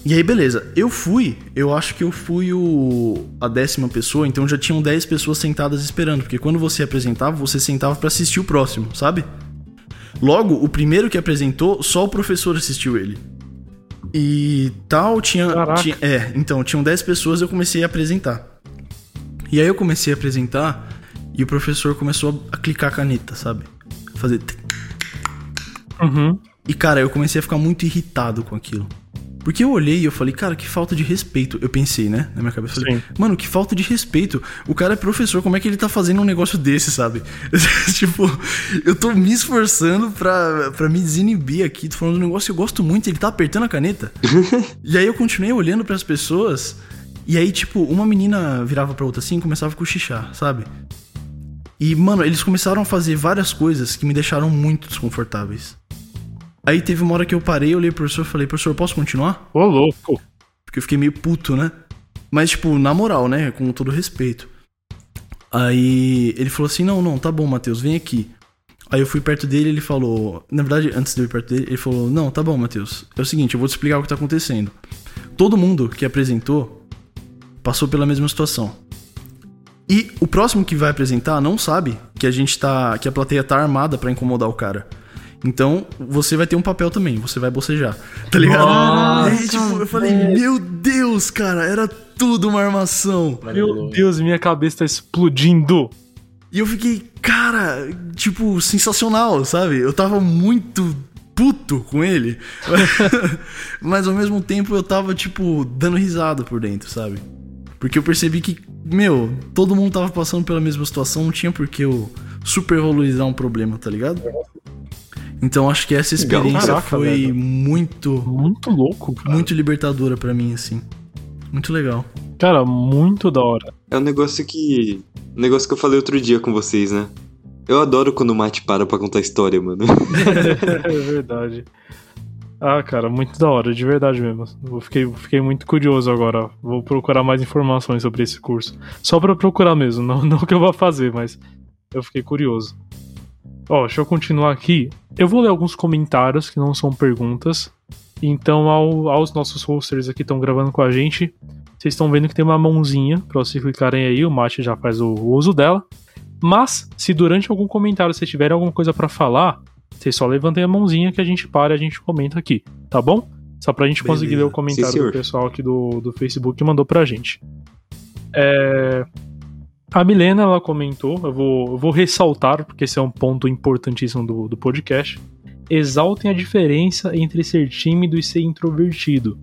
[SPEAKER 3] E aí, beleza. Eu fui, eu acho que eu fui o, a décima pessoa, então já tinham dez pessoas sentadas esperando, porque quando você apresentava, você sentava para assistir o próximo, sabe? Logo, o primeiro que apresentou, só o professor assistiu ele. E tal, tinha. tinha é, então, tinham dez pessoas eu comecei a apresentar. E aí eu comecei a apresentar e o professor começou a clicar a caneta, sabe? Fazer.
[SPEAKER 1] Uhum.
[SPEAKER 3] E cara, eu comecei a ficar muito irritado com aquilo. Porque eu olhei e eu falei, cara, que falta de respeito. Eu pensei, né? Na minha cabeça. Falei, mano, que falta de respeito. O cara é professor, como é que ele tá fazendo um negócio desse, sabe? (laughs) tipo, eu tô me esforçando pra, pra me desinibir aqui. Tô falando um negócio que eu gosto muito, ele tá apertando a caneta. (laughs) e aí eu continuei olhando para as pessoas. E aí, tipo, uma menina virava pra outra assim e começava a cochichar, sabe? E, mano, eles começaram a fazer várias coisas que me deixaram muito desconfortáveis. Aí teve uma hora que eu parei, olhei pro professor e falei, professor, posso continuar?
[SPEAKER 1] Ô, louco.
[SPEAKER 3] Porque eu fiquei meio puto, né? Mas, tipo, na moral, né? Com todo respeito. Aí ele falou assim: não, não, tá bom, Matheus, vem aqui. Aí eu fui perto dele ele falou. Na verdade, antes de eu ir perto dele, ele falou: Não, tá bom, Matheus. É o seguinte, eu vou te explicar o que tá acontecendo. Todo mundo que apresentou passou pela mesma situação. E o próximo que vai apresentar não sabe que a gente tá. que a plateia tá armada para incomodar o cara. Então, você vai ter um papel também, você vai bocejar. Tá ligado?
[SPEAKER 1] Nossa,
[SPEAKER 3] é, tipo, eu falei, meu Deus, cara, era tudo uma armação.
[SPEAKER 1] Meu Deus, minha cabeça tá explodindo.
[SPEAKER 3] E eu fiquei, cara, tipo, sensacional, sabe? Eu tava muito puto com ele. (laughs) Mas ao mesmo tempo eu tava, tipo, dando risada por dentro, sabe? Porque eu percebi que, meu, todo mundo tava passando pela mesma situação, não tinha por que eu supervalorizar um problema, tá ligado? Então acho que essa experiência
[SPEAKER 1] Caraca,
[SPEAKER 3] foi
[SPEAKER 1] velho.
[SPEAKER 3] muito,
[SPEAKER 1] Muito louco, cara.
[SPEAKER 3] muito libertadora pra mim, assim. Muito legal.
[SPEAKER 1] Cara, muito da hora.
[SPEAKER 2] É um negócio que. Um negócio que eu falei outro dia com vocês, né? Eu adoro quando o Mate para pra contar história, mano. (laughs) (laughs)
[SPEAKER 1] é verdade. Ah, cara, muito da hora, de verdade mesmo. Eu fiquei, fiquei muito curioso agora. Vou procurar mais informações sobre esse curso. Só pra procurar mesmo, (laughs) não, não que eu vá fazer, mas eu fiquei curioso. Ó, deixa eu continuar aqui. Eu vou ler alguns comentários que não são perguntas. Então, ao- aos nossos hosters aqui estão gravando com a gente, vocês estão vendo que tem uma mãozinha pra vocês clicarem aí. O Mate já faz o, o uso dela. Mas, se durante algum comentário vocês tiverem alguma coisa pra falar, vocês só levantem a mãozinha que a gente para e a gente comenta aqui, tá bom? Só pra gente conseguir
[SPEAKER 3] Beleza.
[SPEAKER 1] ler o comentário
[SPEAKER 2] Sim,
[SPEAKER 1] do pessoal aqui do, do Facebook que mandou pra gente. É, A Milena, ela comentou, eu vou, eu vou ressaltar, porque esse é um ponto importantíssimo do, do podcast. Exaltem a diferença entre ser tímido e ser introvertido.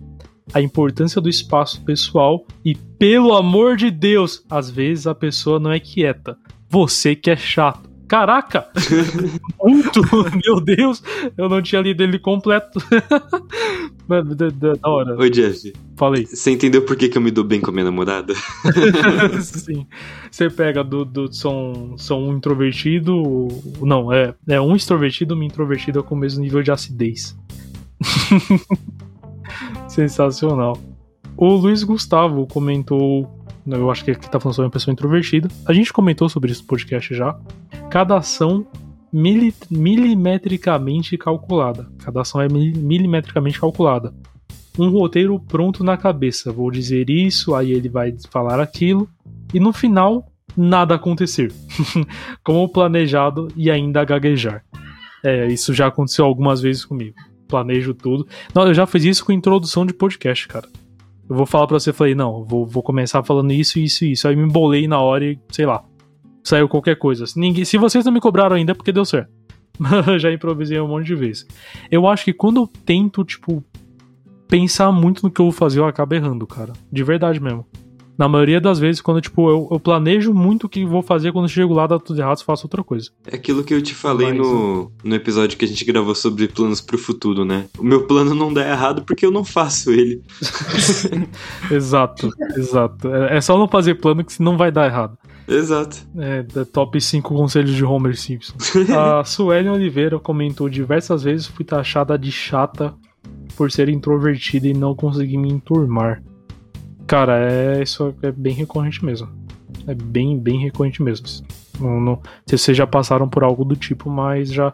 [SPEAKER 1] A importância do espaço pessoal e, pelo amor de Deus, às vezes a pessoa não é quieta. Você que é chato. Caraca! (laughs) Muito! Meu Deus! Eu não tinha lido ele completo. (laughs) Da, da- da hora.
[SPEAKER 2] Ô, Jeff,
[SPEAKER 1] Falei.
[SPEAKER 2] você entendeu por que, que eu me dou bem com a minha namorada? (laughs)
[SPEAKER 1] Sim. Você pega do, do são, são um introvertido. Não, é, é um extrovertido, uma introvertida com o mesmo nível de acidez. Sensacional. O Luiz Gustavo comentou. Eu acho que ele tá falando sobre uma pessoa introvertida. A gente comentou sobre isso no podcast já. Cada ação mili- milimetricamente calculada. Cada ação é mili- milimetricamente calculada um roteiro pronto na cabeça. Vou dizer isso, aí ele vai falar aquilo, e no final, nada acontecer. (laughs) Como planejado e ainda gaguejar. É, isso já aconteceu algumas vezes comigo. Planejo tudo. Não, eu já fiz isso com introdução de podcast, cara. Eu vou falar pra você, falei, não, vou, vou começar falando isso, isso e isso. Aí me embolei na hora e, sei lá, saiu qualquer coisa. Se, ninguém, se vocês não me cobraram ainda, é porque deu certo. (laughs) já improvisei um monte de vezes. Eu acho que quando eu tento, tipo, pensar muito no que eu vou fazer, eu acabo errando, cara. De verdade mesmo. Na maioria das vezes, quando tipo, eu, eu planejo muito o que vou fazer, quando eu chego lá, dá tudo errado, eu faço outra coisa.
[SPEAKER 2] É aquilo que eu te falei
[SPEAKER 1] Mas,
[SPEAKER 2] no, no episódio que a gente gravou sobre planos pro futuro, né? O meu plano não dá errado porque eu não faço ele. (laughs)
[SPEAKER 1] exato, exato. É, é só não fazer plano que não vai dar errado.
[SPEAKER 2] Exato.
[SPEAKER 1] É, da top 5 conselhos de Homer Simpson. (laughs) A Suelen Oliveira comentou diversas vezes fui taxada de chata por ser introvertida e não conseguir me enturmar. Cara, é, isso é bem recorrente mesmo. É bem, bem recorrente mesmo. Não, não, se vocês já passaram por algo do tipo, mas já.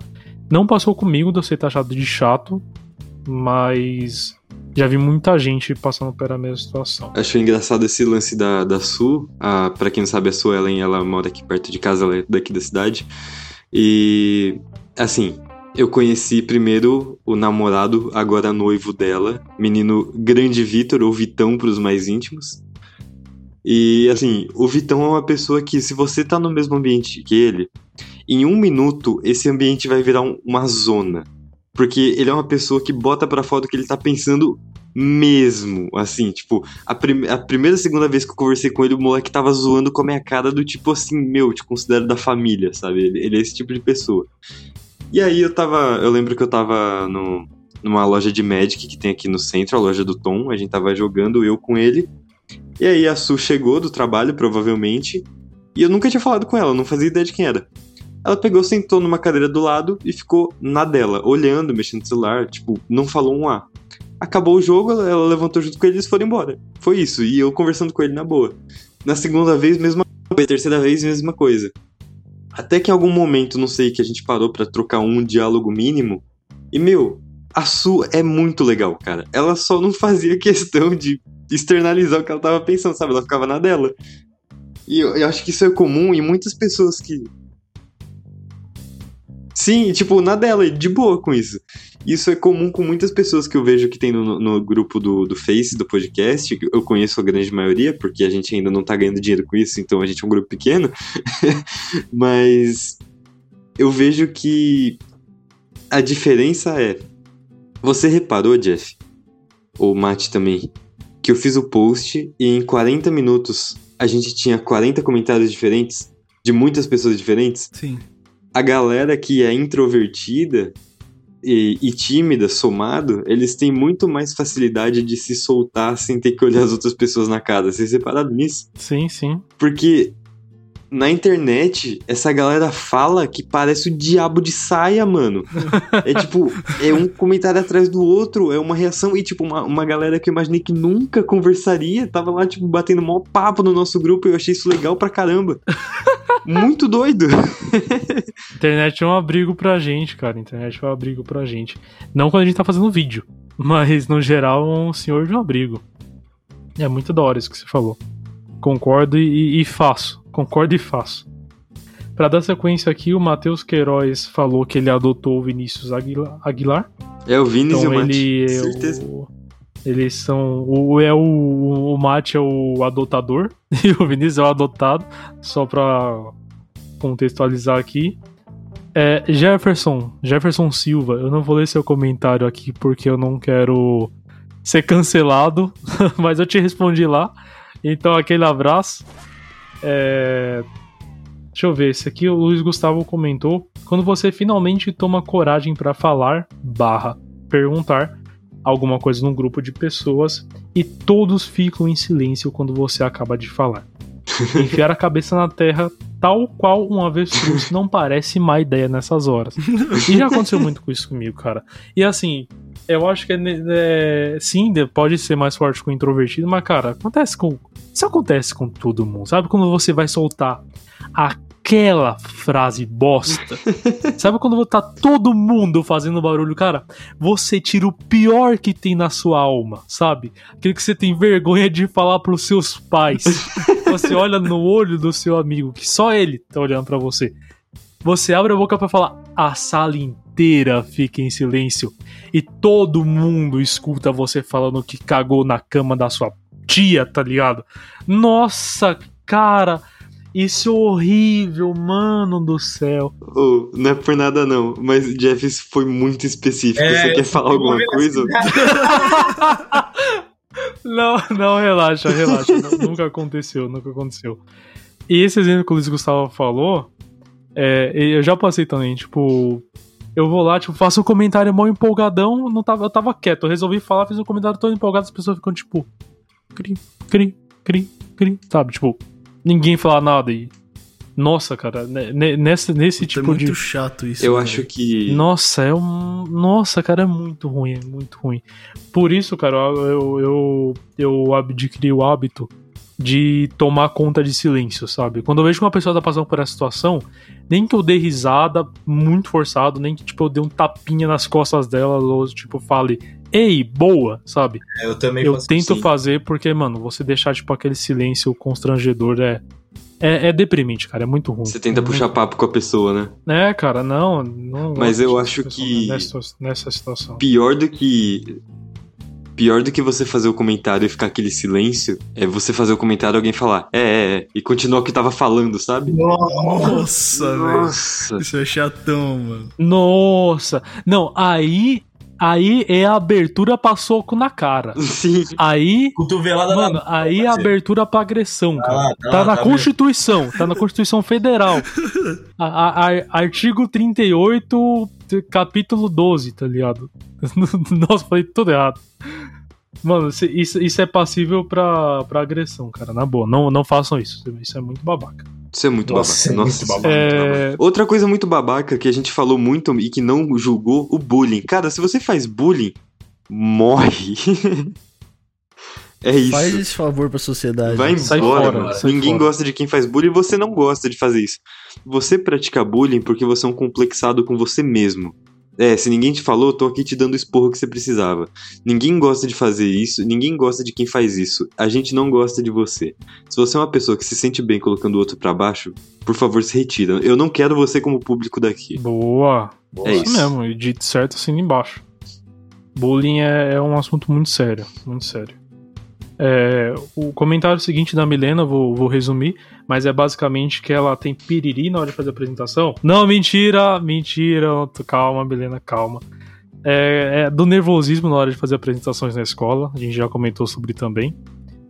[SPEAKER 1] Não passou comigo de eu ser taxado de chato, mas já vi muita gente passando pela mesma situação.
[SPEAKER 2] Acho engraçado esse lance da, da Su. A, pra quem não sabe, a Suelen, ela mora aqui perto de casa, ela é daqui da cidade. E, assim, eu conheci primeiro o namorado, agora noivo dela, menino Grande Vitor, ou Vitão pros mais íntimos. E, assim, o Vitão é uma pessoa que, se você tá no mesmo ambiente que ele, em um minuto, esse ambiente vai virar um- uma zona. Porque ele é uma pessoa que bota pra fora o que ele tá pensando mesmo, assim, tipo, a, prim a primeira segunda vez que eu conversei com ele, o moleque tava zoando com a minha cara do tipo assim, meu, te considero da família, sabe? Ele, ele é esse tipo de pessoa. E aí eu tava, eu lembro que eu tava no, numa loja de Magic que tem aqui no centro, a loja do Tom, a gente tava jogando, eu com ele, e aí a Su chegou do trabalho, provavelmente, e eu nunca tinha falado com ela, não fazia ideia de quem era. Ela pegou, sentou numa cadeira do lado e ficou na dela, olhando, mexendo no celular, tipo, não falou um A. Acabou o jogo, ela levantou junto com ele e eles foram embora. Foi isso, e eu conversando com ele na boa. Na segunda vez, mesma coisa. Terceira vez, mesma coisa. Até que em algum momento, não sei, que a gente parou pra trocar um diálogo mínimo. E, meu, a Su é muito legal, cara. Ela só não fazia (laughs) questão de externalizar o que ela tava pensando, sabe? Ela ficava na dela. E eu, eu acho que isso é comum em muitas pessoas que. Sim, tipo, na dela, de boa com isso. Isso é comum com muitas pessoas que eu vejo que tem no, no grupo do, do Face, do podcast. Eu conheço a grande maioria, porque a gente ainda não tá ganhando dinheiro com isso, então a gente é um grupo pequeno. (laughs) Mas eu vejo que a diferença é. Você reparou, Jeff? Ou Matt também? Que eu fiz o post e em 40 minutos a gente tinha 40 comentários diferentes de muitas pessoas diferentes.
[SPEAKER 3] Sim.
[SPEAKER 2] A galera que é introvertida e, e tímida, somado, eles têm muito mais facilidade de se soltar sem ter que olhar as outras pessoas na cara. Vocês repararam nisso?
[SPEAKER 1] Sim, sim.
[SPEAKER 2] Porque na internet, essa galera fala que parece o diabo de saia, mano. É tipo, é um comentário atrás do outro, é uma reação. E, tipo, uma, uma galera que eu imaginei que nunca conversaria, tava lá, tipo, batendo mó papo no nosso grupo e eu achei isso legal pra caramba. Muito doido. (laughs)
[SPEAKER 1] Internet é um abrigo pra gente, cara. Internet é um abrigo pra gente. Não quando a gente tá fazendo vídeo, mas no geral é um senhor de um abrigo. É muito da hora isso que você falou. Concordo e, e faço. Concordo e faço. Pra dar sequência aqui, o Matheus Queiroz falou que ele adotou o Vinícius Aguilar.
[SPEAKER 2] É o Vinícius
[SPEAKER 1] Então
[SPEAKER 2] e o Mate.
[SPEAKER 1] ele é
[SPEAKER 2] Certeza.
[SPEAKER 1] o, eles são o é o o Mate é o adotador (laughs) e o Vinícius é o adotado, só pra contextualizar aqui. É, Jefferson, Jefferson Silva, eu não vou ler seu comentário aqui porque eu não quero ser cancelado, (laughs) mas eu te respondi lá. Então aquele abraço. É, Deixa eu ver, esse aqui o Luiz Gustavo comentou. Quando você finalmente toma coragem pra falar, barra, perguntar alguma coisa num grupo de pessoas e todos ficam em silêncio quando você acaba de falar. (laughs) Enfiar a cabeça na terra, tal qual um avestruz, não parece má ideia nessas horas. E já aconteceu muito com isso comigo, cara. E assim, eu acho que é, é, sim, de- pode ser mais forte com o introvertido, mas, cara, acontece com. Isso acontece com todo mundo. Sabe quando você vai soltar aquela frase bosta? (laughs) Sabe quando tá todo mundo fazendo barulho, cara? Você tira o pior que tem na sua alma, sabe? Aquele que você tem vergonha de falar pros seus pais. (laughs) Você olha no olho do seu amigo, que só ele tá olhando pra você. Você abre a boca pra falar, a sala inteira fica em silêncio e todo mundo escuta você falando que cagou na cama da sua tia, tá ligado? Nossa, cara, isso é horrível, mano do céu.
[SPEAKER 2] Ô, não é por nada não, mas Jeff, isso foi muito específico.
[SPEAKER 4] É,
[SPEAKER 2] Você quer falar alguma coisa? (laughs)
[SPEAKER 1] Não, não, relaxa, relaxa. Nu- nunca aconteceu, nunca aconteceu. E esse exemplo que o Luiz Gustavo falou, é, eu já passei também, tipo, eu vou lá, tipo, faço um comentário mó empolgadão, não tava, eu tava quieto, eu resolvi falar, fiz um comentário todo empolgado, as pessoas ficam tipo, cri, cri, cri, cri, sabe? Tipo, ninguém fala nada e. Nossa, cara, ne- ne- nesse, nesse
[SPEAKER 3] é
[SPEAKER 1] tipo
[SPEAKER 3] muito
[SPEAKER 1] de.
[SPEAKER 3] chato isso.
[SPEAKER 2] Eu
[SPEAKER 3] né,
[SPEAKER 2] acho que.
[SPEAKER 1] Nossa, é um. Nossa, cara, é muito ruim, é muito ruim. Por isso, cara, eu, eu, eu adquiri o hábito de tomar conta de silêncio, sabe? Quando eu vejo que uma pessoa tá passando por essa situação, nem que eu dê risada muito forçado, nem que tipo, eu dê um tapinha nas costas dela, ou tipo, fale, ei, boa, sabe?
[SPEAKER 4] Eu também
[SPEAKER 1] Eu tento
[SPEAKER 4] assim.
[SPEAKER 1] fazer porque, mano, você deixar, tipo, aquele silêncio constrangedor é. É, é deprimente, cara, é muito ruim.
[SPEAKER 2] Você tenta
[SPEAKER 1] é
[SPEAKER 2] puxar papo com a pessoa, né?
[SPEAKER 1] é, cara, não. não
[SPEAKER 2] Mas eu acho
[SPEAKER 1] pessoa
[SPEAKER 2] que-
[SPEAKER 1] Nessa, nessa situação.
[SPEAKER 2] Pior do que. Pior do que você fazer o comentário e ficar aquele silêncio, é você fazer o comentário e alguém falar, é, é, é, e continuar o que tava falando, sabe?
[SPEAKER 3] Nossa, velho.
[SPEAKER 2] Nossa.
[SPEAKER 3] Isso é chatão, mano.
[SPEAKER 1] Nossa! Não, aí. Aí é a abertura pra soco na cara. (laughs)
[SPEAKER 2] Sim.
[SPEAKER 1] Aí.
[SPEAKER 4] Cotovelada
[SPEAKER 1] Mano,
[SPEAKER 4] na
[SPEAKER 1] aí é a abertura pra agressão, cara.
[SPEAKER 4] lá,
[SPEAKER 1] Tá,
[SPEAKER 4] tá
[SPEAKER 1] na
[SPEAKER 4] tá
[SPEAKER 1] Constituição, tá na Constituição Federal. (laughs) A- a- a- artigo 38, t- capítulo 12, tá ligado? (laughs) Nossa, falei tudo errado. Mano, isso, isso é passível pra, pra agressão, cara. Na boa, não, não façam isso. Isso é muito babaca.
[SPEAKER 2] Isso é muito
[SPEAKER 4] Nossa,
[SPEAKER 2] babaca.
[SPEAKER 4] é muito babaca.
[SPEAKER 1] É,
[SPEAKER 2] Outra coisa muito babaca que a gente falou muito e que não julgou, o bullying. Cara, se você faz bullying, morre. (laughs) É isso.
[SPEAKER 3] Faz esse favor pra sociedade.
[SPEAKER 2] Vai
[SPEAKER 1] Sai
[SPEAKER 2] embora,
[SPEAKER 1] fora,
[SPEAKER 2] mano.
[SPEAKER 1] sai
[SPEAKER 2] Ninguém
[SPEAKER 1] fora.
[SPEAKER 2] gosta de quem faz bullying e você não gosta de fazer isso. Você pratica bullying porque você é um complexado com você mesmo. É, se ninguém te falou, eu tô aqui te dando o esporro que você precisava. Ninguém gosta de fazer isso, ninguém gosta de quem faz isso. A gente não gosta de você. Se você é uma pessoa que se sente bem colocando o outro pra baixo, por favor, se retira. Eu não quero você como público daqui.
[SPEAKER 1] Boa.
[SPEAKER 2] É
[SPEAKER 1] isso
[SPEAKER 2] isso.
[SPEAKER 1] mesmo, e dito certo assim embaixo. Bullying é, é um assunto muito sério, muito sério. É, o comentário seguinte da Milena, vou, vou resumir, mas é basicamente que ela tem piriri na hora de fazer a apresentação. Não, mentira, mentira, calma, Milena, calma. É, é do nervosismo na hora de fazer apresentações na escola, a gente já comentou sobre também.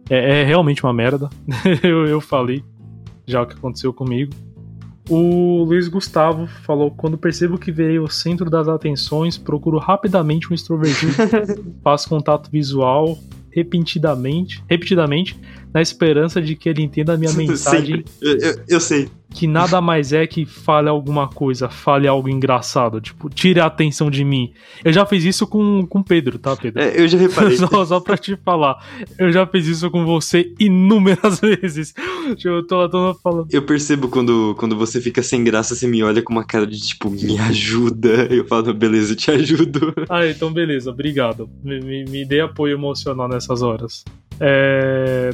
[SPEAKER 1] É, é realmente uma merda, (laughs) eu, eu falei já o que aconteceu comigo. O Luiz Gustavo falou: quando percebo que virei o centro das atenções, procuro rapidamente um extrovertido. (laughs) Faço contato visual repetidamente, repetidamente, na esperança de que ele entenda a minha (laughs) mensagem.
[SPEAKER 2] Eu, eu- eu sei.
[SPEAKER 1] que nada mais é que fale alguma coisa, fale algo engraçado, tipo, tire a atenção de mim. Eu já fiz isso com com o Pedro, tá, Pedro?
[SPEAKER 2] É, eu já reparei. (laughs)
[SPEAKER 1] Só, só pra te falar, eu já fiz isso com você inúmeras (laughs) vezes. Tipo, Eu tô, tô falando.
[SPEAKER 2] Eu percebo quando, quando você fica sem graça, você me olha com uma cara de tipo, me ajuda. Eu falo, beleza, eu te ajudo.
[SPEAKER 1] Ah, então beleza, obrigado. Me, me, me dê apoio emocional nessas horas. É...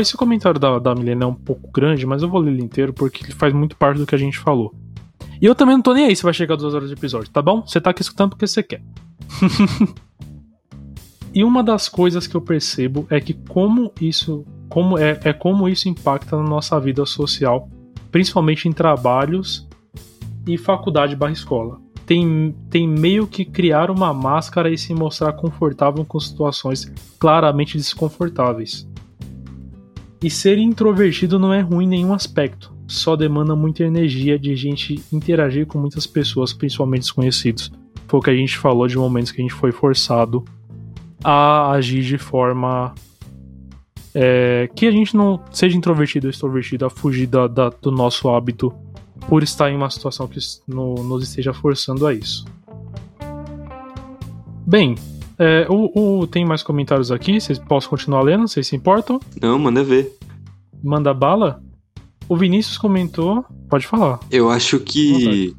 [SPEAKER 1] Esse comentário da, da Milena é um pouco grande, mas eu vou ler ele inteiro porque ele faz muito parte do que a gente falou. E eu também não tô nem aí se vai chegar a duas horas de episódio, tá bom? Você tá aqui escutando porque você quer. (laughs) e uma das coisas que eu percebo é que como isso, como é, é como isso impacta na nossa vida social, principalmente em trabalhos e faculdade barra escola tem, tem meio que criar uma máscara e se mostrar confortável com situações claramente desconfortáveis. E ser introvertido não é ruim em nenhum aspecto, só demanda muita energia de gente interagir com muitas pessoas, principalmente desconhecidos. Foi o que a gente falou de momentos que a gente foi forçado a agir de forma é, que a gente não seja introvertido ou extrovertido, a fugir da- da- do nosso hábito por estar em uma situação que no- nos esteja forçando a isso. Bem, é, o, o- tem mais comentários aqui, vocês posso continuar lendo, vocês se importam?
[SPEAKER 2] Não, manda ver.
[SPEAKER 1] Manda bala? O Vinícius comentou, pode falar.
[SPEAKER 2] Eu acho que,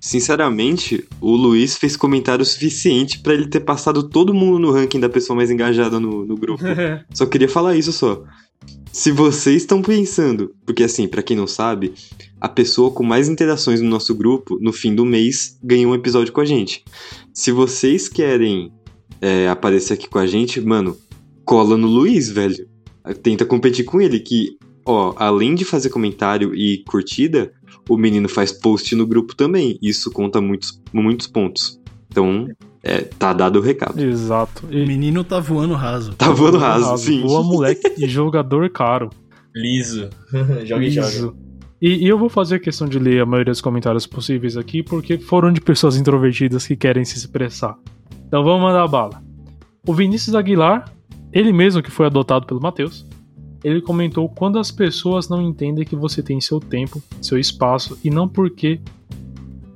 [SPEAKER 2] sinceramente, o Luiz fez comentário suficiente pra ele ter passado todo mundo no ranking da pessoa mais engajada no, no grupo. (laughs) Só queria falar isso só. Se vocês estão pensando, porque assim, pra quem não sabe, a pessoa com mais interações no nosso grupo, no fim do mês, ganha um episódio com a gente. Se vocês querem é, aparecer aqui com a gente, mano, cola no Luiz, velho. Tenta competir com ele, que, ó, além de fazer comentário e curtida, o menino faz post no grupo também. Isso conta muitos, muitos pontos. Então, é, tá dado o recado.
[SPEAKER 1] Exato.
[SPEAKER 3] O
[SPEAKER 1] E,
[SPEAKER 3] menino tá voando raso.
[SPEAKER 2] Tá voando raso, sim.
[SPEAKER 1] Boa moleque e jogador caro.
[SPEAKER 4] Liso. (laughs) joga e joga.
[SPEAKER 1] E, e eu vou fazer questão de ler a maioria dos comentários possíveis aqui, porque foram de pessoas introvertidas que querem se expressar. Então vamos mandar bala. O Vinícius Aguilar, ele mesmo que foi adotado pelo Matheus, ele comentou quando as pessoas não entendem que você tem seu tempo, seu espaço e não porque.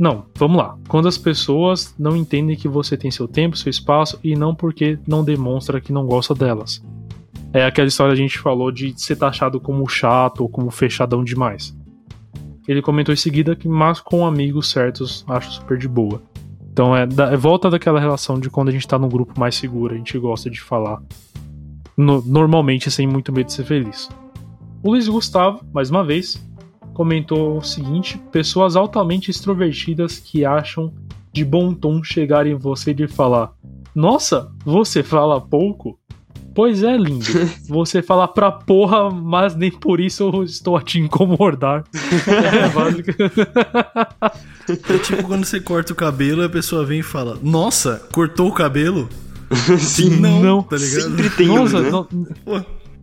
[SPEAKER 1] Não, vamos lá. Quando as pessoas não entendem que você tem seu tempo, seu espaço e não porque não demonstra que não gosta delas. É aquela história que a gente falou de ser taxado como chato ou como fechadão demais. Ele comentou em seguida que, mas com amigos certos, acho super de boa. Então é, é volta daquela relação de quando a gente tá num grupo mais seguro, a gente gosta de falar no- normalmente sem muito medo de ser feliz. O Luiz Gustavo, mais uma vez, comentou o seguinte: pessoas altamente extrovertidas que acham de bom tom chegar em você e falar: Nossa, você fala pouco? Pois é, lindo. (laughs) Você fala pra porra, mas nem por isso eu estou a te incomodar. (laughs) É, basicamente.
[SPEAKER 3] É tipo quando você corta o cabelo e a pessoa vem e fala: Nossa, cortou o cabelo? (laughs)
[SPEAKER 2] Sim,
[SPEAKER 3] Não,
[SPEAKER 1] não.
[SPEAKER 3] tá ligado?
[SPEAKER 2] sempre tem um,
[SPEAKER 1] Nossa,
[SPEAKER 2] né?
[SPEAKER 1] não,
[SPEAKER 3] Pô.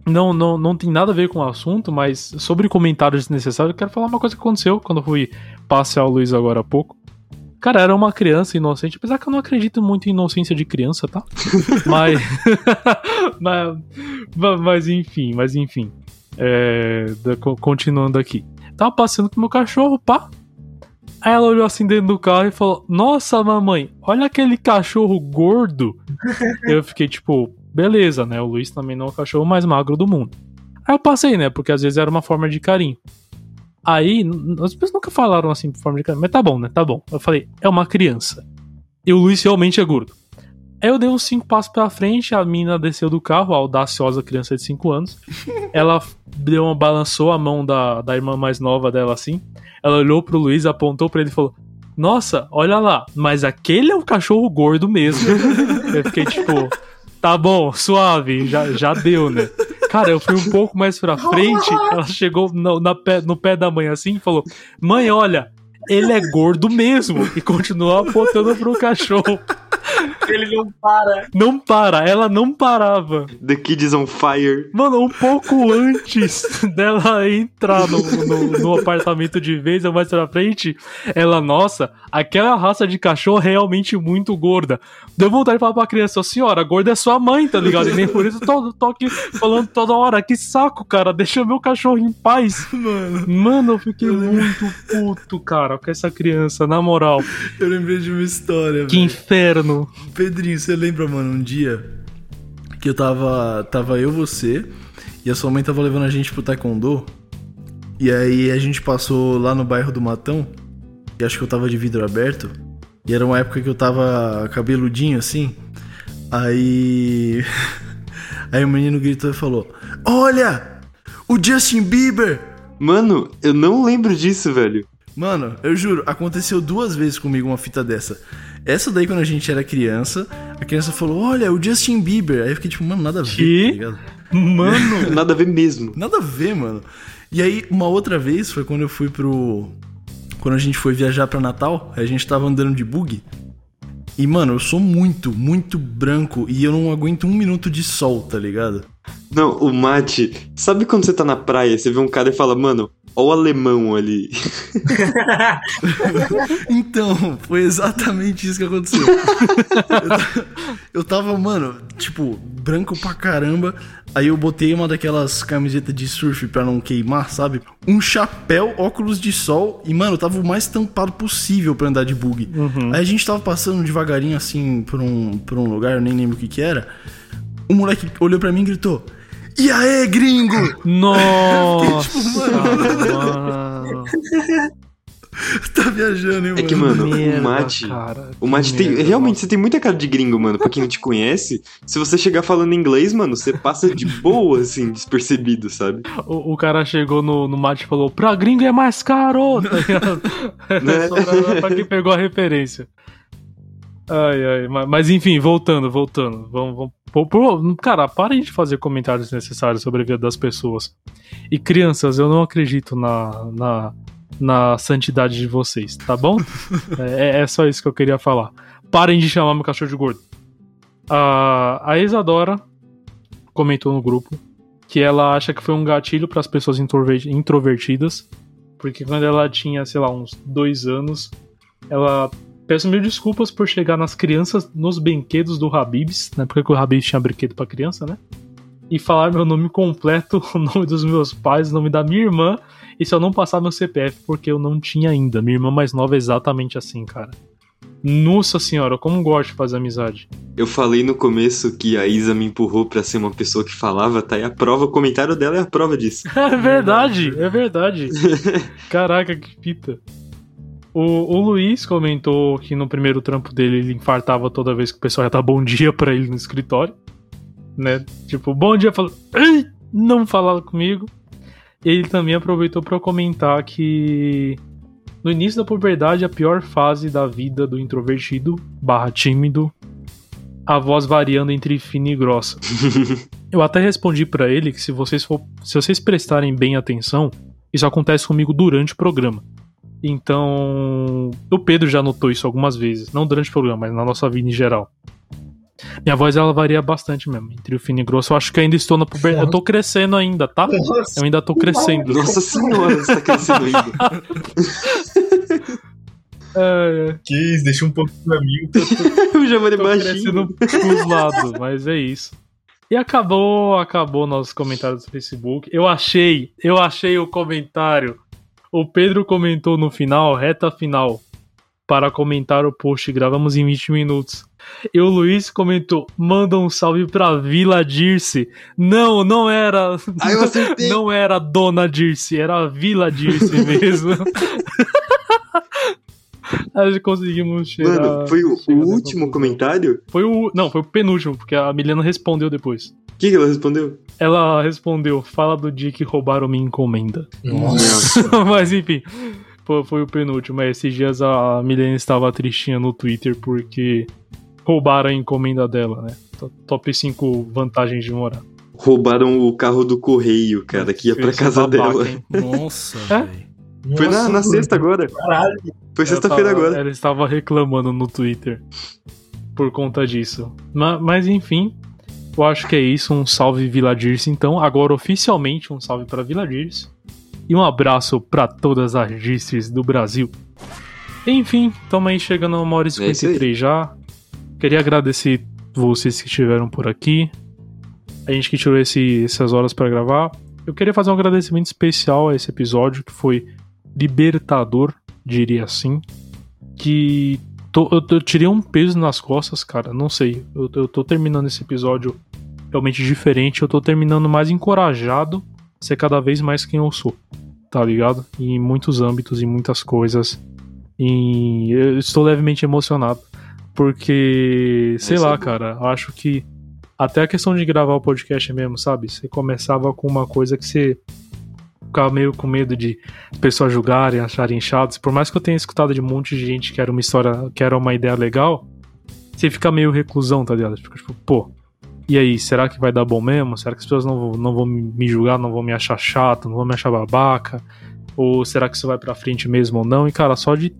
[SPEAKER 1] Não, não, não tem nada a ver com o assunto, mas sobre comentários desnecessários, eu quero falar uma coisa que aconteceu quando eu fui passear o Luiz agora há pouco. Cara, era uma criança inocente, apesar que eu não acredito muito em inocência de criança, tá? (laughs) (laughs) mas, mas, mas enfim, mas enfim. É, da- continuando aqui. Tava passeando com meu cachorro, pá. Aí ela olhou assim dentro do carro e falou: Nossa, mamãe, olha aquele cachorro gordo. (laughs) Eu fiquei tipo, beleza, né? O Luiz também não é o cachorro mais magro do mundo. Aí eu passei, né? Porque às vezes era uma forma de carinho. Aí, as pessoas nunca falaram assim por forma de carinho, mas tá bom, né? Tá bom. Eu falei, é uma criança. E o Luiz realmente é gordo. Aí eu dei uns cinco passos pra frente, a mina desceu do carro, a audaciosa criança de 5 anos. (laughs) Ela deu uma, balançou a mão da, da irmã mais nova dela assim. Ela olhou pro Luiz, apontou pra ele e falou: Nossa, olha lá, mas aquele é um cachorro gordo mesmo. (laughs) eu fiquei tipo, tá bom, suave, já, já deu, né? Cara, eu fui um pouco mais pra frente, (laughs) ela chegou no, na pé, no pé da mãe assim e falou: Mãe, olha, ele é gordo mesmo. E continuou apontando pro cachorro. (laughs)
[SPEAKER 4] Ele não para.
[SPEAKER 1] Não para, ela não parava.
[SPEAKER 2] The Kids on Fire.
[SPEAKER 1] Mano, um pouco antes (laughs) dela entrar no, no, no apartamento de vez, ou mais pra frente, ela, nossa, aquela raça de cachorro é realmente muito gorda. Deu vontade de falar pra criança, senhora, gorda é sua mãe, tá ligado? E nem por isso eu tô, tô aqui falando toda hora, que saco, cara, deixa meu cachorro em paz.
[SPEAKER 3] Mano,
[SPEAKER 1] Mano, eu fiquei muito puto, cara, com essa criança, na moral.
[SPEAKER 3] eu lembrei de uma história,
[SPEAKER 1] Que
[SPEAKER 3] velho.
[SPEAKER 1] inferno.
[SPEAKER 3] Pedrinho, você lembra, mano, um dia que eu tava. Tava eu, você, e a sua mãe tava levando a gente pro Taekwondo. E aí a gente passou lá no bairro do Matão. E acho que eu tava de vidro aberto. E era uma época que eu tava cabeludinho assim. Aí. (laughs) Aí o menino gritou e falou: Olha! O Justin Bieber!
[SPEAKER 2] Mano, eu não lembro disso, velho.
[SPEAKER 3] Mano, eu juro, aconteceu duas vezes comigo uma fita dessa. Essa daí quando a gente era criança, a criança falou, olha, o Justin Bieber. Aí eu fiquei tipo, mano, nada a ver,
[SPEAKER 1] Que?
[SPEAKER 3] tá ligado?
[SPEAKER 1] Mano, (laughs)
[SPEAKER 2] Nada a ver mesmo.
[SPEAKER 3] Nada a ver, mano. E aí, uma outra vez foi quando eu fui pro. Quando a gente foi viajar pra Natal, a gente tava andando de bug. E, mano, eu sou muito, muito branco e eu não aguento um minuto de sol, tá ligado?
[SPEAKER 2] Não, o mate. Sabe quando você tá na praia, você vê um cara e fala, mano, ó o alemão ali. (laughs)
[SPEAKER 3] Então, foi exatamente isso que aconteceu. eu, ta- eu tava, mano, tipo, branco pra caramba. Aí eu botei uma daquelas camisetas de surf pra não queimar, sabe? Um chapéu, óculos de sol. E, mano, eu tava o mais tampado possível pra andar de bug. Aí a gente tava passando devagarinho assim por um, por um lugar, eu nem lembro o que que era. O moleque olhou pra mim e gritou: E aí, gringo?
[SPEAKER 1] nossa,
[SPEAKER 3] tipo,
[SPEAKER 1] mano.
[SPEAKER 3] tá viajando, hein,
[SPEAKER 2] É que, mano, o
[SPEAKER 1] merda,
[SPEAKER 2] mate.
[SPEAKER 1] cara,
[SPEAKER 2] O mate tem.
[SPEAKER 1] merda,
[SPEAKER 2] Realmente,
[SPEAKER 1] nossa.
[SPEAKER 2] você tem muita cara de gringo, mano. Pra quem não te conhece, se você chegar falando inglês, mano, você passa de boa, assim, despercebido, sabe?
[SPEAKER 1] O, o cara chegou no, no mate e falou: pra gringo é mais caro! (laughs) Tá ligado?
[SPEAKER 2] Né?
[SPEAKER 1] Só pra, pra quem pegou a referência. Ai, ai, ma- mas, enfim, voltando, voltando. Vamos, vamos- cara, parem de fazer comentários necessários sobre a vida das pessoas. E crianças, eu não acredito na, na, na santidade de vocês, tá bom? (laughs) é, é só isso que eu queria falar. Parem de chamar meu cachorro de gordo. A, a Isadora comentou no grupo que ela acha que foi um gatilho para as pessoas introver- introvertidas, porque quando ela tinha, sei lá, uns dois anos, ela peço mil desculpas por chegar nas crianças nos brinquedos do Habibs, na época que o Habibs tinha brinquedo para criança, né? E falar meu nome completo, (laughs) o nome dos meus pais, o nome da minha irmã, e se eu não passar meu CPF, porque eu não tinha ainda. Minha irmã mais nova é exatamente assim, cara. Nossa senhora, como gosto de fazer amizade.
[SPEAKER 2] Eu falei no começo que a Isa me empurrou pra ser uma pessoa que falava, tá aí a prova, o comentário dela é a prova disso. (laughs)
[SPEAKER 1] É verdade, é verdade. (laughs) Caraca, que fita. O, o Luiz comentou que no primeiro trampo dele ele infartava toda vez que o pessoal ia dar bom dia pra ele no escritório. Né? Tipo, bom dia, falou. Não falava comigo. E ele também aproveitou pra comentar que no início da puberdade, a pior fase da vida do introvertido barra tímido, a voz variando entre fina e grossa. (laughs) Eu até respondi pra ele que se vocês, for, se vocês prestarem bem atenção, isso acontece comigo durante o programa. Então, o Pedro já notou isso algumas vezes, não durante o programa, mas na nossa vida em geral. Minha voz ela varia bastante mesmo, entre o fino e grosso. Eu acho que ainda estou na puberdade. Eu tô crescendo ainda, tá? Eu ainda tô crescendo.
[SPEAKER 2] Nossa senhora, você tá crescendo ainda. (laughs)
[SPEAKER 1] É, é.
[SPEAKER 4] Que isso, deixa um pouco pra mim. (laughs)
[SPEAKER 2] Giovanni é
[SPEAKER 1] Tô
[SPEAKER 2] baixinho.
[SPEAKER 1] pros lados, mas é isso. E acabou, acabou nossos comentários do Facebook. Eu achei, eu achei o comentário. O Pedro comentou no final, reta final. para comentar o post. Gravamos em 20 minutos. E o Luiz comentou: manda um salve pra Vila Dirce. Não, não era.
[SPEAKER 2] Ah, eu (laughs) acertei.
[SPEAKER 1] Não era Dona Dirce, era Vila Dirce mesmo. (laughs) (laughs) A gente conseguimos cheirar.
[SPEAKER 2] Mano, foi o,
[SPEAKER 1] chegar
[SPEAKER 2] último comentário?
[SPEAKER 1] Foi o. Não, foi o penúltimo, porque a Milena respondeu depois.
[SPEAKER 2] O que, que ela respondeu?
[SPEAKER 1] Ela respondeu: fala do dia que roubaram minha encomenda.
[SPEAKER 4] Nossa. (laughs)
[SPEAKER 1] Mas enfim, foi, foi o penúltimo. É, Esses dias a Milena estava tristinha no Twitter porque roubaram a encomenda dela, né? To- Top 5 vantagens de morar.
[SPEAKER 2] Roubaram o carro do correio, cara, que ia pra casa
[SPEAKER 1] babaca,
[SPEAKER 2] dela.
[SPEAKER 1] hein?
[SPEAKER 3] Nossa,
[SPEAKER 1] É?
[SPEAKER 3] velho.
[SPEAKER 2] Foi na, na sexta agora.
[SPEAKER 4] Caralho.
[SPEAKER 2] Foi sexta-feira agora.
[SPEAKER 1] Ela estava reclamando no Twitter por conta disso. Ma- Mas, enfim, eu acho que é isso. Um salve Vila Dirce, então. Agora, oficialmente, um salve para Vila Dirce. E um abraço para todas as Dirces do Brasil. Enfim, estamos aí chegando a uma hora e
[SPEAKER 2] É isso aí.
[SPEAKER 1] 53 já. Queria agradecer vocês que estiveram por aqui. A gente que tirou esse- essas horas para gravar. Eu queria fazer um agradecimento especial a esse episódio que foi libertador, diria assim. Que tô- eu, eu tirei um peso nas costas, cara. Não sei. Eu, eu tô terminando esse episódio realmente diferente. Eu tô terminando mais encorajado a ser cada vez mais quem eu sou. Tá ligado? Em muitos âmbitos, em muitas coisas. E eu estou levemente emocionado. Porque, sei
[SPEAKER 2] é
[SPEAKER 1] lá,
[SPEAKER 2] bom.
[SPEAKER 1] cara, eu acho que até a questão de gravar o podcast mesmo, sabe? Você começava com uma coisa que você ficava meio com medo de pessoas julgarem, acharem chatos. Por mais que eu tenha escutado de um monte de gente que era uma história, que era uma ideia legal, você fica meio reclusão, tá ligado? Fica tipo, pô, e aí, será que vai dar bom mesmo? Será que as pessoas não, vão- não vão me julgar, não vão me achar chato, não vão me achar babaca? Ou será que isso vai pra frente mesmo ou não? E, cara, só de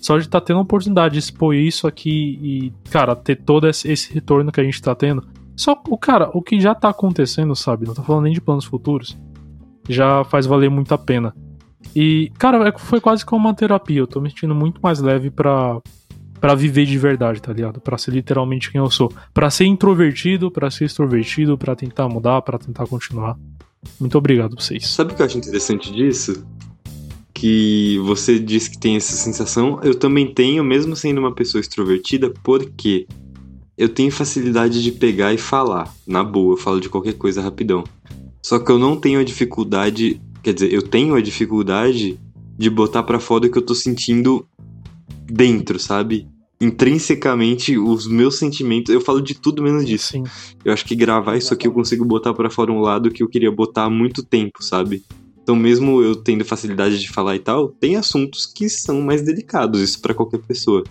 [SPEAKER 1] só de tá tendo a oportunidade de expor isso aqui e, cara, ter todo esse retorno que a gente tá tendo. Só o cara, o que já tá acontecendo, sabe? Não tô falando nem de planos futuros. Já faz valer muito a pena. E, cara, é- foi quase como uma terapia. Eu tô me sentindo muito mais leve pra, pra viver de verdade, tá ligado? Pra ser literalmente quem eu sou. Pra ser introvertido, pra ser extrovertido, pra tentar mudar, pra tentar continuar. Muito obrigado pra vocês.
[SPEAKER 2] Sabe o que eu acho interessante disso? Que você disse que tem essa sensação, eu também tenho, mesmo sendo uma pessoa extrovertida, porque eu tenho facilidade de pegar e falar. Na boa, eu falo de qualquer coisa rapidão. Só que eu não tenho a dificuldade, quer dizer, eu tenho a dificuldade de botar pra fora o que eu tô sentindo dentro, sabe? Intrinsecamente, os meus sentimentos, eu falo de tudo menos disso.
[SPEAKER 1] Sim.
[SPEAKER 2] Eu acho que gravar isso aqui eu consigo botar pra fora um lado que eu queria botar há muito tempo, sabe? Então, mesmo eu tendo facilidade de falar e tal, tem assuntos que são mais delicados, isso pra qualquer pessoa.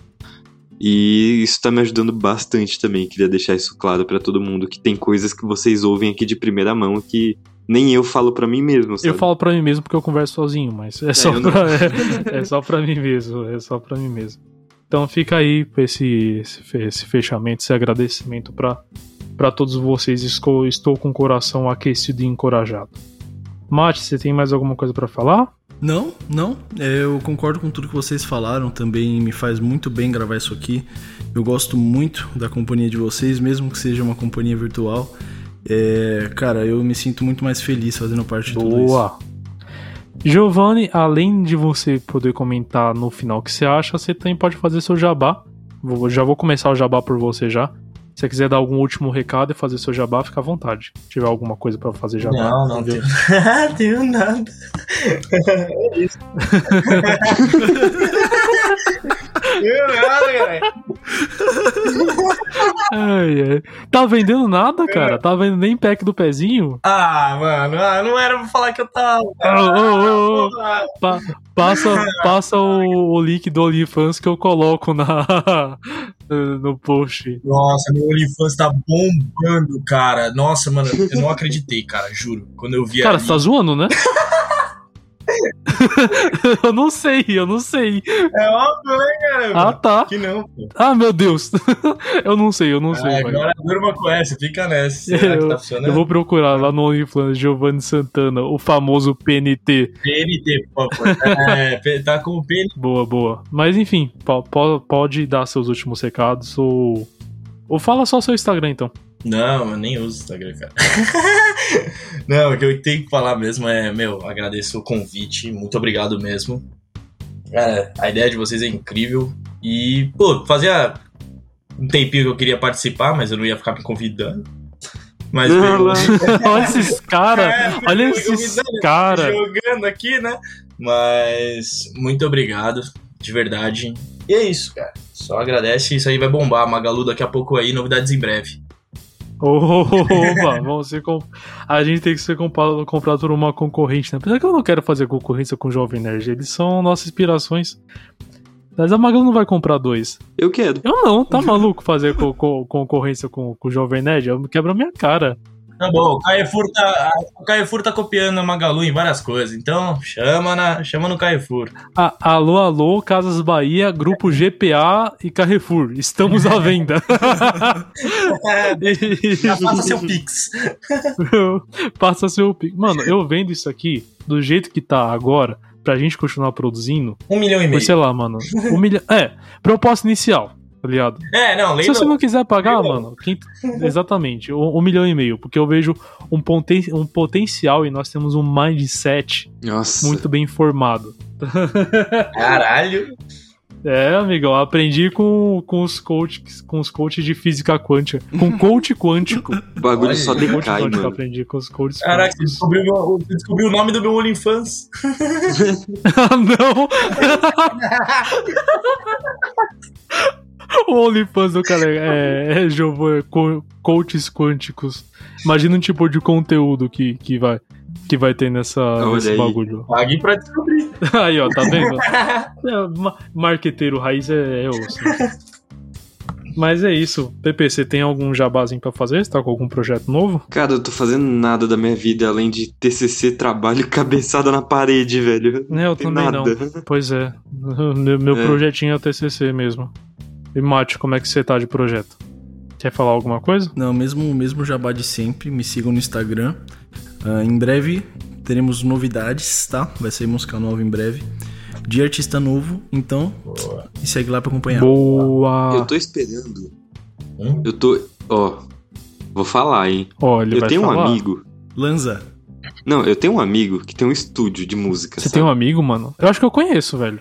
[SPEAKER 2] E isso tá me ajudando bastante também. Queria deixar isso claro pra todo mundo que tem coisas que vocês ouvem aqui de primeira mão que nem eu falo pra mim mesmo, sabe?
[SPEAKER 1] Eu falo pra mim mesmo porque eu converso sozinho, mas é só,
[SPEAKER 2] eu não.
[SPEAKER 1] pra, (laughs) é, é só pra mim mesmo. É só pra mim mesmo. Então fica aí esse, esse, fe- esse fechamento, esse agradecimento pra, pra todos vocês. Estou, estou com o coração aquecido e encorajado. Mate, você tem mais alguma coisa pra falar?
[SPEAKER 3] Não, não. É, Eu concordo com tudo que vocês falaram. Também me faz muito bem gravar isso aqui. Eu gosto muito da companhia de vocês, mesmo que seja uma companhia virtual. É, cara, eu me sinto muito mais feliz fazendo parte de tudo isso.
[SPEAKER 1] Boa! Giovanni, além de você poder comentar no final o que você acha, você também pode fazer seu jabá. Vou- já vou começar o jabá por você já. Se você quiser dar algum último recado e fazer seu jabá, fica à vontade. Se tiver alguma coisa pra fazer jabá.
[SPEAKER 4] Não, não
[SPEAKER 1] entendeu?
[SPEAKER 4] tenho. (laughs) tenho nada. É isso. (laughs) Tenho nada, cara.
[SPEAKER 1] Ai, ai. Tá vendendo nada, cara? Tá vendendo nem pack do pezinho?
[SPEAKER 4] Ah, mano, ah, não era pra falar que eu tava.
[SPEAKER 1] Ô, ô.
[SPEAKER 4] Ah,
[SPEAKER 1] Pa- passa passa o, o link do OnlyFans que eu coloco na, (laughs) no post.
[SPEAKER 4] Nossa, meu OnlyFans tá bombando, cara. Nossa, mano, eu não acreditei, cara, juro. Quando eu vi
[SPEAKER 1] Cara,
[SPEAKER 4] ali...
[SPEAKER 1] você tá zoando, né? (laughs) (laughs) eu não sei, eu não sei.
[SPEAKER 4] É óbvio, né, cara?
[SPEAKER 1] Ah, tá.
[SPEAKER 4] Que não, pô.
[SPEAKER 1] Ah, meu Deus. (laughs) eu não sei, eu não sei.
[SPEAKER 4] Ah,
[SPEAKER 1] vai.
[SPEAKER 4] agora durma com essa, fica nessa. Será que tá funcionando?
[SPEAKER 1] Eu vou procurar lá no OnlyFans Giovanni Santana, o famoso PNT.
[SPEAKER 4] PNT, favor. É, (laughs) tá com o PNT.
[SPEAKER 1] Boa, boa. Mas enfim, po- po- pode dar seus últimos recados ou. Ou fala só seu Instagram então.
[SPEAKER 4] Não, eu nem uso Instagram, cara. (laughs) não, o que eu tenho que falar mesmo é, meu, agradeço o convite, muito obrigado mesmo. Cara, a ideia de vocês é incrível E, pô, fazia um tempinho que eu queria participar, mas eu não ia ficar me convidando. Mas
[SPEAKER 2] Não, (laughs)
[SPEAKER 1] olha esses caras,
[SPEAKER 4] É,
[SPEAKER 1] olha esses caras.
[SPEAKER 4] jogando aqui, né? Mas muito obrigado, de verdade. E é isso, cara. Só agradece, isso aí vai bombar. Magalu daqui a pouco aí, novidades em breve.
[SPEAKER 1] Opa, vamos ser com... A gente tem que ser comprado, comprado por uma concorrente, né? Apesar que eu não quero fazer concorrência com o Jovem Nerd, eles são nossas inspirações. Mas a Magalu não vai comprar dois.
[SPEAKER 2] Eu quero.
[SPEAKER 1] Eu não, tá maluco fazer co- co- concorrência com, com o Jovem Nerd? Eu quebro a minha cara.
[SPEAKER 4] Tá bom, o Carrefour tá, o tá copiando a Magalu em várias coisas, então chama, na, chama no Carrefour.
[SPEAKER 1] Ah, alô, alô, Casas Bahia, Grupo GPA e Carrefour. Estamos à venda. (laughs) (laughs)
[SPEAKER 4] Já faça seu Pix. (laughs)
[SPEAKER 1] Passa seu pico. Mano, eu vendo isso aqui do jeito que tá agora, pra gente continuar produzindo,
[SPEAKER 4] Um milhão e meio.
[SPEAKER 1] sei lá, mano. Um milhão. É, proposta inicial, tá ligado?
[SPEAKER 4] É, não,
[SPEAKER 1] Se
[SPEAKER 4] lembra?
[SPEAKER 1] você não quiser pagar,
[SPEAKER 4] Leilão.
[SPEAKER 1] mano, quem- exatamente, um, um milhão e meio, porque eu vejo um, poten... um potencial e nós temos um mindset
[SPEAKER 2] Nossa.
[SPEAKER 1] muito bem formado. (laughs)
[SPEAKER 4] Caralho.
[SPEAKER 1] É, amigão, aprendi com, com os coaches, com os coaches de física quântica, com (laughs) coach quântico.
[SPEAKER 2] O bagulho
[SPEAKER 4] Olha,
[SPEAKER 2] só
[SPEAKER 1] coach
[SPEAKER 2] decai,
[SPEAKER 1] quântico eu
[SPEAKER 2] mano.
[SPEAKER 1] aprendi com os coaches
[SPEAKER 4] Caraca,
[SPEAKER 1] quânticos.
[SPEAKER 4] descobriu, meu- você descobriu o nome do meu OnlyFans. (laughs)
[SPEAKER 1] Ah, não! O OnlyFans do cara é, é, Giovanni, co- coaches quânticos. Imagina um tipo de conteúdo que, que, vai, que vai ter nessa,
[SPEAKER 2] Olha
[SPEAKER 1] nesse
[SPEAKER 2] aí.
[SPEAKER 1] bagulho.
[SPEAKER 4] Pague pra descobrir. (laughs)
[SPEAKER 1] Aí, ó, tá vendo? (laughs) É, ma- marqueteiro raiz é, é osso. Mas é isso. PP, você tem algum jabazinho pra fazer? Você tá com algum projeto novo?
[SPEAKER 2] Cara, eu tô fazendo nada da minha vida além de TCC, trabalho e (laughs) cabeçada na parede, velho.
[SPEAKER 1] É, eu
[SPEAKER 2] Tem
[SPEAKER 1] também
[SPEAKER 2] nada.
[SPEAKER 1] não. Pois é. Meu, meu
[SPEAKER 2] É.
[SPEAKER 1] projetinho é o TCC mesmo. E Mate, como é que você tá de projeto? Quer falar alguma coisa?
[SPEAKER 3] Não, mesmo mesmo jabá de sempre, me sigam no Instagram. Ah, em breve teremos novidades, tá? Vai sair música nova em breve. De artista novo, então me segue lá pra acompanhar.
[SPEAKER 1] Boa!
[SPEAKER 2] Eu tô esperando.
[SPEAKER 4] Hum?
[SPEAKER 2] Eu tô. Ó. Vou falar, hein?
[SPEAKER 1] Ele
[SPEAKER 2] eu
[SPEAKER 1] vai
[SPEAKER 2] tenho um
[SPEAKER 1] falar.
[SPEAKER 2] amigo.
[SPEAKER 3] Lanza,
[SPEAKER 2] Não, eu tenho um amigo que tem um estúdio de música.
[SPEAKER 1] Você
[SPEAKER 2] sabe?
[SPEAKER 1] tem um amigo, mano? Eu acho que eu conheço, velho.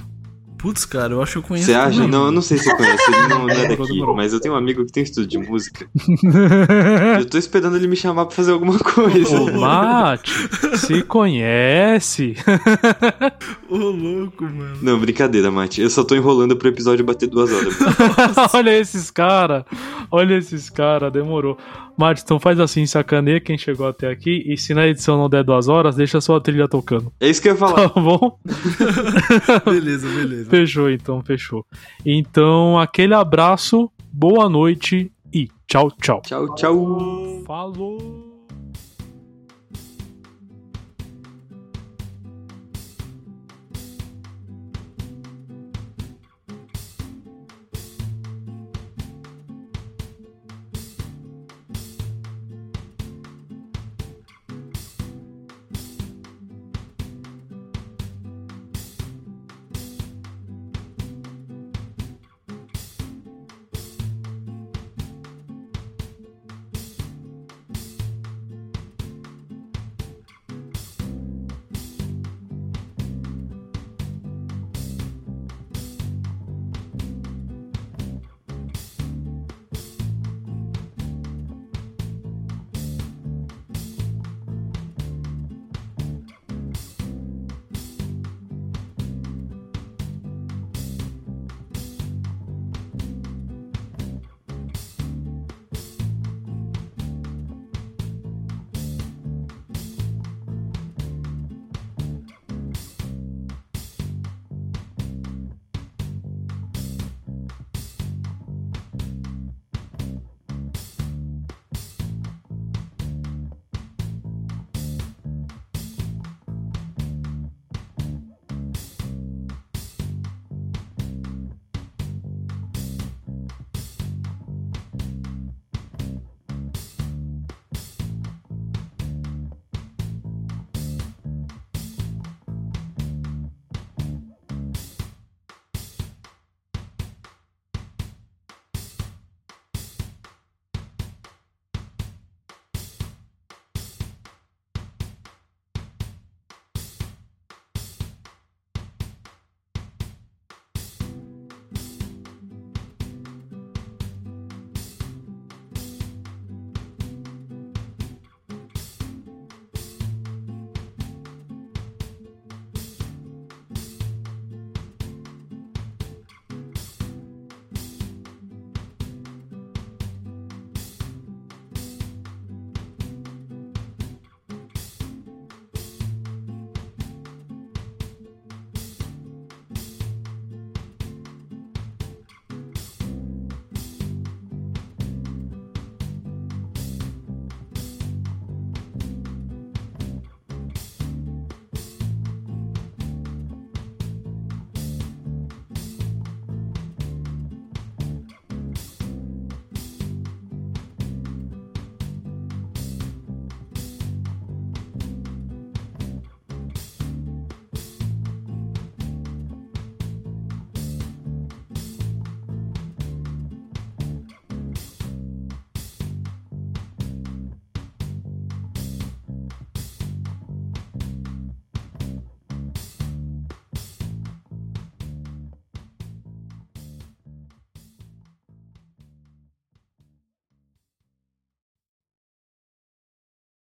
[SPEAKER 3] Putz, cara, eu acho que eu conheço.
[SPEAKER 2] Você acha?
[SPEAKER 3] também.
[SPEAKER 2] Não, eu não sei se você conhece, ele não, não é (laughs) daqui, mas eu tenho um amigo que tem estúdio de música. (laughs) Eu tô esperando ele me chamar pra fazer alguma coisa.
[SPEAKER 1] Ô, (laughs) Mate, se conhece.
[SPEAKER 3] Ô, louco, mano.
[SPEAKER 2] Não, brincadeira, Mate. Eu só tô enrolando pro episódio bater duas horas.
[SPEAKER 1] Olha esses cara. Olha esses cara, demorou. Mate, então faz assim, sacaneia quem chegou até aqui e se na edição não der duas horas, deixa a trilha tocando.
[SPEAKER 2] É isso que eu ia falar. (laughs)
[SPEAKER 1] Tá bom? (laughs)
[SPEAKER 3] Beleza, beleza.
[SPEAKER 1] Fechou então, fechou. Então, aquele abraço, boa noite e tchau, tchau.
[SPEAKER 2] Tchau, tchau.
[SPEAKER 1] Falou!